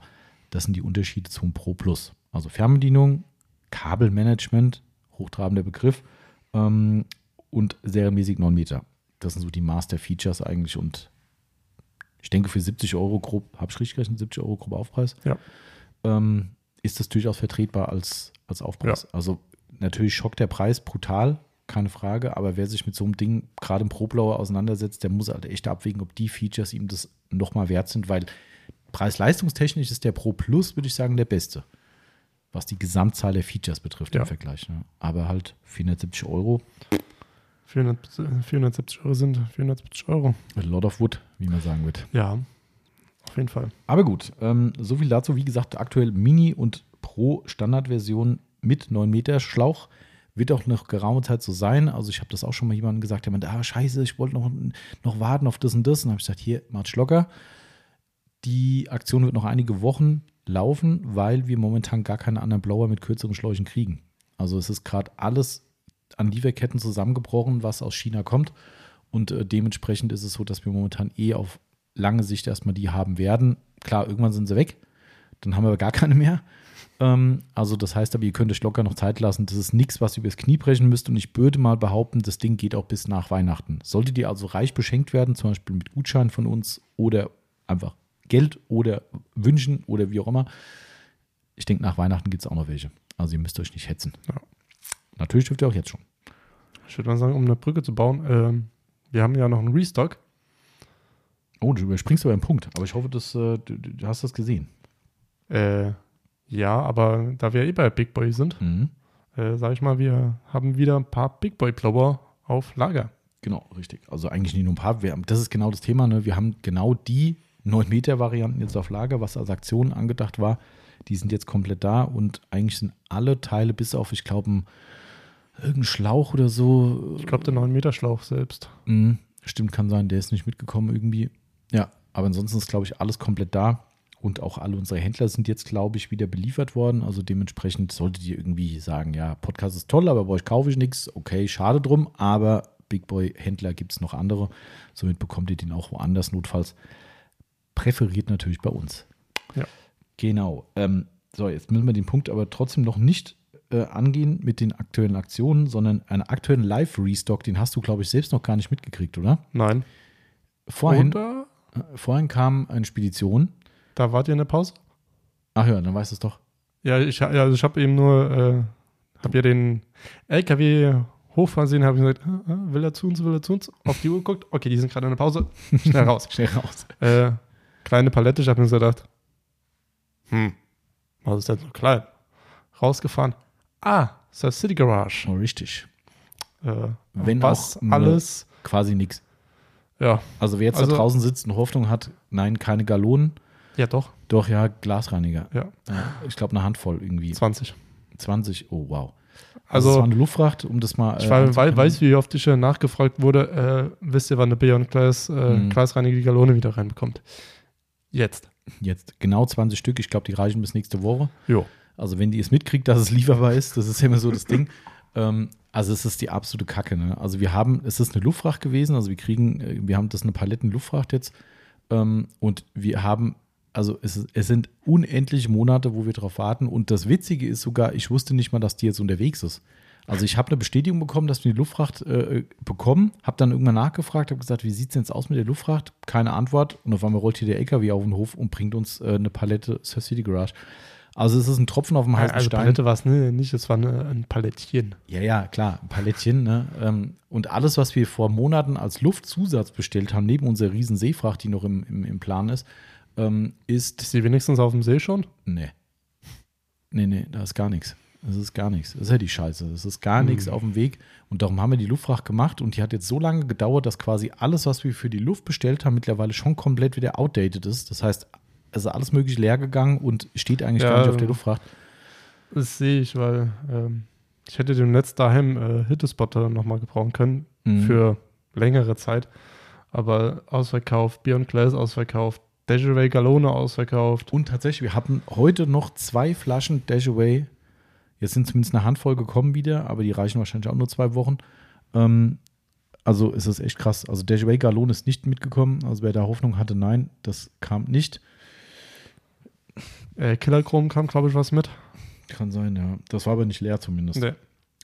Das sind die Unterschiede zum Pro Plus. Also Fernbedienung, Kabelmanagement, hochtrabender Begriff ähm, und serienmäßig 9 Meter. Das sind so die Master-Features eigentlich und ich denke für 70 Euro grob, habe ich richtig gerechnet, 70 Euro grob Aufpreis, Ja. ähm, ist das durchaus vertretbar als, als Aufpreis. Also natürlich schockt der Preis brutal, keine Frage, aber wer sich mit so einem Ding gerade im Problower auseinandersetzt, der muss halt echt abwägen, ob die Features ihm das nochmal wert sind, weil preis-leistungstechnisch ist der Pro Plus, würde ich sagen, der beste, was die Gesamtzahl der Features betrifft Ja. im Vergleich. Ne? Aber halt 470 Euro, 400, 470 Euro sind 470 Euro. a lot of wood, wie man sagen wird. Ja, auf jeden Fall. Aber gut, ähm, so viel dazu. Wie gesagt, aktuell Mini und Pro Standardversion mit 9 Meter Schlauch. Wird auch noch geraume Zeit so sein. Also ich habe das auch schon mal jemandem gesagt, der meinte, ah, scheiße, ich wollte noch, noch warten auf das und das. Und habe ich gesagt, hier, macht's locker. Die Aktion wird noch einige Wochen laufen, weil wir momentan gar keine anderen Blower mit kürzeren Schläuchen kriegen. Also es ist gerade alles an Lieferketten zusammengebrochen, was aus China kommt. Und äh, dementsprechend ist es so, dass wir momentan eh auf lange Sicht erstmal die haben werden. Klar, irgendwann sind sie weg. Dann haben wir gar keine mehr. Ähm, also das heißt aber, ihr könnt euch locker noch Zeit lassen. Das ist nichts, was ihr übers Knie brechen müsst. Und ich würde mal behaupten, das Ding geht auch bis nach Weihnachten. Solltet ihr also reich beschenkt werden, zum Beispiel mit Gutschein von uns oder einfach Geld oder wünschen oder wie auch immer. Ich denke, nach Weihnachten gibt es auch noch welche. Also ihr müsst euch nicht hetzen. Ja. Natürlich dürft ihr auch jetzt schon. Ich würde mal sagen, um eine Brücke zu bauen, ähm, wir haben ja noch einen Restock. Oh, du überspringst aber einen Punkt. Aber ich hoffe, dass, äh, du, du hast das gesehen. Äh, ja, aber da wir eh bei Big Boy sind, Mhm. äh, sage ich mal, wir haben wieder ein paar Big Boy Blower auf Lager. Genau, richtig. Also eigentlich nicht nur ein paar. Wir das ist genau das Thema. Ne? Wir haben genau die 9-Meter-Varianten jetzt auf Lager, was als Aktion angedacht war. Die sind jetzt komplett da und eigentlich sind alle Teile, bis auf, ich glaube, ein- irgendein Schlauch oder so. Ich glaube, der 9 Meter Schlauch selbst. Mhm, stimmt, kann sein, der ist nicht mitgekommen irgendwie. Ja, aber ansonsten ist, glaube ich, alles komplett da. Und auch alle unsere Händler sind jetzt, glaube ich, wieder beliefert worden. Also dementsprechend solltet ihr irgendwie sagen, ja, Podcast ist toll, aber bei euch kaufe ich nichts. Okay, schade drum, aber Big Boy Händler gibt es noch andere. Somit bekommt ihr den auch woanders, notfalls. Präferiert natürlich bei uns. Ja. Genau. Ähm, so, jetzt müssen wir den Punkt aber trotzdem noch nicht äh, angehen mit den aktuellen Aktionen, sondern einen aktuellen Live-Restock, den hast du, glaube ich, selbst noch gar nicht mitgekriegt, oder? Nein. Vorhin, Oder äh, vorhin kam eine Spedition. da wart ihr in der Pause? Ach ja, dann weißt du es doch. Ja, ich, ja, also ich habe eben nur, äh, habe ja den LKW hochfahren sehen, habe ich gesagt, ah, ah, will er zu uns, will er zu uns? Auf die Uhr geguckt, okay, die sind gerade in der Pause, schnell raus. Schnell raus. äh, kleine Palette, ich habe mir so gedacht, hm, was ist denn so klein? Rausgefahren, ah, das City Garage. Oh, richtig. Äh, Wenn was alles, Quasi nichts. ja, Also wer jetzt Also- da draußen sitzt und Hoffnung hat, nein, keine Gallonen, ja doch, doch ja, Glasreiniger. ja, ich glaube eine Handvoll irgendwie. 20. 20, oh wow. Also, Also, es war eine Luftfracht, um das mal. ich äh, war, weil, weiß, wie oft ich schon nachgefragt wurde, äh, wisst ihr, wann eine Beyond Class, äh, Mhm. Gleisreinige Galone wieder reinbekommt? Jetzt. Jetzt genau 20 Stück. Ich glaube, die reichen bis nächste Woche. Jo. Also, wenn die es mitkriegt, dass es lieferbar ist, das ist ja immer so das Ding. Ähm, also, es ist die absolute Kacke. Ne? Also, wir haben, es ist eine Luftfracht gewesen. Also, wir kriegen, äh, wir haben das eine Paletten-Luftfracht jetzt. Ähm, und wir haben, also, es, es sind unendliche Monate, wo wir drauf warten. Und das Witzige ist sogar, ich wusste nicht mal, dass die jetzt unterwegs ist. Also, ich habe eine Bestätigung bekommen, dass wir die Luftfracht äh, bekommen. Habe dann irgendwann nachgefragt, habe gesagt, wie sieht es denn jetzt aus mit der Luftfracht? Keine Antwort. Und auf einmal rollt hier der LKW auf den Hof und bringt uns äh, eine Palette Sur City Garage. Also es ist ein Tropfen auf dem heißen Also Stein. Palette war es ne, nicht, es war eine, ein Palettchen. Ja, ja, klar, ein Palettchen. Ne? Ähm, Und alles, was wir vor Monaten als Luftzusatz bestellt haben, neben unserer riesen Seefracht, die noch im, im, im Plan ist, ähm, ist. Ist die wenigstens auf dem See schon? Nee. Nee, nee, da ist gar nichts. Das ist gar nichts. Das ist ja die Scheiße. Das ist gar nichts auf dem Weg. Und darum haben wir die Luftfracht gemacht und die hat jetzt so lange gedauert, dass quasi alles, was wir für die Luft bestellt haben, mittlerweile schon komplett wieder outdated ist. Das heißt, ist alles möglich leer gegangen und steht eigentlich Ja. gar nicht auf der Luftfracht. Das sehe ich, weil ähm, ich hätte dem Netz daheim äh, Hittespotter nochmal gebrauchen können Mhm. für längere Zeit. Aber ausverkauft, Beyond Glass ausverkauft, Desiree Galone ausverkauft. Und tatsächlich, wir hatten heute noch zwei Flaschen Dashaway. Jetzt sind zumindest eine Handvoll gekommen wieder, aber die reichen wahrscheinlich auch nur zwei Wochen. Ähm, also ist es echt krass. Also Dashaway Galon ist nicht mitgekommen. Also wer da Hoffnung hatte, nein, das kam nicht. Äh, Killerchrom kam, glaube ich, was mit. Kann sein, ja. Das war aber nicht leer zumindest. Nee.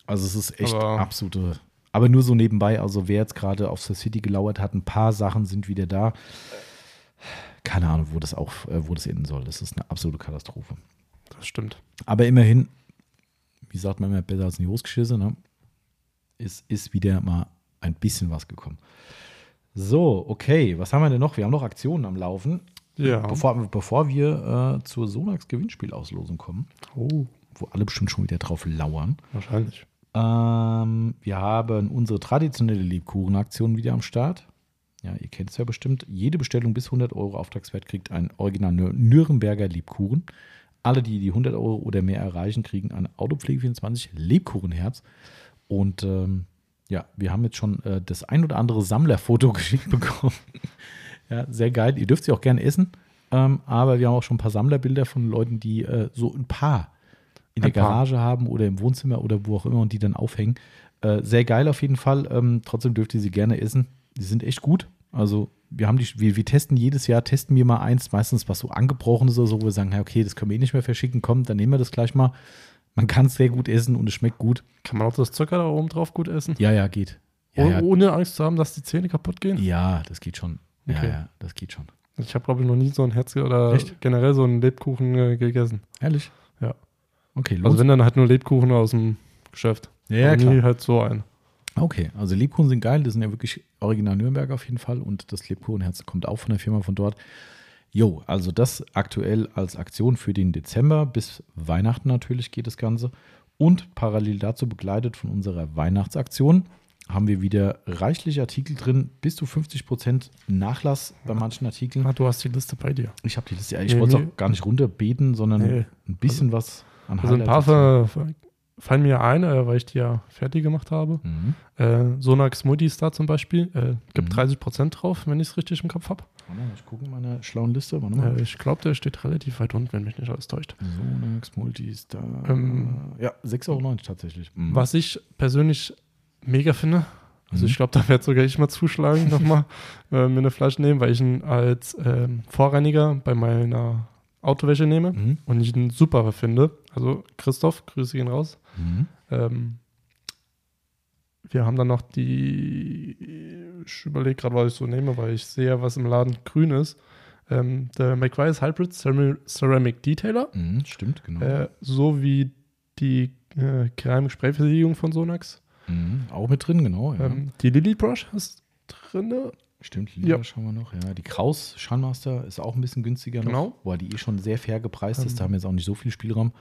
Also es ist echt Aber- absolute. Aber nur so nebenbei. Also wer jetzt gerade auf The City gelauert hat, ein paar Sachen sind wieder da. Keine Ahnung, wo das auch, äh, wo das enden soll. Das ist eine absolute Katastrophe. Das stimmt. Aber immerhin, wie sagt man immer, besser als in die Hose geschissen, ne? Es ist wieder mal ein bisschen was gekommen. So, okay, was haben wir denn noch? Wir haben noch Aktionen am Laufen. Ja. Bevor, bevor wir äh, zur Sonax Gewinnspielauslosung kommen, Oh, wo alle bestimmt schon wieder drauf lauern. wahrscheinlich. Ähm, wir haben unsere traditionelle Lebkuchenaktion wieder am Start. Ja, ihr kennt es ja bestimmt. Jede Bestellung bis 100 Euro Auftragswert kriegt ein original Nür- Nürnberger Lebkuchen. Alle, die die 100 Euro oder mehr erreichen, kriegen ein Autopflege 24 Lebkuchenherz. Und ähm, ja, wir haben jetzt schon äh, das ein oder andere Sammlerfoto geschickt bekommen. Ja, sehr geil. Ihr dürft sie auch gerne essen. Ähm, aber wir haben auch schon ein paar Sammlerbilder von Leuten, die äh, so ein paar in Ein der paar. Garage haben oder im Wohnzimmer oder wo auch immer und die dann aufhängen. Äh, sehr geil auf jeden Fall. Ähm, trotzdem dürft ihr sie gerne essen. Die sind echt gut. Also wir haben die, wir, wir testen jedes Jahr, testen wir mal eins, meistens was so angebrochenes oder so, wo wir sagen, okay, das können wir eh nicht mehr verschicken, komm, dann nehmen wir das gleich mal. Man kann es sehr gut essen und es schmeckt gut. Kann man auch das Zucker da oben drauf gut essen? Ja, ja, geht. Ja, Oh- ja, Ohne Angst zu haben, dass die Zähne kaputt gehen? ja das geht schon. Ja, Okay. ja, das geht schon. Ich habe, glaube ich, noch nie so ein Herz oder Echt? generell so einen Lebkuchen äh, gegessen. Ehrlich? Ja. Okay, Also los. wenn dann halt nur Lebkuchen aus dem Geschäft. ja, ja, klar. nie halt so ein. Okay, also Lebkuchen sind geil, das sind ja wirklich original Nürnberg auf jeden Fall und das Lebkuchenherz kommt auch von der Firma von dort. Jo, also das aktuell als Aktion für den Dezember bis Weihnachten natürlich geht das Ganze und parallel dazu begleitet von unserer Weihnachtsaktion haben wir wieder reichlich Artikel drin, bis zu 50% Nachlass bei manchen Artikeln. Ah, du hast die Liste bei dir. Ich habe die Liste, ich Nee, wollte es nee. auch gar nicht runterbeten, sondern Nee. ein bisschen was an Also ein paar fallen mir ein, äh, weil ich die ja fertig gemacht habe. Mhm. Äh, Sonax Multistar zum Beispiel. Äh, gibt Mhm. 30% drauf, wenn ich es richtig im Kopf habe. Ich gucke in meiner schlauen Liste. Äh, ich glaube, der steht relativ weit unten, wenn mich nicht alles täuscht. Sonax Multistar. Ähm, ja, 6,90 Euro tatsächlich. Mhm. Was ich persönlich mega finde, also Mhm. ich glaube, da werde sogar ich mal zuschlagen, nochmal äh, mir eine Flasche nehmen, weil ich ihn als ähm, Vorreiniger bei meiner Autowäsche nehme Mhm. und ich ihn super finde. Also Christoph, grüße ihn raus. Mhm. Ähm, wir haben dann noch die, ich überlege gerade, was ich so nehme, weil ich sehe, was im Laden grün ist. Ähm, der McVice Hybrid Cerami- Ceramic Detailer, Mhm, stimmt, genau. äh, sowie die äh, Keramik-Sprayversiegelung von Sonax. Mhm. Auch mit drin, genau. Ja. Ähm, die Lily Brush ist drin. stimmt, Lila ja. schauen wir noch. Ja, die Kraus Shunmaster ist auch ein bisschen günstiger Genau. noch. Boah, die eh schon sehr fair gepreist ist. Ähm. Da haben wir jetzt auch nicht so viel Spielraum.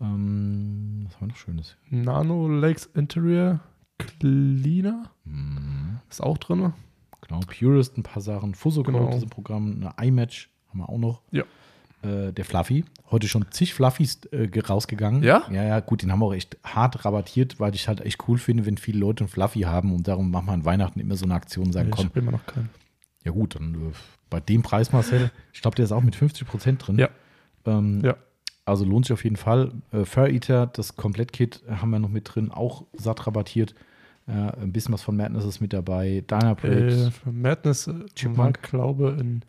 Ähm, was haben wir noch Schönes? Nano Lakes Interior Cleaner Mhm. ist auch drin. Genau, Purist ein paar Sachen. Fuso Genau. Ist Programm. Eine iMatch haben wir auch noch. Ja. Äh, der Fluffy. Heute schon zig Fluffys äh, rausgegangen. Ja? Ja, ja, gut, den haben wir auch echt hart rabattiert, weil ich halt echt cool finde, wenn viele Leute einen Fluffy haben und darum machen wir an Weihnachten immer so eine Aktion und sagen, ich komm, habe immer noch keinen. ja gut, dann äh, bei dem Preis, Marcel, ich glaube, der ist auch mit 50 Prozent drin. Ja. Ähm, Ja. Also lohnt sich auf jeden Fall. Äh, Fur Eater, das Komplettkit haben wir noch mit drin, auch satt rabattiert. Äh, ein bisschen was von Madness ist mit dabei. Dynabricks, Äh, Madness, äh, Chipmunk. ich glaube, in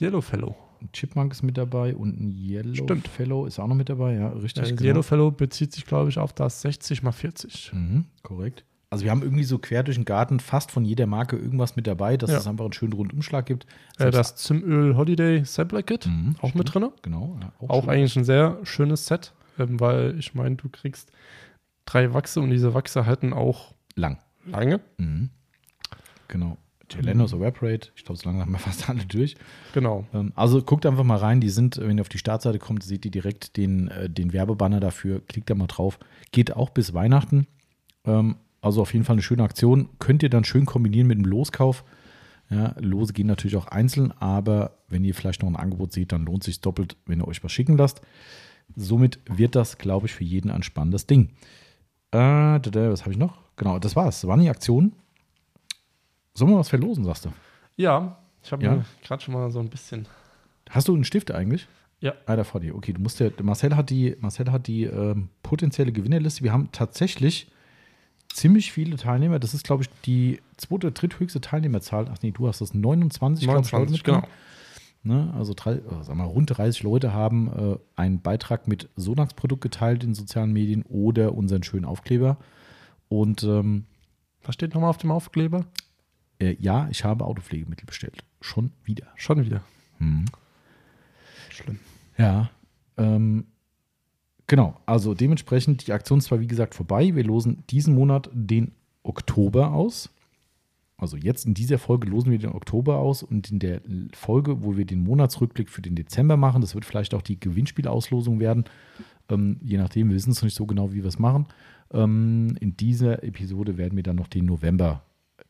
Yellowfellow. Ein Chipmunk ist mit dabei und ein Yellow Stimmt. Fellow ist auch noch mit dabei. Ja, richtig. Äh, genau. Yellowfellow bezieht sich, glaube ich, auf das 60 mal 40. Mhm, korrekt. Also wir haben irgendwie so quer durch den Garten fast von jeder Marke irgendwas mit dabei, dass Ja. es einfach einen schönen Rundumschlag gibt. Äh, das Zimöl Holiday Sampler Kit, Mhm, auch mit drin. Genau. Ja, Auch schön. eigentlich ein sehr schönes Set, ähm, weil ich meine, du kriegst drei Wachse und diese Wachse halten auch lang. lange. Mhm. Genau. Gelanos Evaporate, ich glaube, so lange haben wir fast alle durch. Genau. Ähm, Also guckt einfach mal rein. Die sind, wenn ihr auf die Startseite kommt, seht ihr direkt den, äh, den Werbebanner dafür. Klickt da mal drauf. Geht auch bis Weihnachten. Ähm, Also auf jeden Fall eine schöne Aktion. Könnt ihr dann schön kombinieren mit dem Loskauf. Ja, Lose gehen natürlich auch einzeln, aber wenn ihr vielleicht noch ein Angebot seht, dann lohnt sich doppelt, wenn ihr euch was schicken lasst. Somit wird das, glaube ich, für jeden ein spannendes Ding. Äh, was habe ich noch? Genau, das war's. Das waren die Aktionen. Sollen wir was verlosen, sagst du? Ja, ich habe Ja. mir gerade schon mal so ein bisschen. Hast du einen Stift eigentlich? Ja. Da vor dir. Okay, du musst ja, Marcel hat die, Marcel hat die ähm, potenzielle Gewinnerliste. Wir haben tatsächlich ziemlich viele Teilnehmer. Das ist, glaube ich, die zweite, dritthöchste Teilnehmerzahl. Ach nee, du hast das 29, glaub ich, Leute 29, mitgenommen. genau. Ne? Also drei, äh, sag mal, rund 30 Leute haben äh, einen Beitrag mit Sonax-Produkt geteilt in sozialen Medien oder unseren schönen Aufkleber. Und ähm, Was steht nochmal auf dem Aufkleber? Äh, ja, ich habe Autopflegemittel bestellt. Schon wieder. Schon wieder. Hm. Schlimm. Ja, ähm, genau. Also dementsprechend, die Aktion ist zwar wie gesagt vorbei. Wir losen diesen Monat den Oktober aus. Also jetzt in dieser Folge losen wir den Oktober aus und in der Folge, wo wir den Monatsrückblick für den Dezember machen, das wird vielleicht auch die Gewinnspielauslosung werden. Ähm, je nachdem, wir wissen es noch nicht so genau, wie wir es machen. Ähm, in dieser Episode werden wir dann noch den November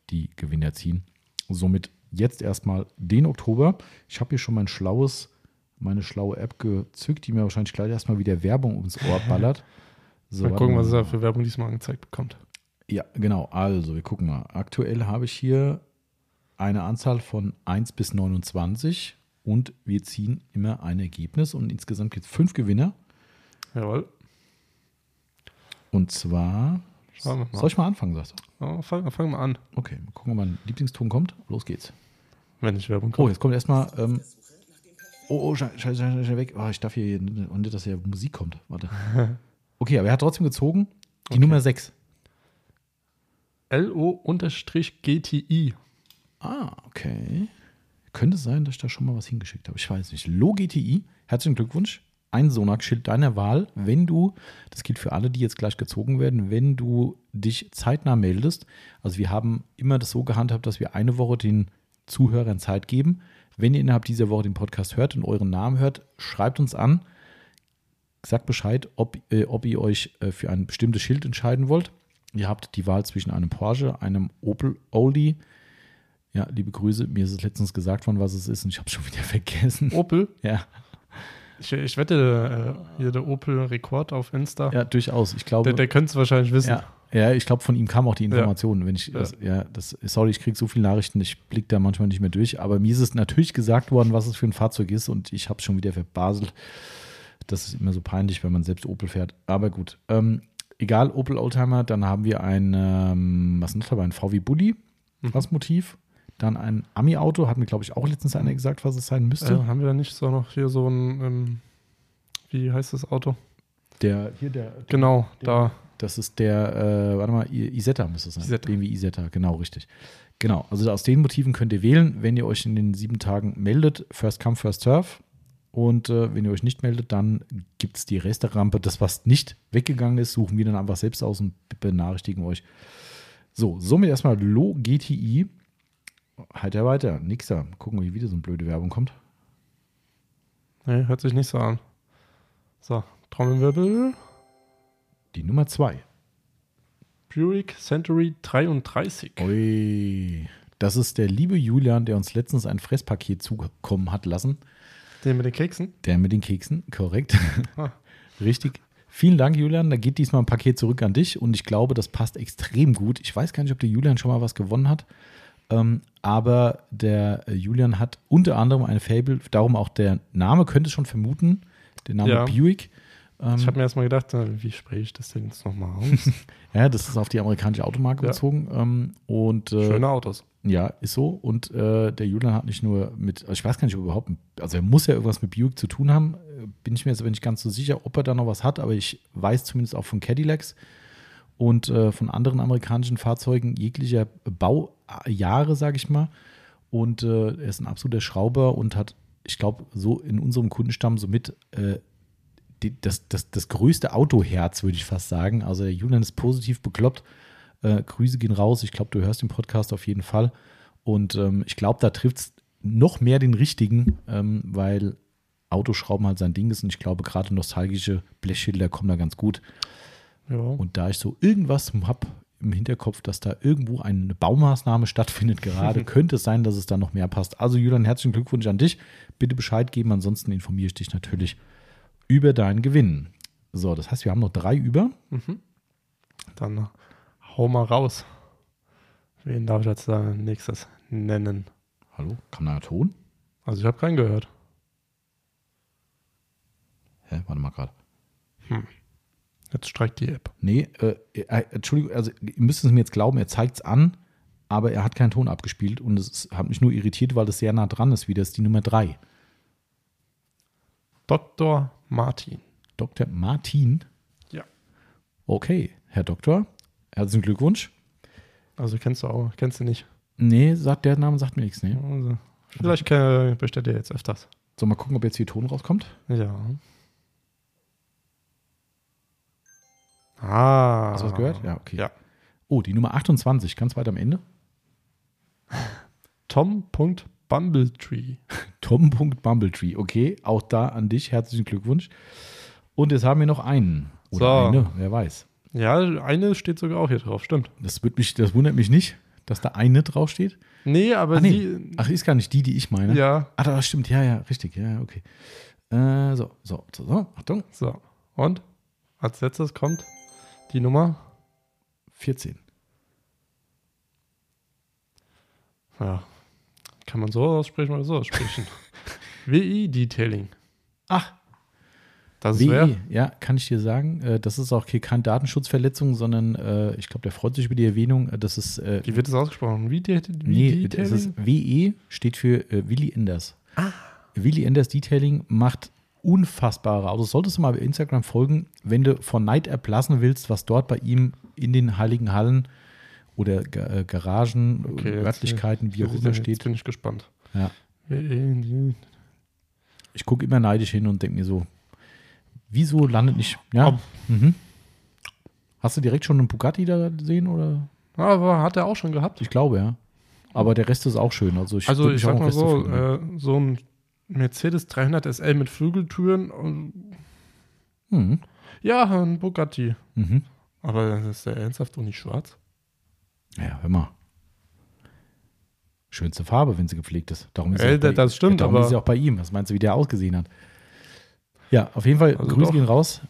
die Gewinner ziehen. Somit jetzt erstmal den Oktober. Ich habe hier schon mein schlaues, meine schlaue App gezückt, die mir wahrscheinlich gleich erstmal wieder Werbung ums Ohr ballert. So, Mal gucken, was er für Werbung diesmal angezeigt bekommt. Ja, genau. Also, wir gucken mal. Aktuell habe ich hier eine Anzahl von 1 bis 29 und wir ziehen immer ein Ergebnis und insgesamt gibt es fünf Gewinner. Jawohl. Und zwar. Soll ich mal anfangen, sagst du? Oh, Fangen fang wir an, Okay, mal gucken, ob mein Lieblingston kommt. Los geht's. wenn ich Werbung Oh, komme. jetzt kommt erstmal. Ähm, oh, oh, scheiße, scheiße, scheiße, scheiße, weg. Oh, ich darf hier nicht, dass hier Musik kommt. Warte. Okay, aber er hat trotzdem gezogen. Die Okay. Nummer 6. LO-GTI. Ah, okay. Könnte sein, dass ich da schon mal was hingeschickt habe. Ich weiß nicht. LoGTI, herzlichen Glückwunsch. Ein Sonax-Schild deiner Wahl, wenn du, das gilt für alle, die jetzt gleich gezogen werden, wenn du dich zeitnah meldest. Also wir haben immer das so gehandhabt, dass wir eine Woche den Zuhörern Zeit geben. Wenn ihr innerhalb dieser Woche den Podcast hört und euren Namen hört, schreibt uns an. Sagt Bescheid, ob, äh, ob ihr euch äh, für ein bestimmtes Schild entscheiden wollt. Ihr habt die Wahl zwischen einem Porsche, einem Opel Oldie, ja, liebe Grüße. Mir ist es letztens gesagt worden, was es ist und ich habe schon wieder vergessen. Opel. Ja, Ich, ich wette, äh, hier der Opel Rekord auf Insta. ja, durchaus. Ich glaube, Der, der könnte es wahrscheinlich wissen. ja, ja, ich glaube, von ihm kam auch die Information. Wenn ich, Ja. Das, ja, das, sorry, ich kriege so viele Nachrichten, ich blicke da manchmal nicht mehr durch. Aber mir ist es natürlich gesagt worden, was es für ein Fahrzeug ist und ich habe es schon wieder verbaselt. Das ist immer so peinlich, wenn man selbst Opel fährt. Aber gut, ähm, egal, Opel Oldtimer. Dann haben wir ein, ähm, was ist noch dabei? Ein VW Bulli, Mhm. das Motiv. Dann ein Ami-Auto, hat mir, glaube ich, auch letztens einer gesagt, was es sein müsste. Äh, haben wir da nicht so noch hier so ein, ähm, wie heißt das Auto? Der, hier der, Genau, der- da. Das ist der, äh, warte mal, Isetta müsste es sein. Isetta. BMW Isetta, genau, richtig. Genau, also aus den Motiven könnt ihr wählen, wenn ihr euch in den sieben Tagen meldet. First come, first serve. Und äh, wenn ihr euch nicht meldet, dann gibt es die Resterampe. Das, was nicht weggegangen ist, suchen wir dann einfach selbst aus und benachrichtigen euch. So, somit erstmal Lo GTI. Heiter weiter, nix da. Gucken wir, wie wieder so eine blöde Werbung kommt. Nee, hört sich nicht so an. So, Trommelwirbel. Die Nummer zwei. Buick Century 33. Ui, das ist der liebe Julian, der uns letztens ein Fresspaket zukommen hat lassen. Den mit den Keksen? Der mit den Keksen, korrekt. Ah. Richtig. Vielen Dank, Julian. Da geht diesmal ein Paket zurück an dich und ich glaube, das passt extrem gut. Ich weiß gar nicht, ob der Julian schon mal was gewonnen hat. Ähm, aber der äh, Julian hat unter anderem eine Fable, darum auch der Name, könnte schon vermuten, der Name ja. Buick. Ähm, ich habe mir erstmal gedacht, äh, wie spreche ich das denn jetzt nochmal aus? ja, das ist auf die amerikanische Automarke ja. bezogen. Ähm, und, äh, Schöne Autos. Ja, ist so. Und äh, der Julian hat nicht nur mit, also ich weiß gar nicht, ob überhaupt, also er muss ja irgendwas mit Buick zu tun haben. Äh, bin ich mir jetzt aber nicht ganz so sicher, ob er da noch was hat, aber ich weiß zumindest auch von Cadillacs und äh, von anderen amerikanischen Fahrzeugen jeglicher Baujahre, sage ich mal. Und äh, er ist ein absoluter Schrauber und hat, ich glaube, so in unserem Kundenstamm somit äh, die, das, das, das größte Autoherz, würde ich fast sagen. Also der Julian ist positiv bekloppt. Äh, Grüße gehen raus. Ich glaube, du hörst den Podcast auf jeden Fall. Und ähm, ich glaube, da trifft es noch mehr den richtigen, ähm, weil Autoschrauben halt sein Ding ist. Und ich glaube, gerade nostalgische Blechschilder kommen da ganz gut. Ja. Und da ich so irgendwas habe im Hinterkopf, dass da irgendwo eine Baumaßnahme stattfindet gerade, könnte es sein, dass es da noch mehr passt. Also Julian, herzlichen Glückwunsch an dich. Bitte Bescheid geben, ansonsten informiere ich dich natürlich über deinen Gewinn. So, das heißt, wir haben noch drei über. Mhm. Dann hau mal raus. Wen darf ich jetzt da nächstes nennen? Hallo, kam da ein Ton? Also ich habe keinen gehört. Hä, warte mal gerade. Hm. Jetzt streikt die App. Nee, äh, äh, Entschuldigung, also ihr müsst es mir jetzt glauben, er zeigt es an, aber er hat keinen Ton abgespielt und es hat mich nur irritiert, weil das sehr nah dran ist, wie das ist die Nummer 3. Dr. Martin. Dr. Martin? Ja. Okay, Herr Doktor, herzlichen Glückwunsch. Also kennst du auch, kennst du nicht? Nee, sagt der Name sagt mir nichts, nee. Also, vielleicht also. bestellt er jetzt öfters. So, mal gucken, ob jetzt hier Ton rauskommt. Ja. Ah. Hast du was gehört? Ja, okay. Ja. Oh, die Nummer 28, ganz weit am Ende. Tom.Bumbletree. Tom.Bumbletree, okay. Auch da an dich herzlichen Glückwunsch. Und jetzt haben wir noch einen. Oder so. eine, wer weiß. Ja, eine steht sogar auch hier drauf, stimmt. Das, wird mich, das wundert mich nicht, dass da eine draufsteht. Nee, aber Ach, nee. sie. Ach, ist gar nicht die, die ich meine. Ja. Ach, das stimmt, ja, ja, richtig, ja, okay. Äh, so, so, so, so, Achtung. So, und als letztes kommt die Nummer 14. Ja. Kann man so aussprechen oder so aussprechen? WI Detailing. Ach. Das ist WI, ja, kann ich dir sagen. Äh, das ist auch keine Datenschutzverletzung, sondern äh, ich glaube, der freut sich über die Erwähnung. Äh, das ist. Wie wird das ausgesprochen? Wie, wie nee, Detailing? Das ist WE steht für Willy Enders. Ah. Willy Enders Detailing macht unfassbare Autos. Solltest du mal bei Instagram folgen, wenn du von Night App lassen willst, was dort bei ihm in den Heiligen Hallen oder äh, Garagen, okay, Örtlichkeiten, wie auch immer steht. Jetzt bin ich gespannt. Ja. Ich gucke immer neidisch hin und denke mir so, wieso landet nicht. Ja. Mhm. Hast du direkt schon einen Bugatti da gesehen oder? Aber hat er auch schon gehabt. Ich glaube, ja. Aber der Rest ist auch schön. Also ich, also ich sag mal so, äh, so ein Mercedes 300 SL mit Flügeltüren. Mhm. Ja, ein Bugatti. Mhm. Aber ist der ernsthaft und nicht schwarz? Ja, hör mal. Schönste Farbe, wenn sie gepflegt ist. Darum ist, äh, bei, das stimmt, darum aber ist sie auch bei ihm. Was meinst du, wie der ausgesehen hat? Ja, auf jeden Fall, also Grüße gehen raus.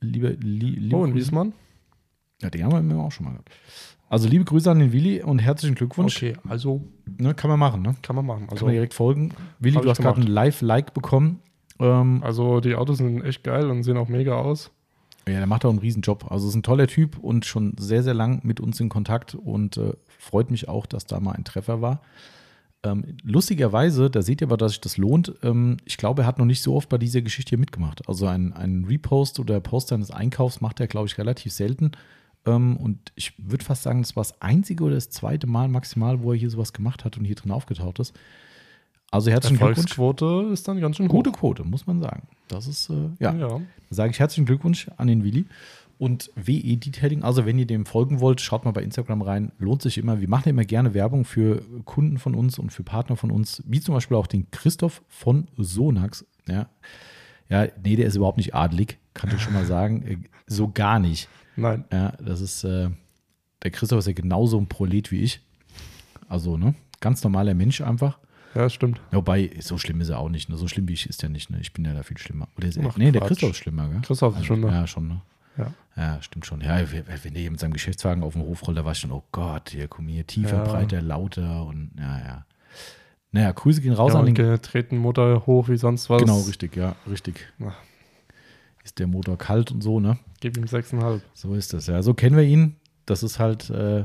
Liebe, li, liebe oh, in Wiesmann? Ja, den haben wir auch schon mal gehabt. Also liebe Grüße an den Willi und herzlichen Glückwunsch. Okay, also. Ne, kann man machen, ne? Kann man machen. Also, kann man direkt folgen. Willi, du hast gerade ein Live-Like bekommen. Ähm, also die Autos sind echt geil und sehen auch mega aus. Ja, der macht auch einen Riesenjob. Also ist ein toller Typ und schon sehr, sehr lang mit uns in Kontakt und äh, freut mich auch, dass da mal ein Treffer war. Ähm, lustigerweise, da seht ihr aber, dass sich das lohnt. Ähm, ich glaube, er hat noch nicht so oft bei dieser Geschichte hier mitgemacht. Also ein, ein Repost oder Post eines Einkaufs macht er, glaube ich, relativ selten. Ähm, und ich würde fast sagen, das war das einzige oder das zweite Mal maximal, wo er hier sowas gemacht hat und hier drin aufgetaucht ist. Also herzlichen Glückwunsch. Quote ist dann ganz schön hoch. Gute Quote, muss man sagen. Das ist, äh, ja. ja. sage ich herzlichen Glückwunsch an den Willi. Und WE Detailing, also wenn ihr dem folgen wollt, schaut mal bei Instagram rein. Lohnt sich immer. Wir machen immer gerne Werbung für Kunden von uns und für Partner von uns, wie zum Beispiel auch den Christoph von Sonax. Ja, ja nee, der ist überhaupt nicht adelig, kann ich schon mal sagen. Äh, so gar nicht. Nein. Ja, das ist, äh, der Christoph ist ja genauso ein Prolet wie ich. Also, ne, ganz normaler Mensch einfach. Ja, das stimmt. Wobei, so schlimm ist er auch nicht. Ne? So schlimm wie ich ist er nicht. Ne? Ich bin ja da viel schlimmer. Oder ist er, Ach, nee, der Quatsch. Christoph ist schlimmer, gell? Christoph ist schlimmer. Ja, schon, ne? Ja. Ja, stimmt schon. Ja, wenn der hier mit seinem Geschäftswagen auf dem Hof rollt, da war ich schon, oh Gott, hier, komm hier, tiefer, Ja. breiter, lauter und ja, ja. Naja, Grüße gehen raus ja, an den. getreten Motor hoch wie sonst was. Genau, richtig, ja, richtig. Ja. Ist der Motor kalt und so, ne? Gib ihm 6,5. So ist das, ja. So kennen wir ihn. Das ist halt, äh,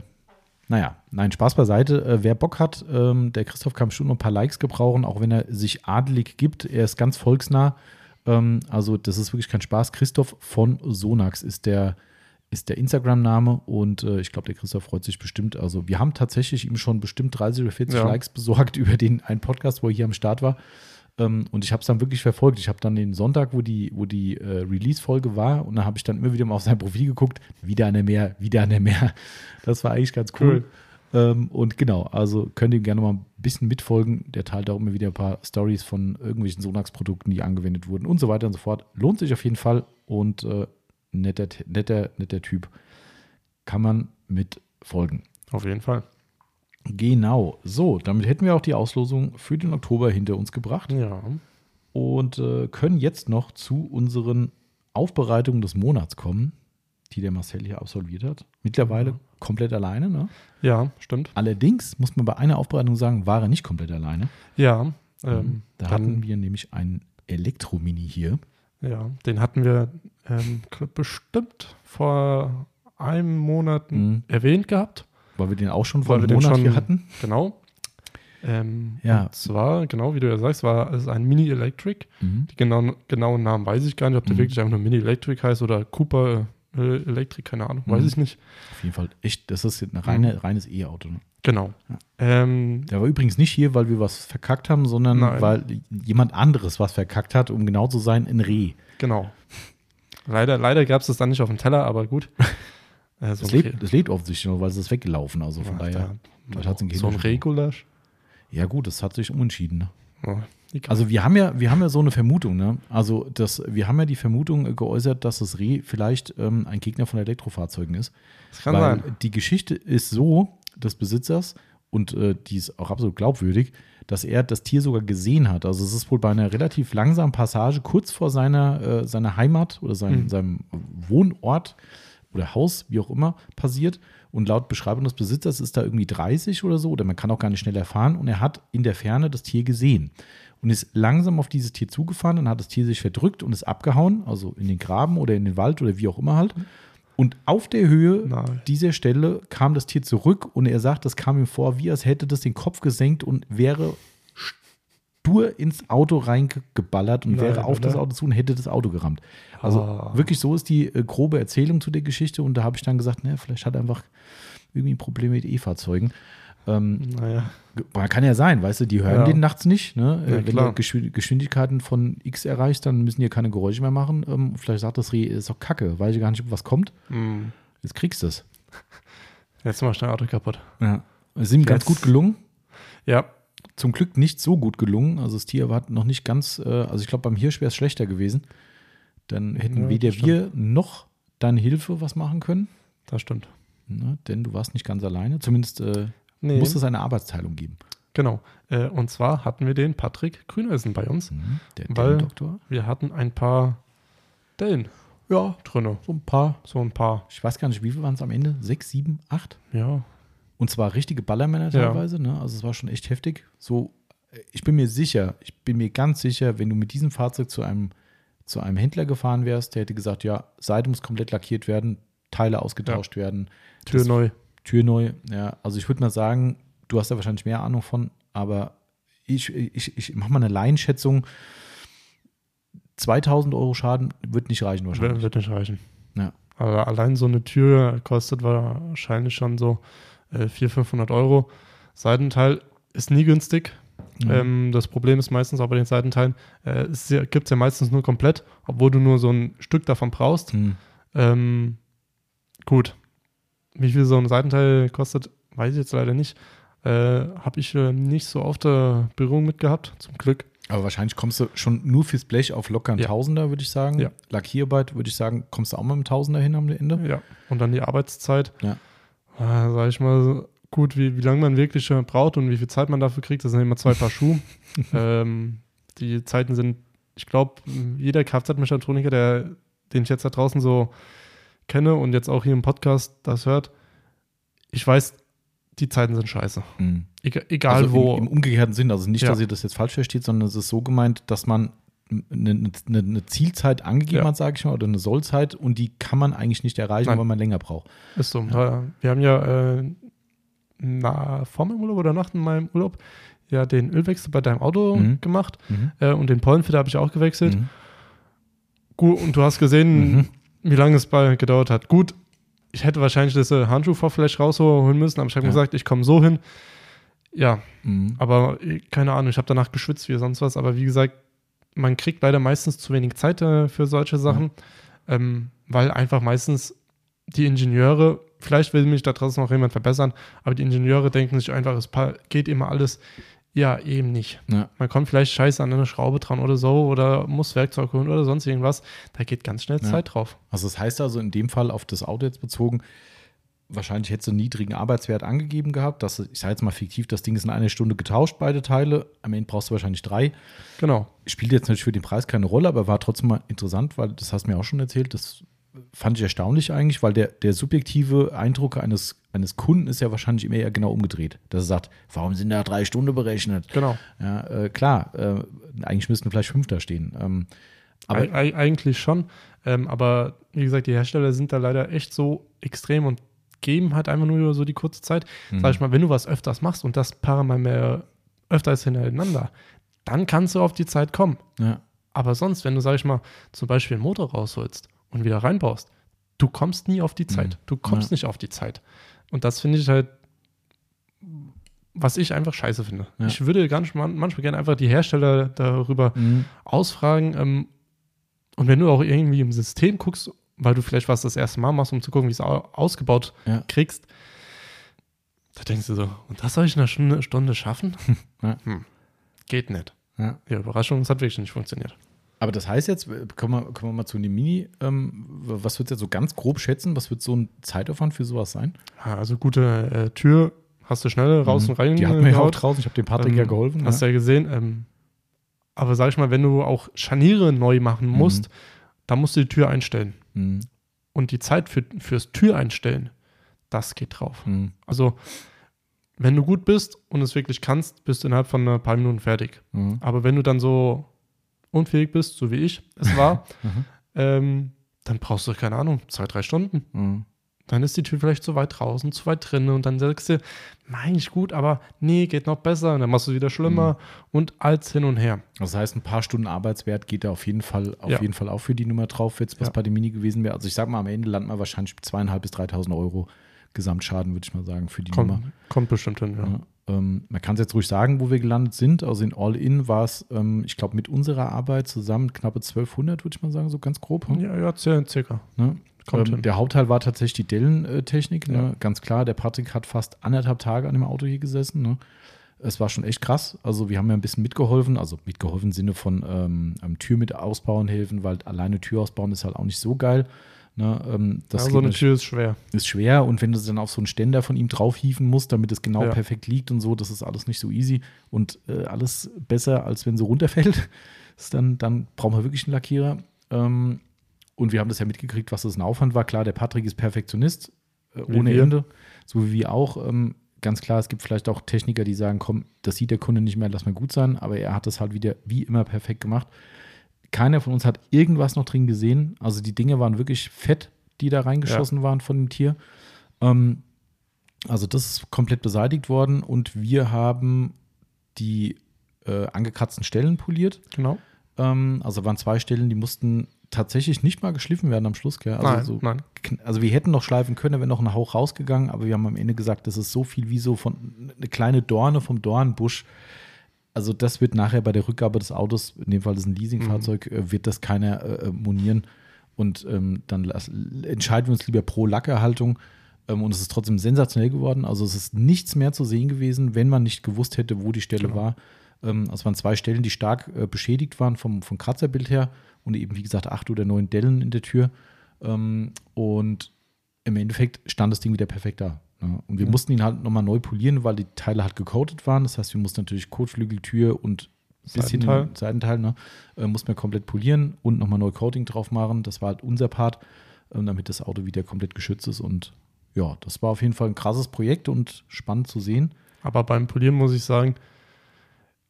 naja, nein, Spaß beiseite. Äh, wer Bock hat, ähm, der Christoph kann bestimmt noch ein paar Likes gebrauchen, auch wenn er sich adelig gibt. Er ist ganz volksnah. Ähm, also, das ist wirklich kein Spaß. Christoph von Sonax ist der, ist der Instagram-Name und äh, ich glaube, der Christoph freut sich bestimmt. Also, wir haben tatsächlich ihm schon bestimmt 30 oder 40 Ja. Likes besorgt über den einen Podcast, wo er hier am Start war. Ähm, und ich habe es dann wirklich verfolgt. Ich habe dann den Sonntag, wo die, wo die äh, Release-Folge war, und dann habe ich dann immer wieder mal auf sein Profil geguckt. Wieder eine mehr, wieder eine mehr. Das war eigentlich ganz cool. Ähm, und genau, also könnt ihr gerne mal ein bisschen mitfolgen. Der teilt auch immer wieder ein paar Stories von irgendwelchen Sonax-Produkten, die angewendet wurden und so weiter und so fort. Lohnt sich auf jeden Fall und äh, netter, netter, netter Typ. Kann man mit folgen. Auf jeden Fall. Genau. So, damit hätten wir auch die Auslosung für den Oktober hinter uns gebracht Ja. und äh, können jetzt noch zu unseren Aufbereitungen des Monats kommen, die der Marcel hier absolviert hat. Mittlerweile Ja. komplett alleine. Ne? Ja, stimmt. Allerdings muss man bei einer Aufbereitung sagen, war er nicht komplett alleine. Ja. Ähm, da hatten wir nämlich einen Elektromini hier. ja, den hatten wir ähm, bestimmt vor einem Monat Mhm. erwähnt gehabt. Weil wir den auch schon vor einem Monat schon- hier hatten. Genau. Ähm, Ja. Und zwar, genau wie du ja sagst, war es ein Mini Electric. Mhm. Die genauen, genauen Namen weiß ich gar nicht, ob der Mhm. wirklich einfach nur Mini Electric heißt oder Cooper äh, Electric, keine Ahnung, weiß Mhm. ich nicht. Auf jeden Fall echt, das ist ein reine, reines E-Auto. Ne? Genau. Ja. Ähm, Der war übrigens nicht hier, weil wir was verkackt haben, sondern Nein. weil jemand anderes was verkackt hat, um genau zu sein, ein Reh. genau. Leider, leider gab es das dann nicht auf dem Teller, aber gut. Äh, so Das lebt, das lebt offensichtlich noch, weil es ist weggelaufen. Also von Ach, daher. da- in so ein. Regulasch. Ja, gut, das hat sich umentschieden. Ne? Egal. Also wir haben ja, wir haben ja so eine Vermutung, ne? Also das, wir haben ja die Vermutung äh, geäußert, dass das Reh vielleicht ähm, ein Gegner von Elektrofahrzeugen ist. das kann weil sein. die Geschichte ist so des Besitzers und äh, die ist auch absolut glaubwürdig, dass er das Tier sogar gesehen hat. Also es ist wohl bei einer relativ langsamen Passage kurz vor seiner, äh, seiner Heimat oder seinem, Mhm. seinem Wohnort oder Haus, wie auch immer, passiert. Und laut Beschreibung des Besitzers ist da irgendwie 30 oder so, oder man kann auch gar nicht schneller fahren. Und er hat in der Ferne das Tier gesehen und ist langsam auf dieses Tier zugefahren. Dann hat das Tier sich verdrückt und ist abgehauen, also in den Graben oder in den Wald oder wie auch immer halt. Und auf der Höhe Nein. dieser Stelle kam das Tier zurück und er sagt, das kam ihm vor, wie als hätte das den Kopf gesenkt und wäre stur ins Auto reingeballert und Nein, wäre auf oder? das Auto zu und hätte das Auto gerammt. Also Ah. wirklich so ist die äh, grobe Erzählung zu der Geschichte und da habe ich dann gesagt, ne, vielleicht hat er einfach irgendwie ein Problem mit E-Fahrzeugen. Ähm, Naja, kann ja sein, weißt du, die hören Ja. den nachts nicht. Ne? Ja, Äh, Wenn klar. du Geschw- Geschwindigkeiten von X erreichst, dann müssen die ja keine Geräusche mehr machen. Ähm, vielleicht sagt das Reh, ist doch kacke, weiß ich gar nicht, ob was kommt. hm. Jetzt kriegst du es. jetzt mal schnell Auto kaputt. Ja. Es ist ihm ganz gut gelungen. Ja, Zum Glück nicht so gut gelungen. Also das Tier war noch nicht ganz, äh, also ich glaube, beim Hirsch wäre es schlechter gewesen. Dann hätten Ja, weder wir noch deine Hilfe was machen können. das stimmt. Ne? Denn du warst nicht ganz alleine. Zumindest äh, Nee, muss es eine Arbeitsteilung geben. genau. Äh, und zwar hatten wir den Patrick Grüneisen bei uns. Mhm. Der Weil- Doktor. Wir hatten ein paar Dellen Ja, drinne. so ein paar. So ein paar. Ich weiß gar nicht, wie viel waren es am Ende? Sechs, sieben, acht? Ja, Und zwar richtige Ballermänner Ja. teilweise. Ne? Also es war schon echt heftig. So, äh, ich bin mir sicher, ich bin mir ganz sicher, wenn du mit diesem Fahrzeug zu einem, zu einem Händler gefahren wärst, der hätte gesagt, ja, Seite muss komplett lackiert werden, Teile ausgetauscht werden, Tür Das- neu. Tür neu. Ja, also ich würde mal sagen, du hast da wahrscheinlich mehr Ahnung von, aber ich, ich, ich mache mal eine Laienschätzung. 2000 Euro Schaden wird nicht reichen wahrscheinlich. wird nicht reichen. Ja. Aber allein so eine Tür kostet wahrscheinlich schon so äh, 400, 500 Euro. Seitenteil ist nie günstig. Mhm. Ähm, das Problem ist meistens auch bei den Seitenteilen, äh, es gibt es ja meistens nur komplett, obwohl du nur so ein Stück davon brauchst. Hm. Ähm, gut. Wie viel so ein Seitenteil kostet, weiß ich jetzt leider nicht. Äh, Habe ich äh, nicht so oft äh, Berührung mit gehabt, zum Glück. Aber wahrscheinlich kommst du schon nur fürs Blech auf locker einen Ja. Tausender, würde ich sagen. Ja. Lackierarbeit, würde ich sagen, kommst du auch mal mit einem Tausender hin am Ende. Ja. Und dann die Arbeitszeit. Ja. Äh, sag ich mal, gut, wie, wie lange man wirklich braucht und wie viel Zeit man dafür kriegt, das sind immer zwei Paar Schuhe. ähm, die Zeiten sind, ich glaube, jeder Kfz-Mechatroniker, der, den ich jetzt da draußen so kenne und jetzt auch hier im Podcast das hört, ich weiß, die Zeiten sind scheiße. Mhm. Egal, egal also wo. Im, Im, umgekehrten Sinn, also nicht, ja. dass ihr das jetzt falsch versteht, sondern es ist so gemeint, dass man eine, eine, eine Zielzeit angegeben ja. hat, sage ich mal, oder eine Sollzeit und die kann man eigentlich nicht erreichen, Nein. weil man länger braucht. Ist so. Ja. Wir haben ja äh, na, vor meinem Urlaub oder nach meinem Urlaub ja den Ölwechsel bei deinem Auto mhm. gemacht mhm. Äh, und den Pollenfilter habe ich auch gewechselt. Mhm. Gut, und du hast gesehen, mhm. wie lange es bei gedauert hat. Gut, ich hätte wahrscheinlich diese Handschuhvorfläche rausholen müssen, aber ich habe ja. gesagt, ich komme so hin. Ja, mhm. aber äh, keine Ahnung, ich habe danach geschwitzt wie sonst was, aber wie gesagt, man kriegt leider meistens zu wenig Zeit äh, für solche Sachen, ja. ähm, weil einfach meistens die Ingenieure, vielleicht will mich da draußen noch jemand verbessern, aber die Ingenieure denken sich einfach, es geht immer alles. Ja, eben nicht. Ja. Man kommt vielleicht scheiße an eine Schraube dran oder so oder muss Werkzeug holen oder sonst irgendwas. Da geht ganz schnell ja. Zeit drauf. Also das heißt also in dem Fall auf das Auto jetzt bezogen, wahrscheinlich hätte es einen niedrigen Arbeitswert angegeben gehabt. Dass, ich sage jetzt mal fiktiv, das Ding ist in einer Stunde getauscht, beide Teile. Am Ende brauchst du wahrscheinlich drei. Genau. Spielt jetzt natürlich für den Preis keine Rolle, aber war trotzdem mal interessant, weil das hast du mir auch schon erzählt. Das fand ich erstaunlich eigentlich, weil der, der subjektive Eindruck eines, eines Kunden ist ja wahrscheinlich immer eher genau umgedreht. Dass er sagt, warum sind da drei Stunden berechnet? Genau. Ja, äh, klar, äh, eigentlich müssten vielleicht fünf da stehen. Ähm, aber Eig eigentlich schon. Ähm, aber wie gesagt, die Hersteller sind da leider echt so extrem und geben halt einfach nur so die kurze Zeit. Mhm. Sag ich mal, wenn du was öfters machst und das paar Mal mehr öfters hintereinander, dann kannst du auf die Zeit kommen. Ja. Aber sonst, wenn du, sag ich mal, zum Beispiel einen Motor rausholst und wieder reinbaust, du kommst nie auf die Zeit. Mhm. Du kommst ja. nicht auf die Zeit. Und das finde ich halt, was ich einfach scheiße finde. Ja. Ich würde ganz manchmal gerne einfach die Hersteller darüber mhm. ausfragen. Ähm, und wenn du auch irgendwie im System guckst weil du vielleicht was das erste Mal machst, um zu gucken, wie es ausgebaut ja. kriegst. Da denkst du so, und das soll ich in einer Stunde, Stunde schaffen? Ja. Hm. Geht nicht. Ja. ja, Überraschung, es hat wirklich nicht funktioniert. Aber das heißt jetzt, kommen wir, kommen wir mal zu dem Mini, ähm, was würdest du jetzt so ganz grob schätzen? Was wird so ein Zeitaufwand für sowas sein? Ja, also gute äh, Tür hast du schnell raus mhm. und rein. Die hatten wir ja auch draußen, ich habe dem Patrick ähm, ja geholfen. Hast du ja gesehen. Ähm, aber sag ich mal, wenn du auch Scharniere neu machen musst, mhm. dann musst du die Tür einstellen. Mhm. Und die Zeit für, fürs Tür einstellen, das geht drauf. Mhm. Also, wenn du gut bist und es wirklich kannst, bist du innerhalb von ein paar Minuten fertig. Mhm. Aber wenn du dann so unfähig bist, so wie ich es war, mhm. ähm, dann brauchst du, keine Ahnung, zwei, drei Stunden. Dann ist die Tür vielleicht zu weit draußen, zu weit drinnen und dann sagst du, mein ich gut, aber nee, geht noch besser und dann machst du es wieder schlimmer mhm. und als hin und her. Das heißt, ein paar Stunden Arbeitswert geht da auf jeden Fall, auf ja. jeden Fall auch für die Nummer drauf, jetzt was ja. bei dem Mini gewesen wäre. Also ich sag mal, am Ende landet man wahrscheinlich zweieinhalb bis 3.000 Euro Gesamtschaden, würde ich mal sagen, für die kommt, Nummer. Kommt bestimmt hin, ja. ja ähm, man kann es jetzt ruhig sagen, wo wir gelandet sind. Also in All-In war es, ähm, ich glaube, mit unserer Arbeit zusammen knappe 1200, würde ich mal sagen, so ganz grob. Hm? Ja, ja, circa. Ne? Ähm, der Hauptteil war tatsächlich die Dellentechnik. Ne? Ja. Ganz klar, der Patrick hat fast anderthalb Tage an dem Auto hier gesessen. Ne? Es war schon echt krass. Also wir haben ja ein bisschen mitgeholfen, also mitgeholfen im Sinne von ähm, Tür mit ausbauen helfen, weil alleine Tür ausbauen ist halt auch nicht so geil. Ne, ähm, das ja, so eine Tür ist schwer. Ist schwer und wenn du dann auf so einen Ständer von ihm draufhieven musst, damit es genau ja. perfekt liegt und so, das ist alles nicht so easy und äh, alles besser, als wenn sie runterfällt. dann, dann brauchen wir wirklich einen Lackierer. Ähm, und wir haben das ja mitgekriegt, was das ein Aufwand war. Klar, der Patrick ist Perfektionist, äh, ohne wir. Ende. So wie wir auch. Ähm, ganz klar, es gibt vielleicht auch Techniker, die sagen, komm, das sieht der Kunde nicht mehr, lass mal gut sein. Aber er hat das halt wieder wie immer perfekt gemacht. Keiner von uns hat irgendwas noch drin gesehen. Also die Dinge waren wirklich fett, die da reingeschossen ja. waren von dem Tier. Ähm, also das ist komplett beseitigt worden und wir haben die äh, angekratzten Stellen poliert. Genau. Ähm, also waren zwei Stellen, die mussten tatsächlich nicht mal geschliffen werden am Schluss. Gell? Also, nein, so, nein. also wir hätten noch schleifen können, wenn noch ein Hauch rausgegangen, aber wir haben am Ende gesagt, das ist so viel wie so von eine kleine Dorne vom Dornbusch. Also das wird nachher bei der Rückgabe des Autos, in dem Fall ist ein Leasingfahrzeug, mhm. Äh, wird das keiner äh, monieren. Und ähm, dann entscheiden wir uns lieber pro Lackerhaltung. Ähm, und es ist trotzdem sensationell geworden. Also es ist nichts mehr zu sehen gewesen, wenn man nicht gewusst hätte, wo die Stelle genau. war. Ähm, also es waren zwei Stellen, die stark äh, beschädigt waren vom, vom Kratzerbild her und eben, wie gesagt, acht oder neun Dellen in der Tür. Ähm, und im Endeffekt stand das Ding wieder perfekt da. Ja. Und wir Ja. mussten ihn halt nochmal neu polieren, weil die Teile halt gecoatet waren. Das heißt, wir mussten natürlich Kotflügel, Tür und bisschen Seitenteil. Seitenteil, ne, äh, mussten wir komplett polieren und nochmal neu Coating drauf machen. Das war halt unser Part, ähm, damit das Auto wieder komplett geschützt ist. Und ja, das war auf jeden Fall ein krasses Projekt und spannend zu sehen. Aber beim Polieren muss ich sagen,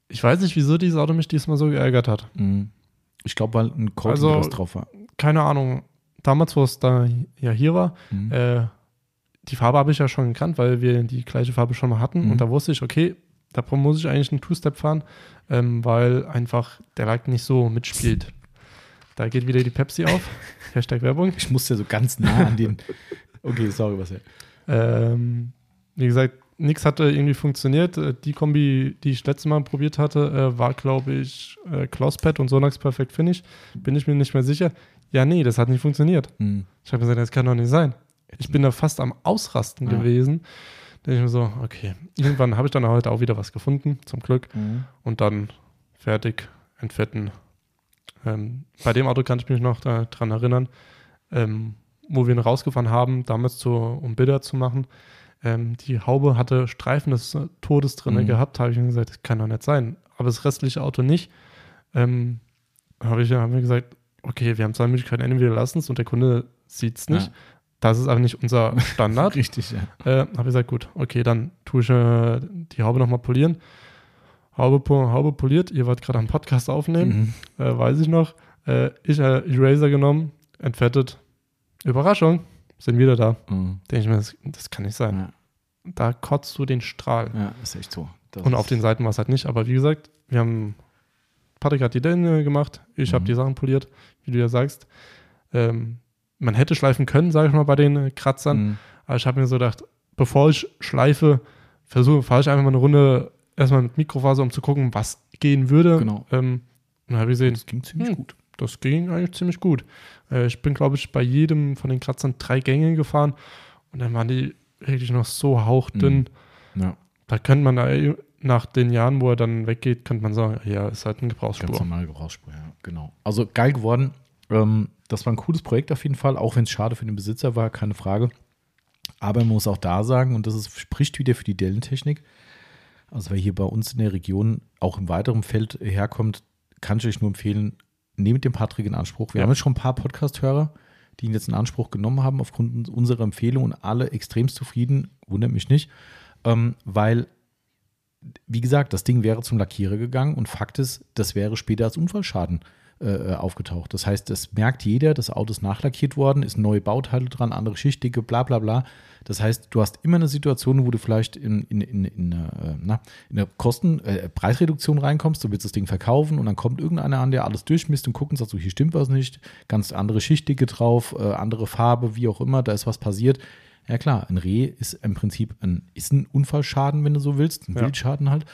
ich weiß nicht, wieso dieses Auto mich diesmal so geärgert hat. Mhm. Ich glaube, weil ein Coating Also- drauf war. Keine Ahnung. Damals, wo es da ja hier war, Mhm. äh, die Farbe habe ich ja schon gekannt, weil wir die gleiche Farbe schon mal hatten. Mhm. Und da wusste ich, okay, da muss ich eigentlich einen Two-Step fahren, ähm, weil einfach der Lack nicht so mitspielt. Da geht wieder die Pepsi auf. Hashtag Werbung. Ich musste so ganz nah an den. Okay, sorry, was ja. Ähm, wie gesagt, nichts hatte irgendwie funktioniert. Äh, Die Kombi, die ich letztes Mal probiert hatte, äh, war, glaube ich, äh, Klauspad und Sonax Perfect Finish. Bin ich mir nicht mehr sicher. Ja, nee, das hat nicht funktioniert. Mhm. Ich habe gesagt, das kann doch nicht sein. Ich bin da fast am Ausrasten Ja. gewesen. Da denke ich mir so, okay. Irgendwann habe ich dann heute auch wieder was gefunden, zum Glück. Mhm. Und dann fertig, entfetten. Ähm, bei dem Auto kann ich mich noch daran erinnern, ähm, wo wir ihn rausgefahren haben, damals zu, um Bilder zu machen. Ähm, die Haube hatte Streifen des äh, Todes drin Mhm. gehabt. habe ich mir gesagt, das kann doch nicht sein. Aber das restliche Auto nicht. Ähm, habe ich haben wir gesagt, okay, wir haben zwei Möglichkeiten. Entweder lassen es und der Kunde sieht es nicht. Ja. Das ist aber nicht unser Standard. Richtig, ja. Äh, habe ich gesagt, gut, okay, dann tue ich äh, die Haube nochmal polieren. Haube, Haube poliert, ihr wollt gerade einen Podcast aufnehmen, Mhm. äh, weiß ich noch. Äh, ich äh, Eraser genommen, entfettet. Überraschung, sind wieder da. Mhm. Denke ich mir, das, das kann nicht sein. Ja. Da kotzt du den Strahl. ja, ist echt so. Das Und auf den Seiten war es halt nicht. Aber wie gesagt, wir haben, Patrick hat die Däne gemacht, ich habe Mhm. die Sachen poliert, wie du ja sagst. Ähm, man hätte schleifen können, sage ich mal, bei den äh, Kratzern. Mhm. Aber ich habe mir so gedacht, bevor ich schleife, versuche, fahre ich einfach mal eine Runde erstmal mit Mikrofaser, um zu gucken, was gehen würde. Genau. Ähm, dann habe ich gesehen, Das ging ziemlich Hm. gut. das ging eigentlich ziemlich gut. Äh, ich bin, glaube ich, bei jedem von den Kratzern drei Gänge gefahren und dann waren die wirklich noch so hauchdünn. Ja, Da könnte man nach den Jahren, wo er dann weggeht, könnte man sagen, ja, ist halt ganz Gebrauchsspur. normale Gebrauchsspur, ja, genau. Also geil geworden. Ähm, das war ein cooles Projekt auf jeden Fall, auch wenn es schade für den Besitzer war, keine Frage. Aber man muss auch da sagen, und das ist, spricht wieder für die Dellentechnik, also wer hier bei uns in der Region auch im weiteren Feld herkommt, kann ich euch nur empfehlen, nehmt den Patrick in Anspruch. Wir Ja. haben jetzt schon ein paar Podcast-Hörer, die ihn jetzt in Anspruch genommen haben aufgrund unserer Empfehlung und alle extremst zufrieden, wundert mich nicht, ähm, weil, wie gesagt, das Ding wäre zum Lackierer gegangen und Fakt ist, das wäre später als Unfallschaden äh, aufgetaucht. Das heißt, das merkt jeder, das Auto ist nachlackiert worden, ist neue Bauteile dran, andere Schichtdicke, bla bla bla. Das heißt, du hast immer eine Situation, wo du vielleicht in, in, in, in, eine, äh, na, in eine Kosten, äh, Preisreduktion reinkommst, du willst das Ding verkaufen und dann kommt irgendeiner an, der alles durchmisst und guckt und sagt so, hier stimmt was nicht, ganz andere Schichtdicke drauf, äh, andere Farbe, wie auch immer, da ist was passiert. Ja klar, ein Reh ist im Prinzip ein, ist ein Unfallschaden, wenn du so willst, ein Ja. Wildschaden halt.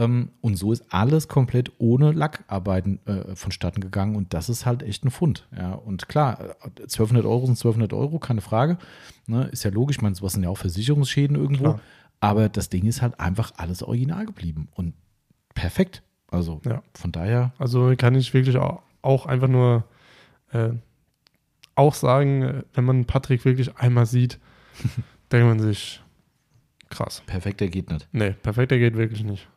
Ähm, und so ist alles komplett ohne Lackarbeiten äh, vonstatten gegangen und das ist halt echt ein Fund. Ja, und klar, äh, 1200 Euro sind 1200 Euro, keine Frage. Ne, ist ja logisch, ich meine, sowas sind ja auch Versicherungsschäden irgendwo. Klar. Aber das Ding ist halt einfach alles original geblieben und perfekt. Also Ja. von daher, Also kann ich wirklich auch, auch einfach nur äh, auch sagen, äh, wenn man Patrick wirklich einmal sieht, denkt man sich, krass. perfekter geht nicht. Nee, perfekter geht wirklich nicht.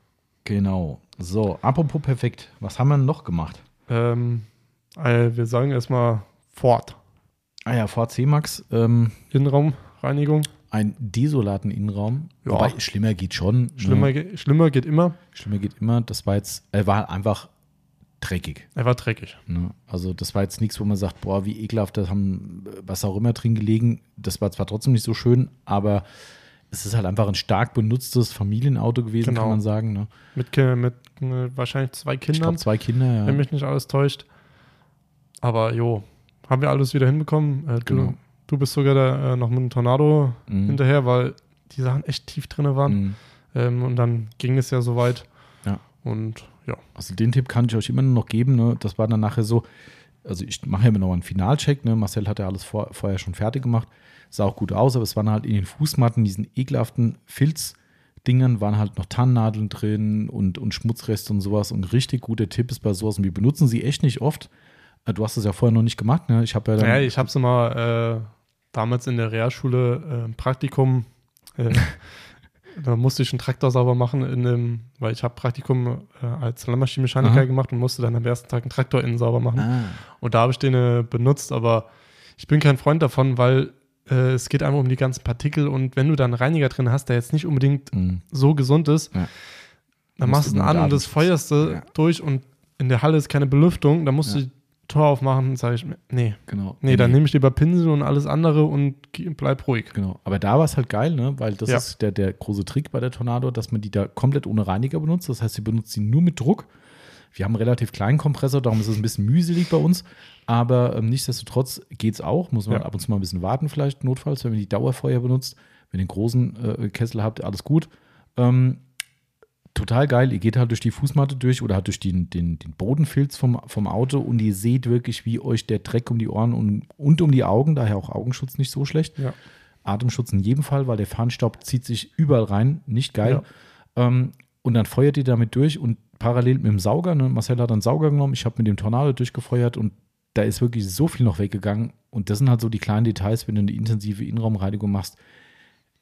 Genau. So, apropos perfekt, was haben wir denn noch gemacht? Ähm, äh, wir sagen erstmal Ford. Ah ja, Ford C-Max, ähm, Innenraumreinigung. einen desolaten Innenraum. Ja. Wobei, schlimmer geht schon. Schlimmer, Ne? ge- schlimmer geht immer. Schlimmer geht immer. Das war jetzt, er war einfach dreckig. Er war dreckig. Ne? Also das war jetzt nichts, wo man sagt, boah, wie ekelhaft, da haben was auch immer drin gelegen. Das war zwar trotzdem nicht so schön, aber es ist halt einfach ein stark benutztes Familienauto gewesen, Genau. kann man sagen. Ne? Mit, Ki- mit äh, wahrscheinlich zwei Ich Kindern, glaube, zwei Kinder, wenn ja. mich nicht alles täuscht. Aber jo, haben wir alles wieder hinbekommen. Äh, du, Genau. du bist sogar da, äh, noch mit einem Tornado Mhm. hinterher, weil die Sachen echt tief drin waren. Mhm. Ähm, und dann ging es ja soweit. Ja. Und ja, Also den Tipp kann ich euch immer noch geben. Ne? Das war dann nachher so, also ich mache ja immer noch einen Finalcheck. Ne? Marcel hat ja alles vor, vorher schon fertig gemacht. Sah auch gut aus, aber es waren halt in den Fußmatten, diesen ekelhaften Filzdingern, waren halt noch Tannennadeln drin und, und Schmutzreste und sowas. Und richtig guter Tipp ist bei sowas, und wir benutzen sie echt nicht oft. Äh, Du hast es ja vorher noch nicht gemacht, ne? Ich habe ja dann. ja ich habe es immer äh, damals in der Realschule äh, Praktikum Äh, da musste ich einen Traktor sauber machen, in dem, weil ich habe Praktikum äh, als Landmaschinenmechaniker Aha. gemacht und musste dann am ersten Tag einen Traktor innen sauber machen. Ah. Und da habe ich den äh, benutzt, aber ich bin kein Freund davon, weil äh, es geht einfach um die ganzen Partikel und wenn du da einen Reiniger drin hast, der jetzt nicht unbedingt Mhm. so gesund ist, Ja. dann machst du ihn an und das feuerst du Ja. durch und in der Halle ist keine Belüftung, dann musst Ja. du die Tor aufmachen und sage ich, nee, Genau. nee, dann nehme ich lieber Pinsel und alles andere und bleib ruhig. Genau. Aber da war es halt geil, ne? Weil das Ja. ist der, der große Trick bei der Tornado, dass man die da komplett ohne Reiniger benutzt. Das heißt, sie benutzt sie nur mit Druck. Wir haben einen relativ kleinen Kompressor, darum ist es ein bisschen mühselig bei uns. Aber ähm, nichtsdestotrotz geht es auch. Muss man Ja. ab und zu mal ein bisschen warten, vielleicht notfalls, wenn man die Dauerfeuer benutzt. Wenn ihr den großen äh, Kessel habt, alles gut. Ähm, total geil. Ihr geht halt durch die Fußmatte durch oder halt durch den, den, den Bodenfilz vom, vom Auto und ihr seht wirklich, wie euch der Dreck um die Ohren und, und um die Augen, daher auch Augenschutz nicht so schlecht. Ja. Atemschutz in jedem Fall, weil der Fahnenstaub zieht sich überall rein. Nicht geil. Ähm, und dann feuert ihr damit durch und parallel mit dem Sauger, ne, Marcel hat einen Sauger genommen, ich habe mit dem Tornado durchgefeuert und da ist wirklich so viel noch weggegangen. Und das sind halt so die kleinen Details, wenn du eine intensive Innenraumreinigung machst.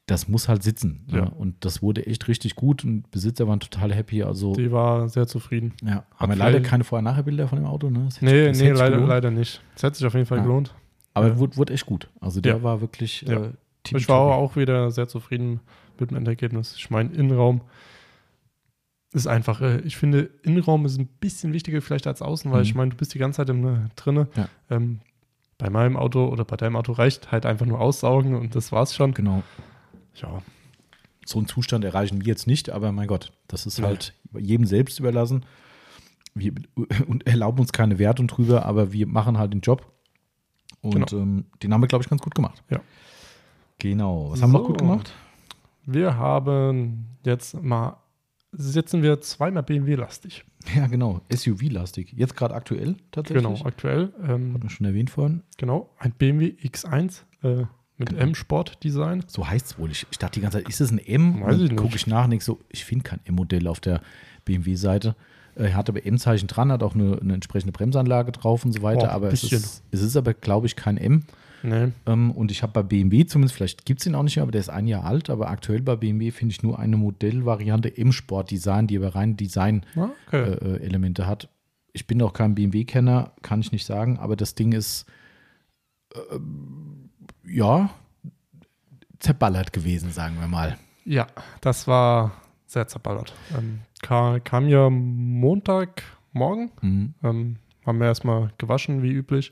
Das muss halt sitzen. Ja. Ne? Und das wurde echt richtig gut und Besitzer waren total happy. Also, Die war sehr zufrieden. ja, haben wir Hat leider keine Vorher-Nachher-Bilder von dem Auto. Ne? Das Nee, das nee, sich leider, leider nicht. Das hätte sich auf jeden Fall Ja. gelohnt. Aber Ja. wurde, wurde echt gut. Also der Ja. war wirklich Ja. äh, Ich war auch wieder sehr zufrieden mit dem Endergebnis. Ich meine, Innenraum ist einfach, äh, ich finde, Innenraum ist ein bisschen wichtiger vielleicht als außen, weil Mhm. ich meine, du bist die ganze Zeit im, äh, drinne. Ja. Ähm, bei meinem Auto oder bei deinem Auto reicht halt einfach nur aussaugen und das war's schon. Genau. Ja, so einen Zustand erreichen wir jetzt nicht, aber mein Gott, das ist halt jedem selbst überlassen. Wir und erlauben uns keine Wertung drüber, aber wir machen halt den Job. Und Genau. ähm, den haben wir, glaube ich, ganz gut gemacht. Ja. Genau. Was haben wir noch gut gemacht? wir haben jetzt mal, sitzen wir zweimal BMW-lastig. Ja, genau. SUV-lastig. Jetzt gerade aktuell tatsächlich. Genau, aktuell. Ähm, Hat man schon erwähnt vorhin. genau, ein BMW X1 äh, mit Genau. M-Sport-Design. So heißt es wohl. Ich, ich dachte die ganze Zeit, ist es ein M? Weiß ich nicht. gucke ich nach und denke so, ich finde kein M-Modell auf der BMW-Seite. Er hat aber M-Zeichen dran, hat auch eine, eine entsprechende Bremsanlage drauf und so weiter. Oh, aber es ist, es ist aber, glaube ich, kein M. Nee, Ähm, und ich habe bei BMW zumindest, vielleicht gibt es ihn auch nicht mehr, aber der ist ein Jahr alt, aber aktuell bei BMW finde ich nur eine Modellvariante im Sportdesign, die aber rein Design-Elemente Ah, okay. äh, Elemente hat. Ich bin auch kein BMW-Kenner, kann ich nicht sagen, aber das Ding ist ähm, ja zerballert gewesen, sagen wir mal. Ja, das war sehr zerballert. Ähm, kam, kam ja Montagmorgen, Mhm. ähm, haben wir erstmal gewaschen, wie üblich,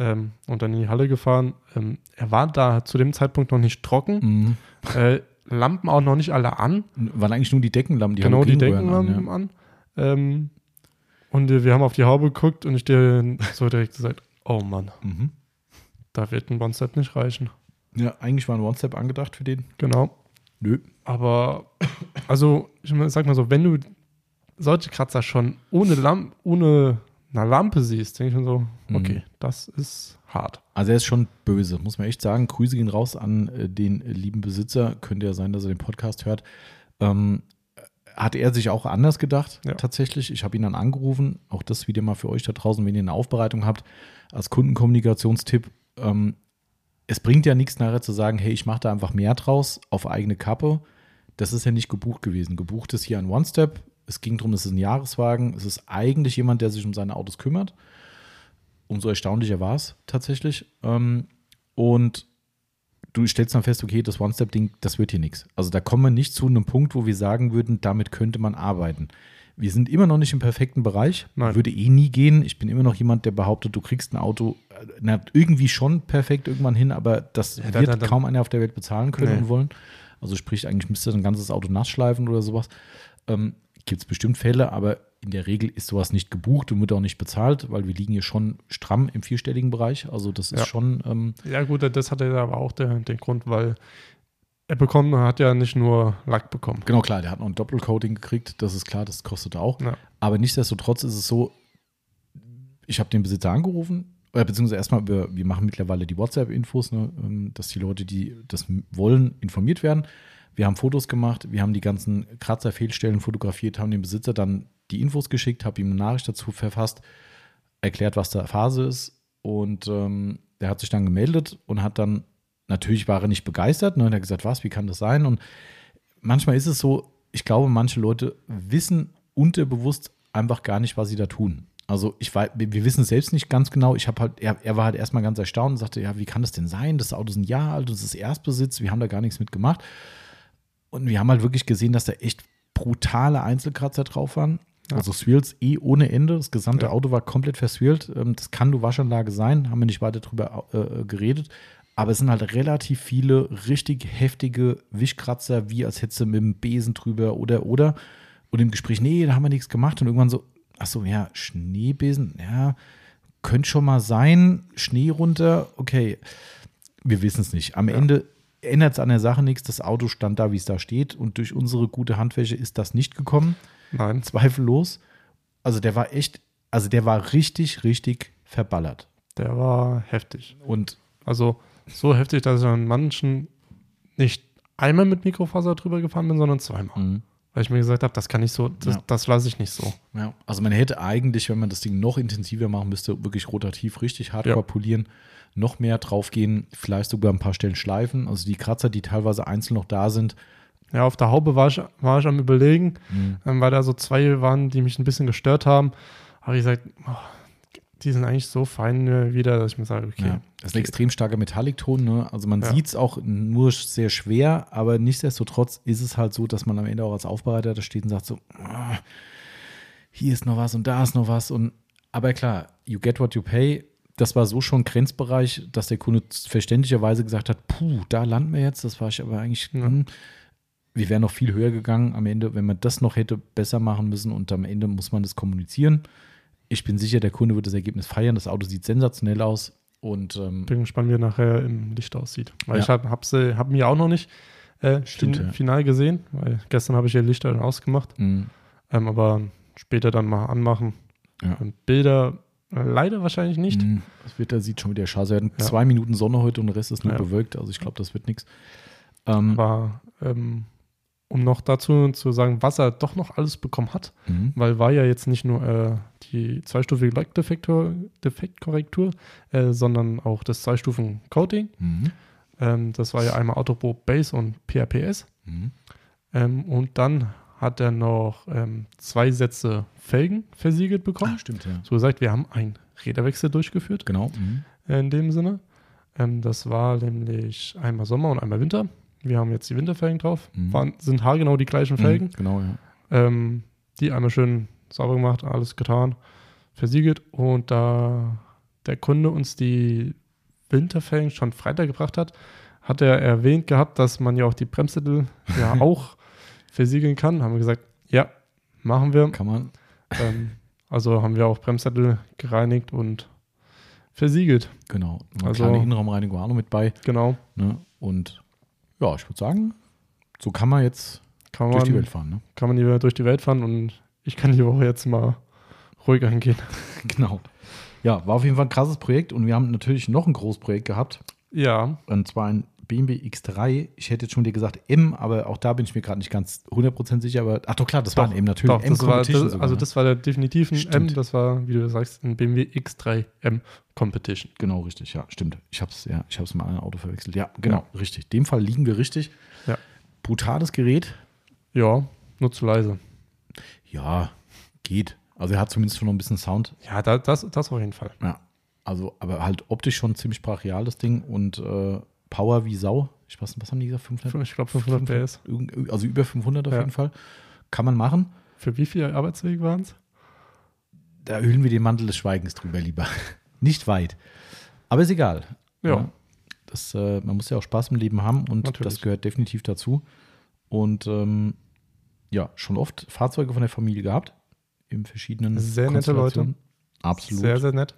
ähm, und dann in die Halle gefahren. Ähm, er war da zu dem Zeitpunkt noch nicht trocken, Mhm. äh, Lampen auch noch nicht alle an, Waren eigentlich nur die Deckenlampen, die genau die Deckenlampen an, an. Ähm, und äh, wir haben auf die Haube geguckt und ich dir so direkt gesagt, oh Mann, ja. Mhm. da wird ein One-Step nicht reichen. ja, eigentlich war ein One-Step angedacht für den. Genau. Nö. Aber, also, ich sag mal so, wenn du solche Kratzer schon ohne, Lamp ohne eine Lampe siehst, denke ich mir so, Mhm. okay, das ist hart. Also er ist schon böse, muss man echt sagen. Grüße gehen raus an äh, den lieben Besitzer. Könnte ja sein, dass er den Podcast hört. Ähm, hat er sich auch anders gedacht, Ja. tatsächlich. Ich habe ihn dann angerufen. Auch das wieder mal für euch da draußen, wenn ihr eine Aufbereitung habt, als Kundenkommunikationstipp. Ähm, es bringt ja nichts nachher zu sagen, hey, ich mache da einfach mehr draus auf eigene Kappe. Das ist ja nicht gebucht gewesen. Gebucht ist hier ein One-Step. Es ging darum, es ist ein Jahreswagen. Es ist eigentlich jemand, der sich um seine Autos kümmert umso erstaunlicher war es tatsächlich. Ähm, und du stellst dann fest, okay, das One-Step-Ding, das wird hier nichts. Also da kommen wir nicht zu einem Punkt, wo wir sagen würden, damit könnte man arbeiten. Wir sind immer noch nicht im perfekten Bereich. Nein. Würde eh nie gehen. Ich bin immer noch jemand, der behauptet, du kriegst ein Auto, äh, na, irgendwie schon perfekt irgendwann hin, aber das Ja, da- wird da- da- kaum einer auf der Welt bezahlen können Nee. und wollen. Also sprich, eigentlich müsste ein ganzes Auto nass schleifen oder sowas. Ähm, Gibt es bestimmt Fälle, aber in der Regel ist sowas nicht gebucht und wird auch nicht bezahlt, weil wir liegen hier schon stramm im vierstelligen Bereich. Also das ist Ja. schon, ähm, Ja, gut, das hatte aber auch der, den Grund, weil er bekommen hat ja nicht nur Lack bekommen. genau klar, der hat noch ein Doppelcoating gekriegt, das ist klar, das kostet auch. Ja. Aber nichtsdestotrotz ist es so, ich habe den Besitzer angerufen, äh, beziehungsweise erstmal, wir, wir machen mittlerweile die WhatsApp-Infos, ne, ähm, dass die Leute, die das wollen, informiert werden. Wir haben Fotos gemacht, wir haben die ganzen Kratzer, Fehlstellen fotografiert, haben dem Besitzer dann die Infos geschickt, habe ihm eine Nachricht dazu verfasst, erklärt, was da Phase ist und ähm, der hat sich dann gemeldet und hat dann natürlich war er nicht begeistert. Ne? Und hat gesagt, was, wie kann das sein? Und manchmal ist es so, ich glaube, manche Leute wissen unterbewusst einfach gar nicht, was sie da tun. Also ich weiß, wir wissen es selbst nicht ganz genau. Ich habe halt, er, er, war halt erstmal ganz erstaunt und sagte, ja, wie kann das denn sein? Das Auto ist ein Jahr alt, das ist Erstbesitz, wir haben da gar nichts mit gemacht. Und wir haben halt wirklich gesehen, dass da echt brutale Einzelkratzer drauf waren. Ja. Also Swirls eh ohne Ende. Das gesamte ja. Auto war komplett verswirlt. Ähm, das kann nur Waschanlage sein, haben wir nicht weiter drüber äh, geredet. Aber es sind halt relativ viele richtig heftige Wischkratzer, wie als hättest du mit dem Besen drüber oder oder. Und im Gespräch, nee, da haben wir nichts gemacht. Und irgendwann so, ach so, ja, Schneebesen, ja, könnte schon mal sein. Schnee runter, okay. Wir wissen es nicht. Am ja. Ende ändert es an der Sache nichts. Das Auto stand da, wie es da steht. Und durch unsere gute Handwäsche ist das nicht gekommen. Nein. Zweifellos. Also der war echt, also der war richtig, richtig verballert. Der war heftig. Und also so heftig, dass ich an manchen nicht einmal mit Mikrofaser drüber gefahren bin, sondern zweimal. Mhm. Weil ich mir gesagt habe, das kann ich so, das, ja. das lasse ich nicht so. Ja, also man hätte eigentlich, wenn man das Ding noch intensiver machen müsste, wirklich rotativ richtig hardcore ja. polieren, noch mehr draufgehen, vielleicht sogar ein paar Stellen schleifen. Also die Kratzer, die teilweise einzeln noch da sind. Ja, auf der Haube war ich, war ich am überlegen, mhm. ähm, weil da so zwei waren, die mich ein bisschen gestört haben. Aber ich gesagt, oh, die sind eigentlich so fein äh, wieder, dass ich mir sage, okay. Ja, das ist ein extrem starker Metallikton, ne? Also man ja. sieht es auch nur sehr schwer, aber nichtsdestotrotz ist es halt so, dass man am Ende auch als Aufbereiter da steht und sagt so, oh, hier ist noch was und da ist noch was. Und aber klar, you get what you pay. Das war so schon Grenzbereich, dass der Kunde verständlicherweise gesagt hat, puh, da landen wir jetzt. Das war ich aber eigentlich, ja. Hm, wir wären noch viel höher gegangen am Ende, wenn man das noch hätte besser machen müssen und am Ende muss man das kommunizieren ich bin sicher, der Kunde wird das Ergebnis feiern. Das Auto sieht sensationell aus. Und ähm, bin gespannt, wie er nachher im Licht aussieht. Weil ja. ich habe hab, hab mir auch noch nicht äh, Stimmt, ja. final gesehen, weil gestern habe ich ja Lichter dann ausgemacht. Mhm. Ähm, aber später dann mal anmachen. Ja. Bilder äh, leider wahrscheinlich nicht. Mhm. Das Wetter sieht schon wieder hatten ja. zwei Minuten Sonne heute und der Rest ist nur bewölkt. Also ich glaube, das wird nichts. Ähm, aber ähm, um noch dazu zu sagen, was er doch noch alles bekommen hat, mhm. weil war ja jetzt nicht nur äh, die zweistufige Lackdefektkorrektur, äh, sondern auch das Zweistufen-Coating. Mhm. Ähm, das war ja einmal Autopro Base und PRPS. Mhm. Ähm, und dann hat er noch ähm, zwei Sätze Felgen versiegelt bekommen. Ah, stimmt, ja. So gesagt, wir haben einen Räderwechsel durchgeführt. Genau. Mhm. In dem Sinne. Ähm, das war nämlich einmal Sommer und einmal Winter. Wir haben jetzt die Winterfelgen drauf. Mhm. Waren, sind haargenau die gleichen mhm, Felgen. Mhm, genau, ja. Ähm, die einmal schön sauber gemacht, alles getan, versiegelt. Und da der Kunde uns die Winterfelgen schon Freitag gebracht hat, hat er erwähnt gehabt, dass man ja auch die Bremssättel ja auch versiegeln kann. Haben wir gesagt, ja, machen wir. Kann man. Ähm, also haben wir auch Bremssättel gereinigt und versiegelt. Genau. Eine also, kleine Innenraumreinigung auch noch mit bei. Genau. Ne? Und ja, ich würde sagen, so kann man jetzt kann durch die Welt fahren. Ne? Kann man hier durch die Welt fahren und ich kann die Woche jetzt mal ruhig angehen. genau. Ja, war auf jeden Fall ein krasses Projekt und wir haben natürlich noch ein großes Projekt gehabt. Ja. Und zwar ein BMW X3. Ich hätte jetzt schon dir gesagt M, aber auch da bin ich mir gerade nicht ganz 100% sicher. Aber ach doch, klar, das doch, war ein M natürlich. Doch, M das war, das, also, das war der definitiv ein stimmt. M. Das war, wie du sagst, ein BMW X3 M Competition. Genau, richtig. Ja, stimmt. Ich habe es ja, ich hab's mal ein Auto verwechselt. Ja, genau, ja. richtig. In dem Fall liegen wir richtig. Ja. Brutales Gerät. Ja, nur zu leise. Ja, geht. Also er hat zumindest schon noch ein bisschen Sound. Ja, das, das, das auf jeden Fall. Ja. Also, aber halt optisch schon ziemlich brachial, das Ding. Und äh, Power wie Sau. Ich weiß nicht, was haben die gesagt? 500? Ich glaube 500 PS. Also über 500 auf ja. jeden Fall. Kann man machen. Für wie viele Arbeitswege waren es? Da hüllen wir den Mantel des Schweigens drüber lieber. Nicht weit. Aber ist egal. Ja. ja. Das, äh, man muss ja auch Spaß im Leben haben und Natürlich. das gehört definitiv dazu. Und ähm, ja, schon oft Fahrzeuge von der Familie gehabt. In verschiedenen Sehr nette Leute. Absolut. Sehr, sehr nett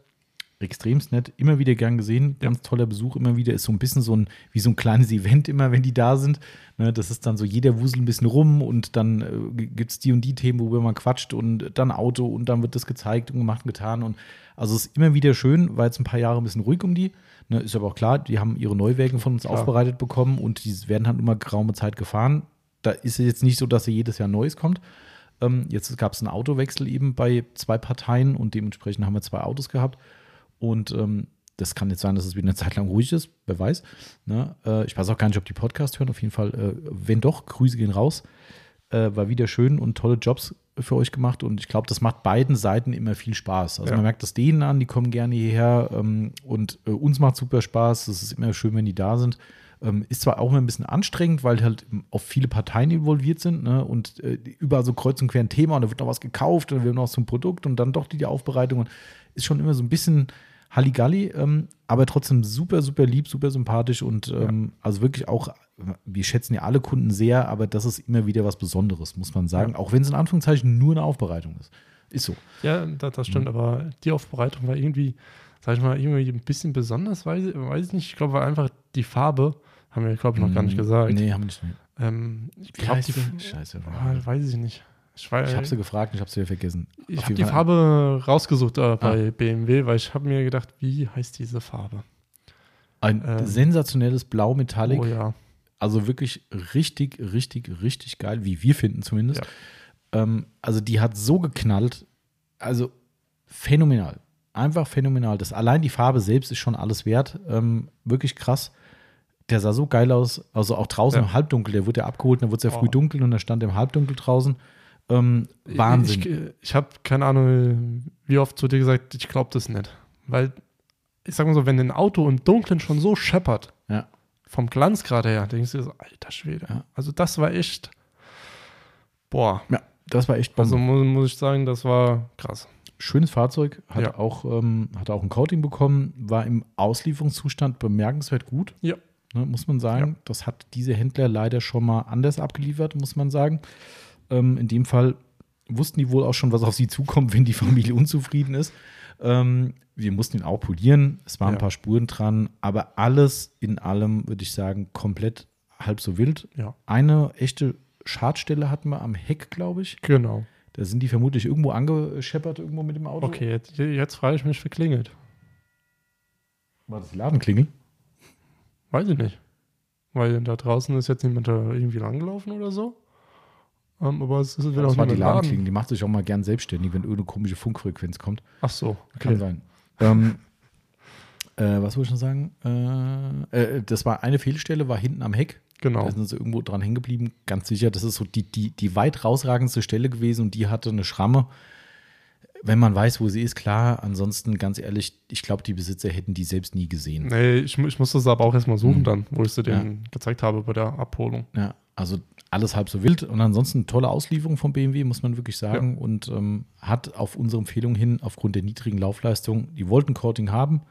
extremst nett, immer wieder gern gesehen, ganz toller Besuch immer wieder, ist so ein bisschen so ein, wie so ein kleines Event immer, wenn die da sind. Ne, das ist dann so, jeder wuselt ein bisschen rum und dann äh, gibt es die und die Themen, worüber man quatscht und dann Auto und dann wird das gezeigt und gemacht und getan und also es ist immer wieder schön, weil jetzt ein paar Jahre ein bisschen ruhig um die. Ne, ist aber auch klar, die haben ihre Neuwägen von uns klar. aufbereitet bekommen und die werden halt immer geraume Zeit gefahren. Da ist es jetzt nicht so, dass jedes Jahr Neues kommt. Ähm, jetzt gab es einen Autowechsel eben bei zwei Parteien und dementsprechend haben wir zwei Autos gehabt. Und ähm, das kann jetzt sein, dass es wieder eine Zeit lang ruhig ist, wer weiß. Ne? Äh, ich weiß auch gar nicht, ob die Podcast hören. Auf jeden Fall, äh, wenn doch, Grüße gehen raus. Äh, war wieder schön und tolle Jobs für euch gemacht und ich glaube, das macht beiden Seiten immer viel Spaß. Also Ja. man merkt das denen an, die kommen gerne hierher ähm, und äh, uns macht super Spaß. Es ist immer schön, wenn die da sind. Ähm, ist zwar auch immer ein bisschen anstrengend, weil halt auch viele Parteien involviert sind ne? und äh, überall so kreuz und quer ein Thema und da wird noch was gekauft und wir haben noch so ein Produkt und dann doch die, die Aufbereitung und ist schon immer so ein bisschen Halligalli, ähm, aber trotzdem super, super lieb, super sympathisch und ähm, also wirklich auch, wir schätzen ja alle Kunden sehr, aber das ist immer wieder was Besonderes, muss man sagen, auch wenn es in Anführungszeichen nur eine Aufbereitung ist. Ist so. Ja, das, das Mhm. stimmt, aber die Aufbereitung war irgendwie, sag ich mal, irgendwie ein bisschen besonders, weiß, weiß ich nicht. Ich glaube, war einfach die Farbe, haben wir, glaube ich, noch gar nicht gesagt. Mhm. Nee, haben wir nicht. Ähm, ich glaube, die? Scheiße. ah, weiß ich nicht. Ich, Ich habe sie gefragt, ich habe sie wieder vergessen. ich habe die Fall- Farbe rausgesucht äh, bei BMW, weil ich habe mir gedacht, wie heißt diese Farbe? Ein ähm, sensationelles Blau Metallic. Oh ja. Also wirklich richtig, richtig, richtig geil, wie wir finden zumindest. Ähm, also die hat so geknallt, also phänomenal. Einfach phänomenal. Das, allein die Farbe selbst ist schon alles wert. Ähm, wirklich krass. Der sah so geil aus. Also auch draußen Ja. im Halbdunkel. Der wurde ja abgeholt, dann wurde es ja früh Oh. dunkel und dann stand er im Halbdunkel draußen. Ähm, Wahnsinn. Ich, ich habe keine Ahnung, wie oft zu dir gesagt, ich glaube das nicht. Weil, ich sag mal so, wenn ein Auto im Dunkeln schon so scheppert, ja. vom Glanz gerade her, denkst du dir so, alter Schwede. Ja. Also das war echt, boah. ja, das war echt Bombe. Also muss, muss ich sagen, das war krass. Schönes Fahrzeug, hat, Ja. auch, ähm, hat auch ein Coating bekommen, war im Auslieferungszustand bemerkenswert gut. Ja. Ne, muss man sagen. Ja. Das hat diese Händler leider schon mal anders abgeliefert, muss man sagen. Ähm, in dem Fall wussten die wohl auch schon, was auf sie zukommt, wenn die Familie unzufrieden ist. Ähm, wir mussten ihn auch polieren. Es waren ein Ja. paar Spuren dran, aber alles in allem, würde ich sagen, komplett halb so wild. Ja, Eine echte Schadstelle hatten wir am Heck, glaube ich. genau. Da sind die vermutlich irgendwo angescheppert, irgendwo mit dem Auto. Okay, jetzt, jetzt frage ich mich, wer klingelt. War das die Ladenklingel? Weiß ich nicht. Weil da draußen ist jetzt niemand da irgendwie langgelaufen oder so. Ähm, aber es ist wieder Das auch war die niemand Laden. Ladenklingel. Die macht sich auch mal gern selbstständig, wenn irgendeine komische Funkfrequenz kommt. Ach so, Kann okay. sein. ähm, äh, was wollte ich noch sagen? Äh, äh, das war eine Fehlstelle, war hinten am Heck. Genau. Da sind sie irgendwo dran hängen geblieben. Ganz sicher, das ist so die, die, die weit rausragendste Stelle gewesen und die hatte eine Schramme. Wenn man weiß, wo sie ist, klar. Ansonsten, ganz ehrlich, ich glaube, die Besitzer hätten die selbst nie gesehen. Nee, ich, ich musste es aber auch erstmal suchen Mhm. dann, wo ich sie denen gezeigt habe bei der Abholung. Ja, also alles halb so wild und ansonsten tolle Auslieferung vom BMW, muss man wirklich sagen. Und ähm, hat auf unsere Empfehlung hin, aufgrund der niedrigen Laufleistung, die wollten Coating haben.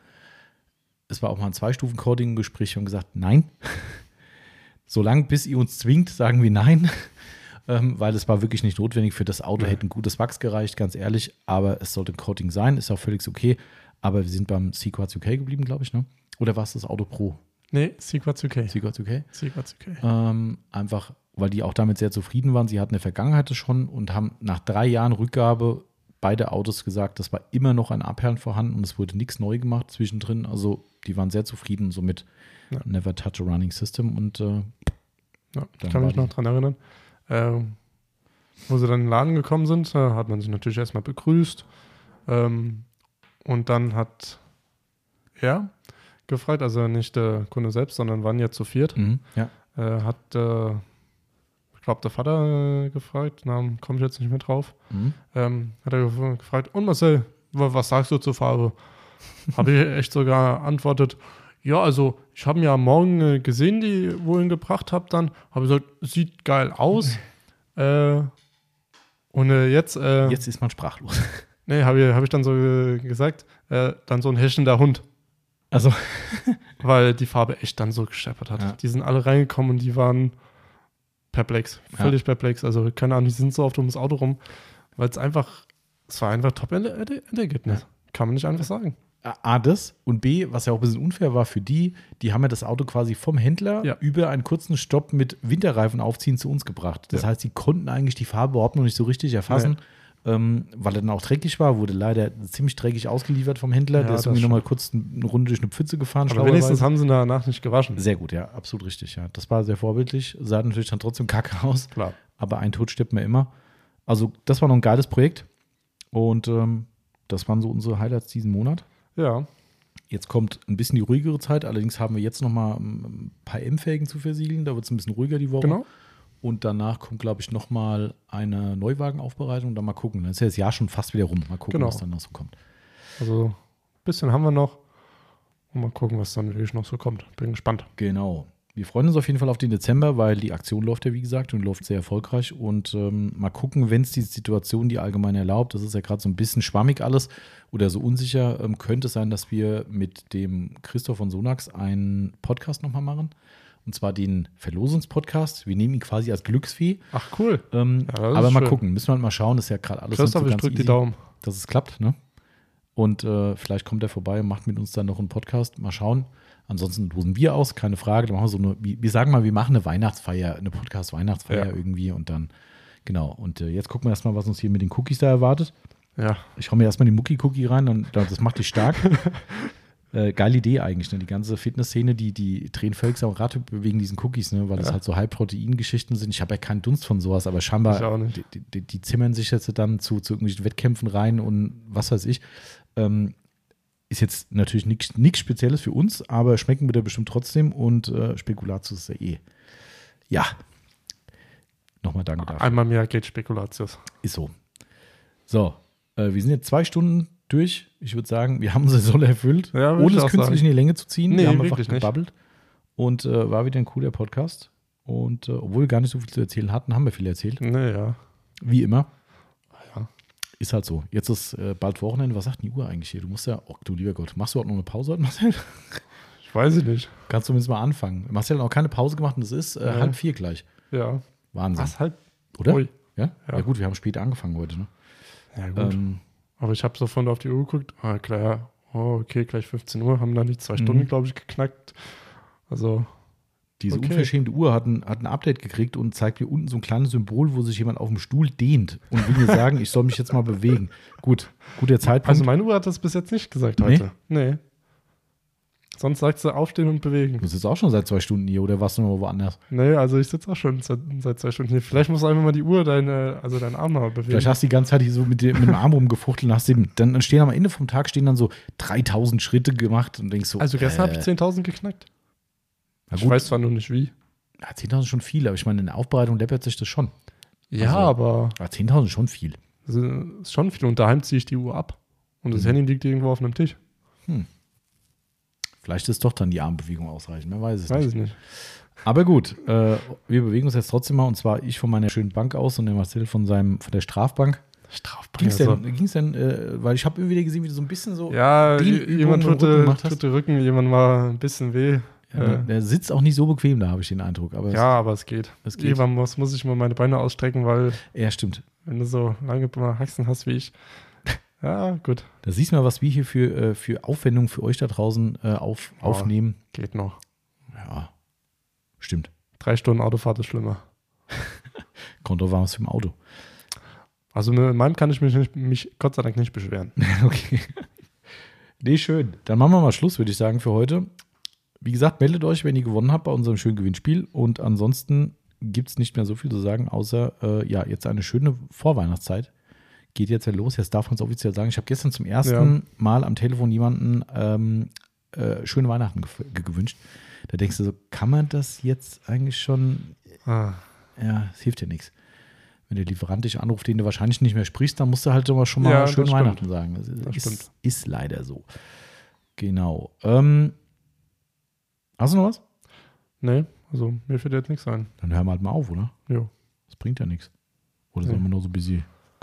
Es war auch mal ein Zwei-Stufen-Coating im Gespräch und gesagt, nein. Solange bis ihr uns zwingt, sagen wir nein. ähm, weil es war wirklich nicht notwendig. Für das Auto Nee. hätte ein gutes Wachs gereicht, ganz ehrlich. Aber es sollte ein Coating sein, ist auch völlig okay. Aber wir sind beim Sequats UK geblieben, glaube ich, ne? Oder war es das Auto Pro? Nee, Sequats UK. Sequats UK? Sequats UK. Ähm, einfach, weil die auch damit sehr zufrieden waren. Sie hatten in der Vergangenheit schon und haben nach drei Jahren Rückgabe beide Autos gesagt, das war immer noch ein Abperlen vorhanden und es wurde nichts neu gemacht zwischendrin. Also die waren sehr zufrieden, somit Ja. never touch a running system und äh, Ja, ich kann mich noch dran erinnern. Ähm, wo sie dann in den Laden gekommen sind, äh, hat man sich natürlich erstmal begrüßt. Ähm, und dann hat er gefragt, also nicht der Kunde selbst, sondern waren ja zu viert, mhm, ja. äh, hat, äh, ich glaube, der Vater äh, gefragt, Namen komme ich jetzt nicht mehr drauf, Mhm. ähm, hat er gef- gefragt, und Marcel, wa- was sagst du zur Farbe? habe ich echt sogar antwortet, ja, also ich habe ihn ja morgen äh, gesehen, die wo ihr ihn gebracht habt, dann habe ich gesagt, sieht geil aus. äh, und äh, jetzt, äh, Jetzt ist man sprachlos. nee, habe ich, hab ich dann so äh, gesagt, äh, dann so ein häschender Hund, Also, weil die Farbe echt dann so gescheppert hat. Ja. Die sind alle reingekommen und die waren perplex, völlig perplex. Also keine Ahnung, die sind so oft ums Auto rum, weil es einfach, es war einfach Top-Endergebnis. Kann man nicht einfach sagen. A, das und B, was ja auch ein bisschen unfair war für die, die haben ja das Auto quasi vom Händler Ja. über einen kurzen Stopp mit Winterreifen aufziehen zu uns gebracht. Das Ja. heißt, sie konnten eigentlich die Farbe überhaupt noch nicht so richtig erfassen, ähm, weil er dann auch dreckig war, wurde leider ziemlich dreckig ausgeliefert vom Händler. Ja, Der ist irgendwie nochmal kurz eine Runde durch eine Pfütze gefahren. Aber wenigstens haben sie danach nicht gewaschen. Sehr gut, ja, absolut richtig. Ja. Das war sehr vorbildlich. Sah natürlich dann trotzdem kacke aus, Klar. aber ein Tod stirbt mir immer. Also, das war noch ein geiles Projekt und ähm, das waren so unsere Highlights diesen Monat. Ja. Jetzt kommt ein bisschen die ruhigere Zeit. Allerdings haben wir jetzt noch mal ein paar M-Felgen zu versiegeln. Da wird es ein bisschen ruhiger die Woche. Genau. Und danach kommt, glaube ich, noch mal eine Neuwagenaufbereitung. Dann mal gucken. Dann ist ja das Jahr schon fast wieder rum. Mal gucken, Genau. was dann noch so kommt. Also ein bisschen haben wir noch. Und mal gucken, was dann wirklich noch so kommt. Bin gespannt. Genau. Wir freuen uns auf jeden Fall auf den Dezember, weil die Aktion läuft ja, wie gesagt, und läuft sehr erfolgreich. Und ähm, mal gucken, wenn es die Situation die allgemein erlaubt, das ist ja gerade so ein bisschen schwammig alles oder so unsicher, ähm, könnte es sein, dass wir mit dem Christoph von Sonax einen Podcast nochmal machen. Und zwar den Verlosungspodcast. Wir nehmen ihn quasi als Glücksfee. Ach, cool. Ähm, Ja, aber mal schön. gucken, müssen wir halt mal schauen. Das ist ja gerade alles Christoph, ich drücke die easy, Daumen. dass es klappt. Ne? Und äh, vielleicht kommt er vorbei und macht mit uns dann noch einen Podcast. Mal schauen. Ansonsten losen wir aus, keine Frage. Dann machen wir so eine, wir sagen mal, wir machen eine Weihnachtsfeier, eine Podcast-Weihnachtsfeier Ja. irgendwie und dann, genau. Und äh, jetzt gucken wir erstmal, was uns hier mit den Cookies da erwartet. Ja. Ich hau mir erstmal die Mucki-Cookie rein und das macht dich stark. äh, geile Idee eigentlich, ne? Die ganze Fitnessszene, die, die drehen völlig am Rad wegen diesen Cookies, ne? Weil das Ja. halt so High-Protein-Geschichten sind. Ich habe ja keinen Dunst von sowas, aber scheinbar. Die, die, die zimmern sich jetzt dann zu, zu irgendwelchen Wettkämpfen rein und was weiß ich. Ähm, ist jetzt natürlich nichts Spezielles für uns, aber schmecken bitte bestimmt trotzdem und äh, Spekulatius ist ja eh. Ja. Nochmal danke dafür. Einmal mehr geht Spekulatius. Ist so. So, äh, wir sind jetzt zwei Stunden durch. Ich würde sagen, wir haben unsere Solle erfüllt, Ja, ohne es künstlich sagen. in die Länge zu ziehen. Nee, wir haben einfach nicht. gebabbelt. Und äh, war wieder ein cooler Podcast. Und äh, obwohl wir gar nicht so viel zu erzählen hatten, haben wir viel erzählt. Naja. Wie immer. Ja. Ist halt so. Jetzt ist äh, bald Wochenende. Was sagt denn die Uhr eigentlich hier? Du musst ja, oh du lieber Gott, machst du auch noch eine Pause heute, Marcel? Ich weiß es nicht. Kannst du zumindest mal anfangen. Marcel hat auch keine Pause gemacht und es ist äh, Ja. halb vier gleich. Ja. Wahnsinn. Was halt? Oder? Ja? ja? Ja. gut, wir haben später angefangen heute. Ne? Ja, gut. Ähm, Aber ich habe sofort auf die Uhr geguckt. Ah, klar. Oh, okay, gleich 15 Uhr. Haben dann die zwei Mhm. Stunden, glaube ich, geknackt. Also, Diese Okay. unverschämte Uhr hat ein, hat ein Update gekriegt und zeigt mir unten so ein kleines Symbol, wo sich jemand auf dem Stuhl dehnt und will mir sagen, ich soll mich jetzt mal bewegen. Gut, guter Zeitpunkt. also meine Uhr hat das bis jetzt nicht gesagt Nee? heute. Nee. Sonst sagt sie aufstehen und bewegen. du sitzt auch schon seit zwei Stunden hier oder warst du noch woanders? Nee, also ich sitze auch schon seit, seit zwei Stunden hier. Vielleicht musst du einfach mal die Uhr, deine, also deinen Arm mal bewegen. Vielleicht hast du die ganze Zeit hier so mit, dem- Arm rumgefuchtelt und hast eben, dann stehen am Ende vom Tag stehen dann so 3000 Schritte gemacht und denkst so. also gestern habe äh, ich 10.000 geknackt. na Ich weiß zwar noch nicht wie. ja, 10.000 ist schon viel, aber ich meine, in der Aufbereitung läppert sich das schon. Ja, Also- aber Ja, 10.000 ist schon viel. ist schon viel. Und daheim ziehe ich die Uhr ab. Und das Mhm. Handy liegt irgendwo auf einem Tisch. Vielleicht ist doch dann die Armbewegung ausreichend, man weiß es Weiß nicht. ich nicht. Aber gut, äh, wir bewegen uns jetzt trotzdem mal und zwar ich von meiner schönen Bank aus und der Marcel von seinem von der Strafbank. Strafbank. Ging es also. denn, ging's denn äh, weil ich habe irgendwie wieder gesehen, wie du so ein bisschen so, Ja, jemand tut, Rücken gemacht hast? tut der Rücken, jemand mal ein bisschen weh. ja, der, äh, der sitzt auch nicht so bequem da, habe ich den Eindruck. Aber Ja, aber es geht. Es geht. Irgendwann muss, muss ich mal meine Beine ausstrecken, weil es, ja, stimmt. wenn du so lange Haxen hast wie ich. Ja, gut. Da siehst du mal, was wir hier für, äh, für Aufwendungen für euch da draußen äh, auf, Ja. aufnehmen. Geht noch. Ja, stimmt. Drei Stunden Autofahrt ist schlimmer. Kommt drauf an, was für ein Auto. Also mit meinem kann ich mich, nicht, mich Gott sei Dank nicht beschweren. okay. Nee, schön. Dann machen wir mal Schluss, würde ich sagen, für heute. Wie gesagt, meldet euch, wenn ihr gewonnen habt bei unserem schönen Gewinnspiel. Und ansonsten gibt es nicht mehr so viel zu sagen, außer äh, ja, jetzt eine schöne Vorweihnachtszeit. Geht jetzt ja los. Jetzt darf man es offiziell sagen. Ich habe gestern zum ersten Ja. Mal am Telefon jemanden ähm, äh, schöne Weihnachten gewünscht. Da denkst du so, kann man das jetzt eigentlich schon Ah, ja, es hilft ja nichts. Wenn der Lieferant dich anruft, den du wahrscheinlich nicht mehr sprichst, dann musst du halt immer schon mal Ja, schöne. Weihnachten sagen. Das, Das ist, ist leider so. Genau. Ähm, hast du noch was? nee, also mir fällt jetzt nichts ein. Dann hören wir halt mal auf, oder? Jo. Das bringt ja nichts. Oder Nee. sollen wir nur so ein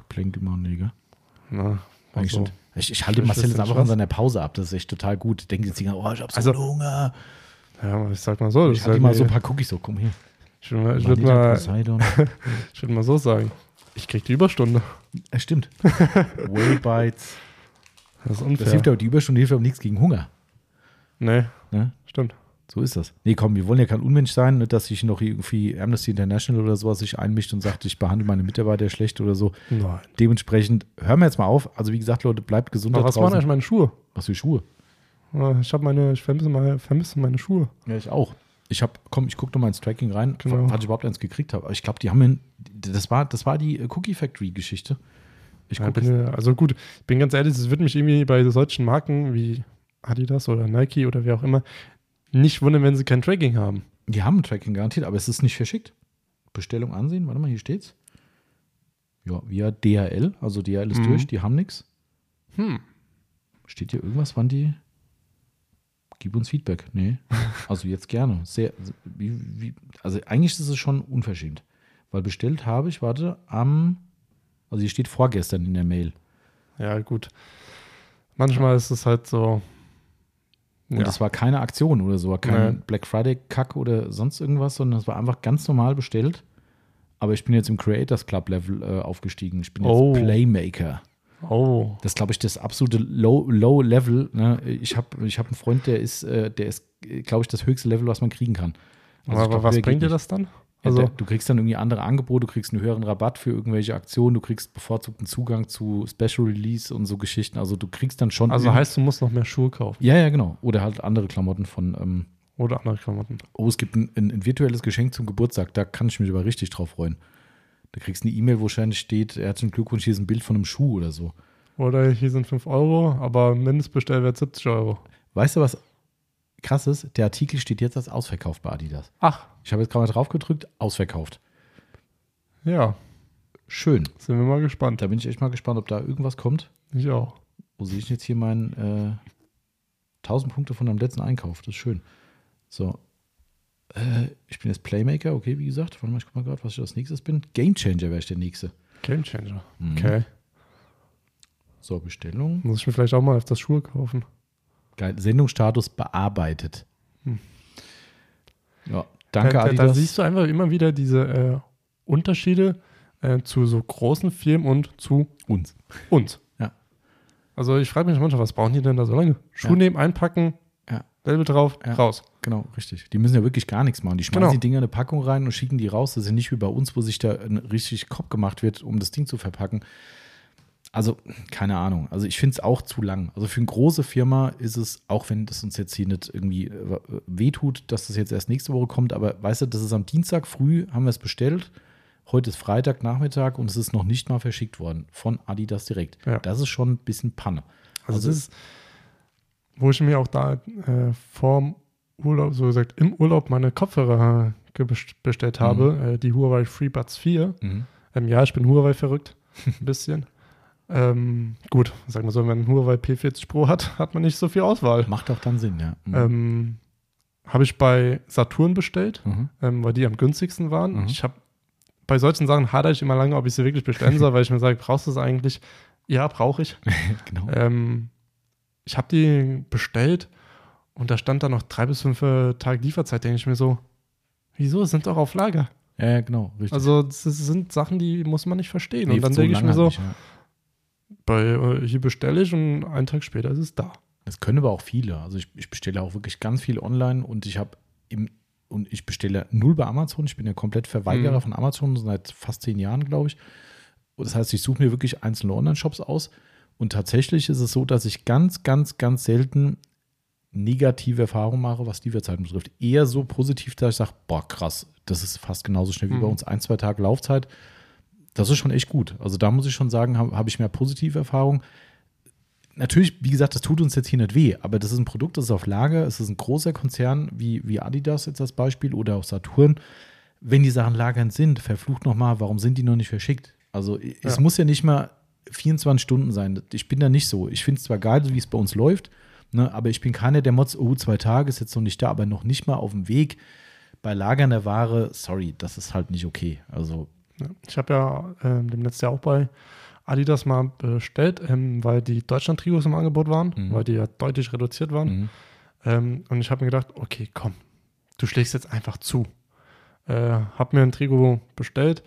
bisschen Geplänkel machen, Digga? Na, Eigentlich also, stimmt. Ich, ich halte Marcel jetzt das einfach in seiner Pause ab. Das ist echt total gut. Denken jetzt die oh, ich hab so Also- Hunger. ja, ich sag mal so. Ich das ist mal so ein paar Cookies. So, komm her. ich würde mal, ich würd mal, ich würd mal so sagen. Ich krieg die Überstunde. Ja, stimmt. Waybites. Das ist Das unfair. hilft aber, die Überstunde hilft aber nichts gegen Hunger. nee, Ne? stimmt. So ist das. Nee, komm, wir wollen ja kein Unmensch sein, nicht, dass sich noch irgendwie Amnesty International oder sowas sich einmischt und sagt, ich behandle meine Mitarbeiter schlecht oder so. Nein. Dementsprechend hören wir jetzt mal auf. Also wie gesagt, Leute, bleibt gesund Aber was waren eigentlich draußen. meine Schuhe? Was für Schuhe? Ich habe meine, ich vermisse meine, vermisse meine Schuhe. Ja, ich auch. Ich hab, komm, ich gucke noch mal ins Tracking rein, Genau. was ich überhaupt eins gekriegt habe. Aber ich glaube, die haben das war, das war die äh, Cookie Factory Geschichte. Ich Ja, bin, also gut, ich bin ganz ehrlich, es wird mich irgendwie bei solchen Marken wie Adidas oder Nike oder wer auch immer nicht wundern, wenn sie kein Tracking haben. Die haben ein Tracking garantiert, aber es ist nicht verschickt. Bestellung ansehen, warte mal, hier steht's. Ja, via DHL, also DHL ist Mhm. durch, die haben nichts. Hm. Steht hier irgendwas, wann die. Gib uns Feedback. Nee. Also jetzt gerne. Sehr, wie, wie, also eigentlich ist es schon unverschämt. Weil bestellt habe ich, warte, am. Also hier steht vorgestern in der Mail. Ja, gut. Manchmal ist es halt so. Und Ja. das war keine Aktion oder so, kein Nee. Black Friday-Kack oder sonst irgendwas, sondern es war einfach ganz normal bestellt. Aber ich bin jetzt im Creators Club Level äh, aufgestiegen. Ich bin jetzt Oh. Playmaker. Oh. Das ist, glaube ich, das absolute Low, Low Level. Ne? Ich habe ich hab einen Freund, der ist, äh, der ist, glaube ich, das höchste Level, was man kriegen kann. Also Aber glaub, was bringt dir das dann? Also, du kriegst dann irgendwie andere Angebote, du kriegst einen höheren Rabatt für irgendwelche Aktionen, du kriegst bevorzugten Zugang zu Special Release und so Geschichten. Also du kriegst dann schon. also heißt, du musst noch mehr Schuhe kaufen. Ja, ja, genau. Oder halt andere Klamotten von. Ähm, Oder andere Klamotten. oh, es gibt ein, ein, ein virtuelles Geschenk zum Geburtstag, da kann ich mich aber richtig drauf freuen. Da kriegst du eine E-Mail, wo wahrscheinlich steht, herzlichen Glückwunsch, hier ist ein Bild von einem Schuh oder so. Oder hier sind 5 Euro, aber Mindestbestellwert 70 Euro. Weißt du, was krass ist? Der Artikel steht jetzt als ausverkauft bei Adidas. Ach, Ich habe jetzt gerade mal drauf gedrückt, ausverkauft. ja. Schön. Sind wir mal gespannt. Da bin ich echt mal gespannt, ob da irgendwas kommt. Ich auch. Wo sehe ich jetzt hier meinen äh, 1000 Punkte von deinem letzten Einkauf? Das ist schön. So. Äh, ich bin jetzt Playmaker, okay, wie gesagt. Warte mal, ich guck mal gerade, was ich als nächstes bin. Gamechanger wäre ich der nächste. Game Changer. Mhm. Okay. So, Bestellung. Muss ich mir vielleicht auch mal öfters Schuhe kaufen. Geil. Sendungsstatus bearbeitet. Hm. Ja, danke, da, da, Adidas. da siehst du einfach immer wieder diese äh, Unterschiede äh, zu so großen Firmen und zu uns. uns. Ja. Also ich frage mich manchmal, was brauchen die denn da so lange? Schuh Ja. nehmen, einpacken, Ja. Label drauf, Ja. raus. Genau, richtig. Die müssen ja wirklich gar nichts machen. Die schmeißen Genau. die Dinger in eine Packung rein und schicken die raus. Das ist ja nicht wie bei uns, wo sich da richtig Kopf gemacht wird, um das Ding zu verpacken. Also, keine Ahnung. Also, ich finde es auch zu lang. Also, für eine große Firma ist es, auch wenn das uns jetzt hier nicht irgendwie äh, wehtut, dass das jetzt erst nächste Woche kommt, aber weißt du, das ist am Dienstag früh, haben wir es bestellt. Heute ist Freitag Nachmittag und es ist noch nicht mal verschickt worden von Adidas direkt. Ja. Das ist schon ein bisschen Panne. Also, Also- das ist, wo ich mir auch da äh, vorm Urlaub, so gesagt, im Urlaub meine Kopfhörer gebest- bestellt habe, äh, die Huawei FreeBuds 4. Mhm. Ähm, ja, ich bin Huawei verrückt, ein bisschen. ähm, gut, sagen wir so, wenn man einen Huawei P40 Pro hat, hat man nicht so viel Auswahl. Macht auch dann Sinn, ja. Mhm. Ähm, habe ich bei Saturn bestellt, Mhm. ähm, weil die am günstigsten waren. Mhm. Ich habe bei solchen Sachen hadere ich immer lange, ob ich sie wirklich bestellen soll, weil ich mir sage, brauchst du es eigentlich? Ja, brauche ich. genau. Ähm, ich habe die bestellt und da stand da noch drei bis fünf äh, Tage Lieferzeit. Denke ich mir so, wieso? Es sind doch auf Lager. Ja, genau, richtig. Also das sind Sachen, die muss man nicht verstehen. Nee, und dann so denke ich mir so, halt nicht, ja. Bei, äh, hier bestelle ich und einen Tag später ist es da. Das können aber auch viele. Also ich, ich bestelle auch wirklich ganz viel online und ich habe im und ich bestelle null bei Amazon. Ich bin ja komplett Verweigerer Mhm. von Amazon seit fast zehn Jahren, glaube ich. Und das heißt, ich suche mir wirklich einzelne Online-Shops aus. Und tatsächlich ist es so, dass ich ganz, ganz, ganz selten negative Erfahrungen mache, was Lieferzeiten betrifft. Eher so positiv, dass ich sage, boah, krass, das ist fast genauso schnell wie Mhm. bei uns. Ein, zwei Tage Laufzeit. Das ist schon echt gut. Also da muss ich schon sagen, habe hab ich mehr positive Erfahrungen natürlich, wie gesagt, das tut uns jetzt hier nicht weh, aber das ist ein Produkt, das ist auf Lager, es ist ein großer Konzern wie, wie Adidas jetzt als Beispiel oder auch Saturn. Wenn die Sachen lagernd sind, verflucht nochmal, warum sind die noch nicht verschickt? Also es Ja. muss ja nicht mal 24 Stunden sein. Ich bin da nicht so. Ich finde es zwar geil, wie es bei uns läuft, ne, aber ich bin keiner, der Mods, oh, zwei Tage ist jetzt noch nicht da, aber noch nicht mal auf dem Weg. Bei lagernder Ware, sorry, das ist halt nicht okay. Also. Ich habe ja ähm, dem letzten Jahr auch bei Adidas mal bestellt, ähm, weil die Deutschland-Trigos im Angebot waren, Mhm. weil die ja deutlich reduziert waren. mh. Ähm, und ich habe mir gedacht, okay, komm, du schlägst jetzt einfach zu. Äh, hab mir ein Trigo bestellt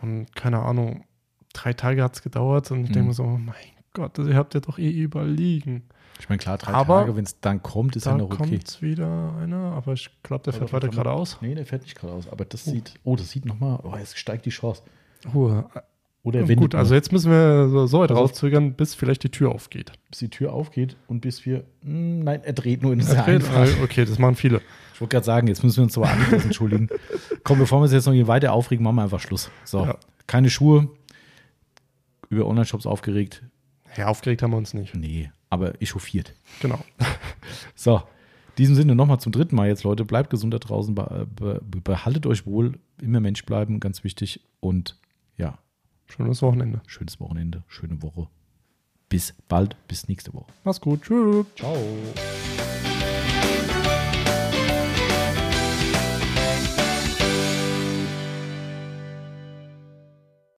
und keine Ahnung, drei Tage hat es gedauert und ich denke Mhm. mir so, mein Gott, ihr habt ja doch eh überall liegen. Ich meine, klar, drei Aber Tage, wenn es dann kommt, ist da ja noch okay. kommt wieder einer, aber ich glaube, der fährt da weiter geradeaus. Nee, der fährt nicht geradeaus. Aber das Oh. sieht, oh, das sieht nochmal, oh, jetzt steigt die Chance. Ruhe. Oder wenn gut, also jetzt müssen wir so, so weit Also- rauszögern, bis vielleicht die Tür aufgeht. bis die Tür aufgeht und bis wir, hm, nein, er dreht nur in einfach. äh, okay, das machen viele. Ich wollte gerade sagen, jetzt müssen wir uns aber Adidas entschuldigen. Komm, bevor wir uns jetzt noch hier weiter aufregen, machen wir einfach Schluss. So, Ja. keine Schuhe, über Online-Shops aufgeregt. Ja, aufgeregt haben wir uns nicht. Nee, aber echauffiert. Genau. So, in diesem Sinne nochmal zum dritten Mal jetzt, Leute. Bleibt gesund da draußen, be be behaltet euch wohl, immer Mensch bleiben, ganz wichtig. Und ja. Schönes Wochenende. Schönes Wochenende, schöne Woche. Bis bald, bis nächste Woche. Mach's gut. Tschüss. Ciao.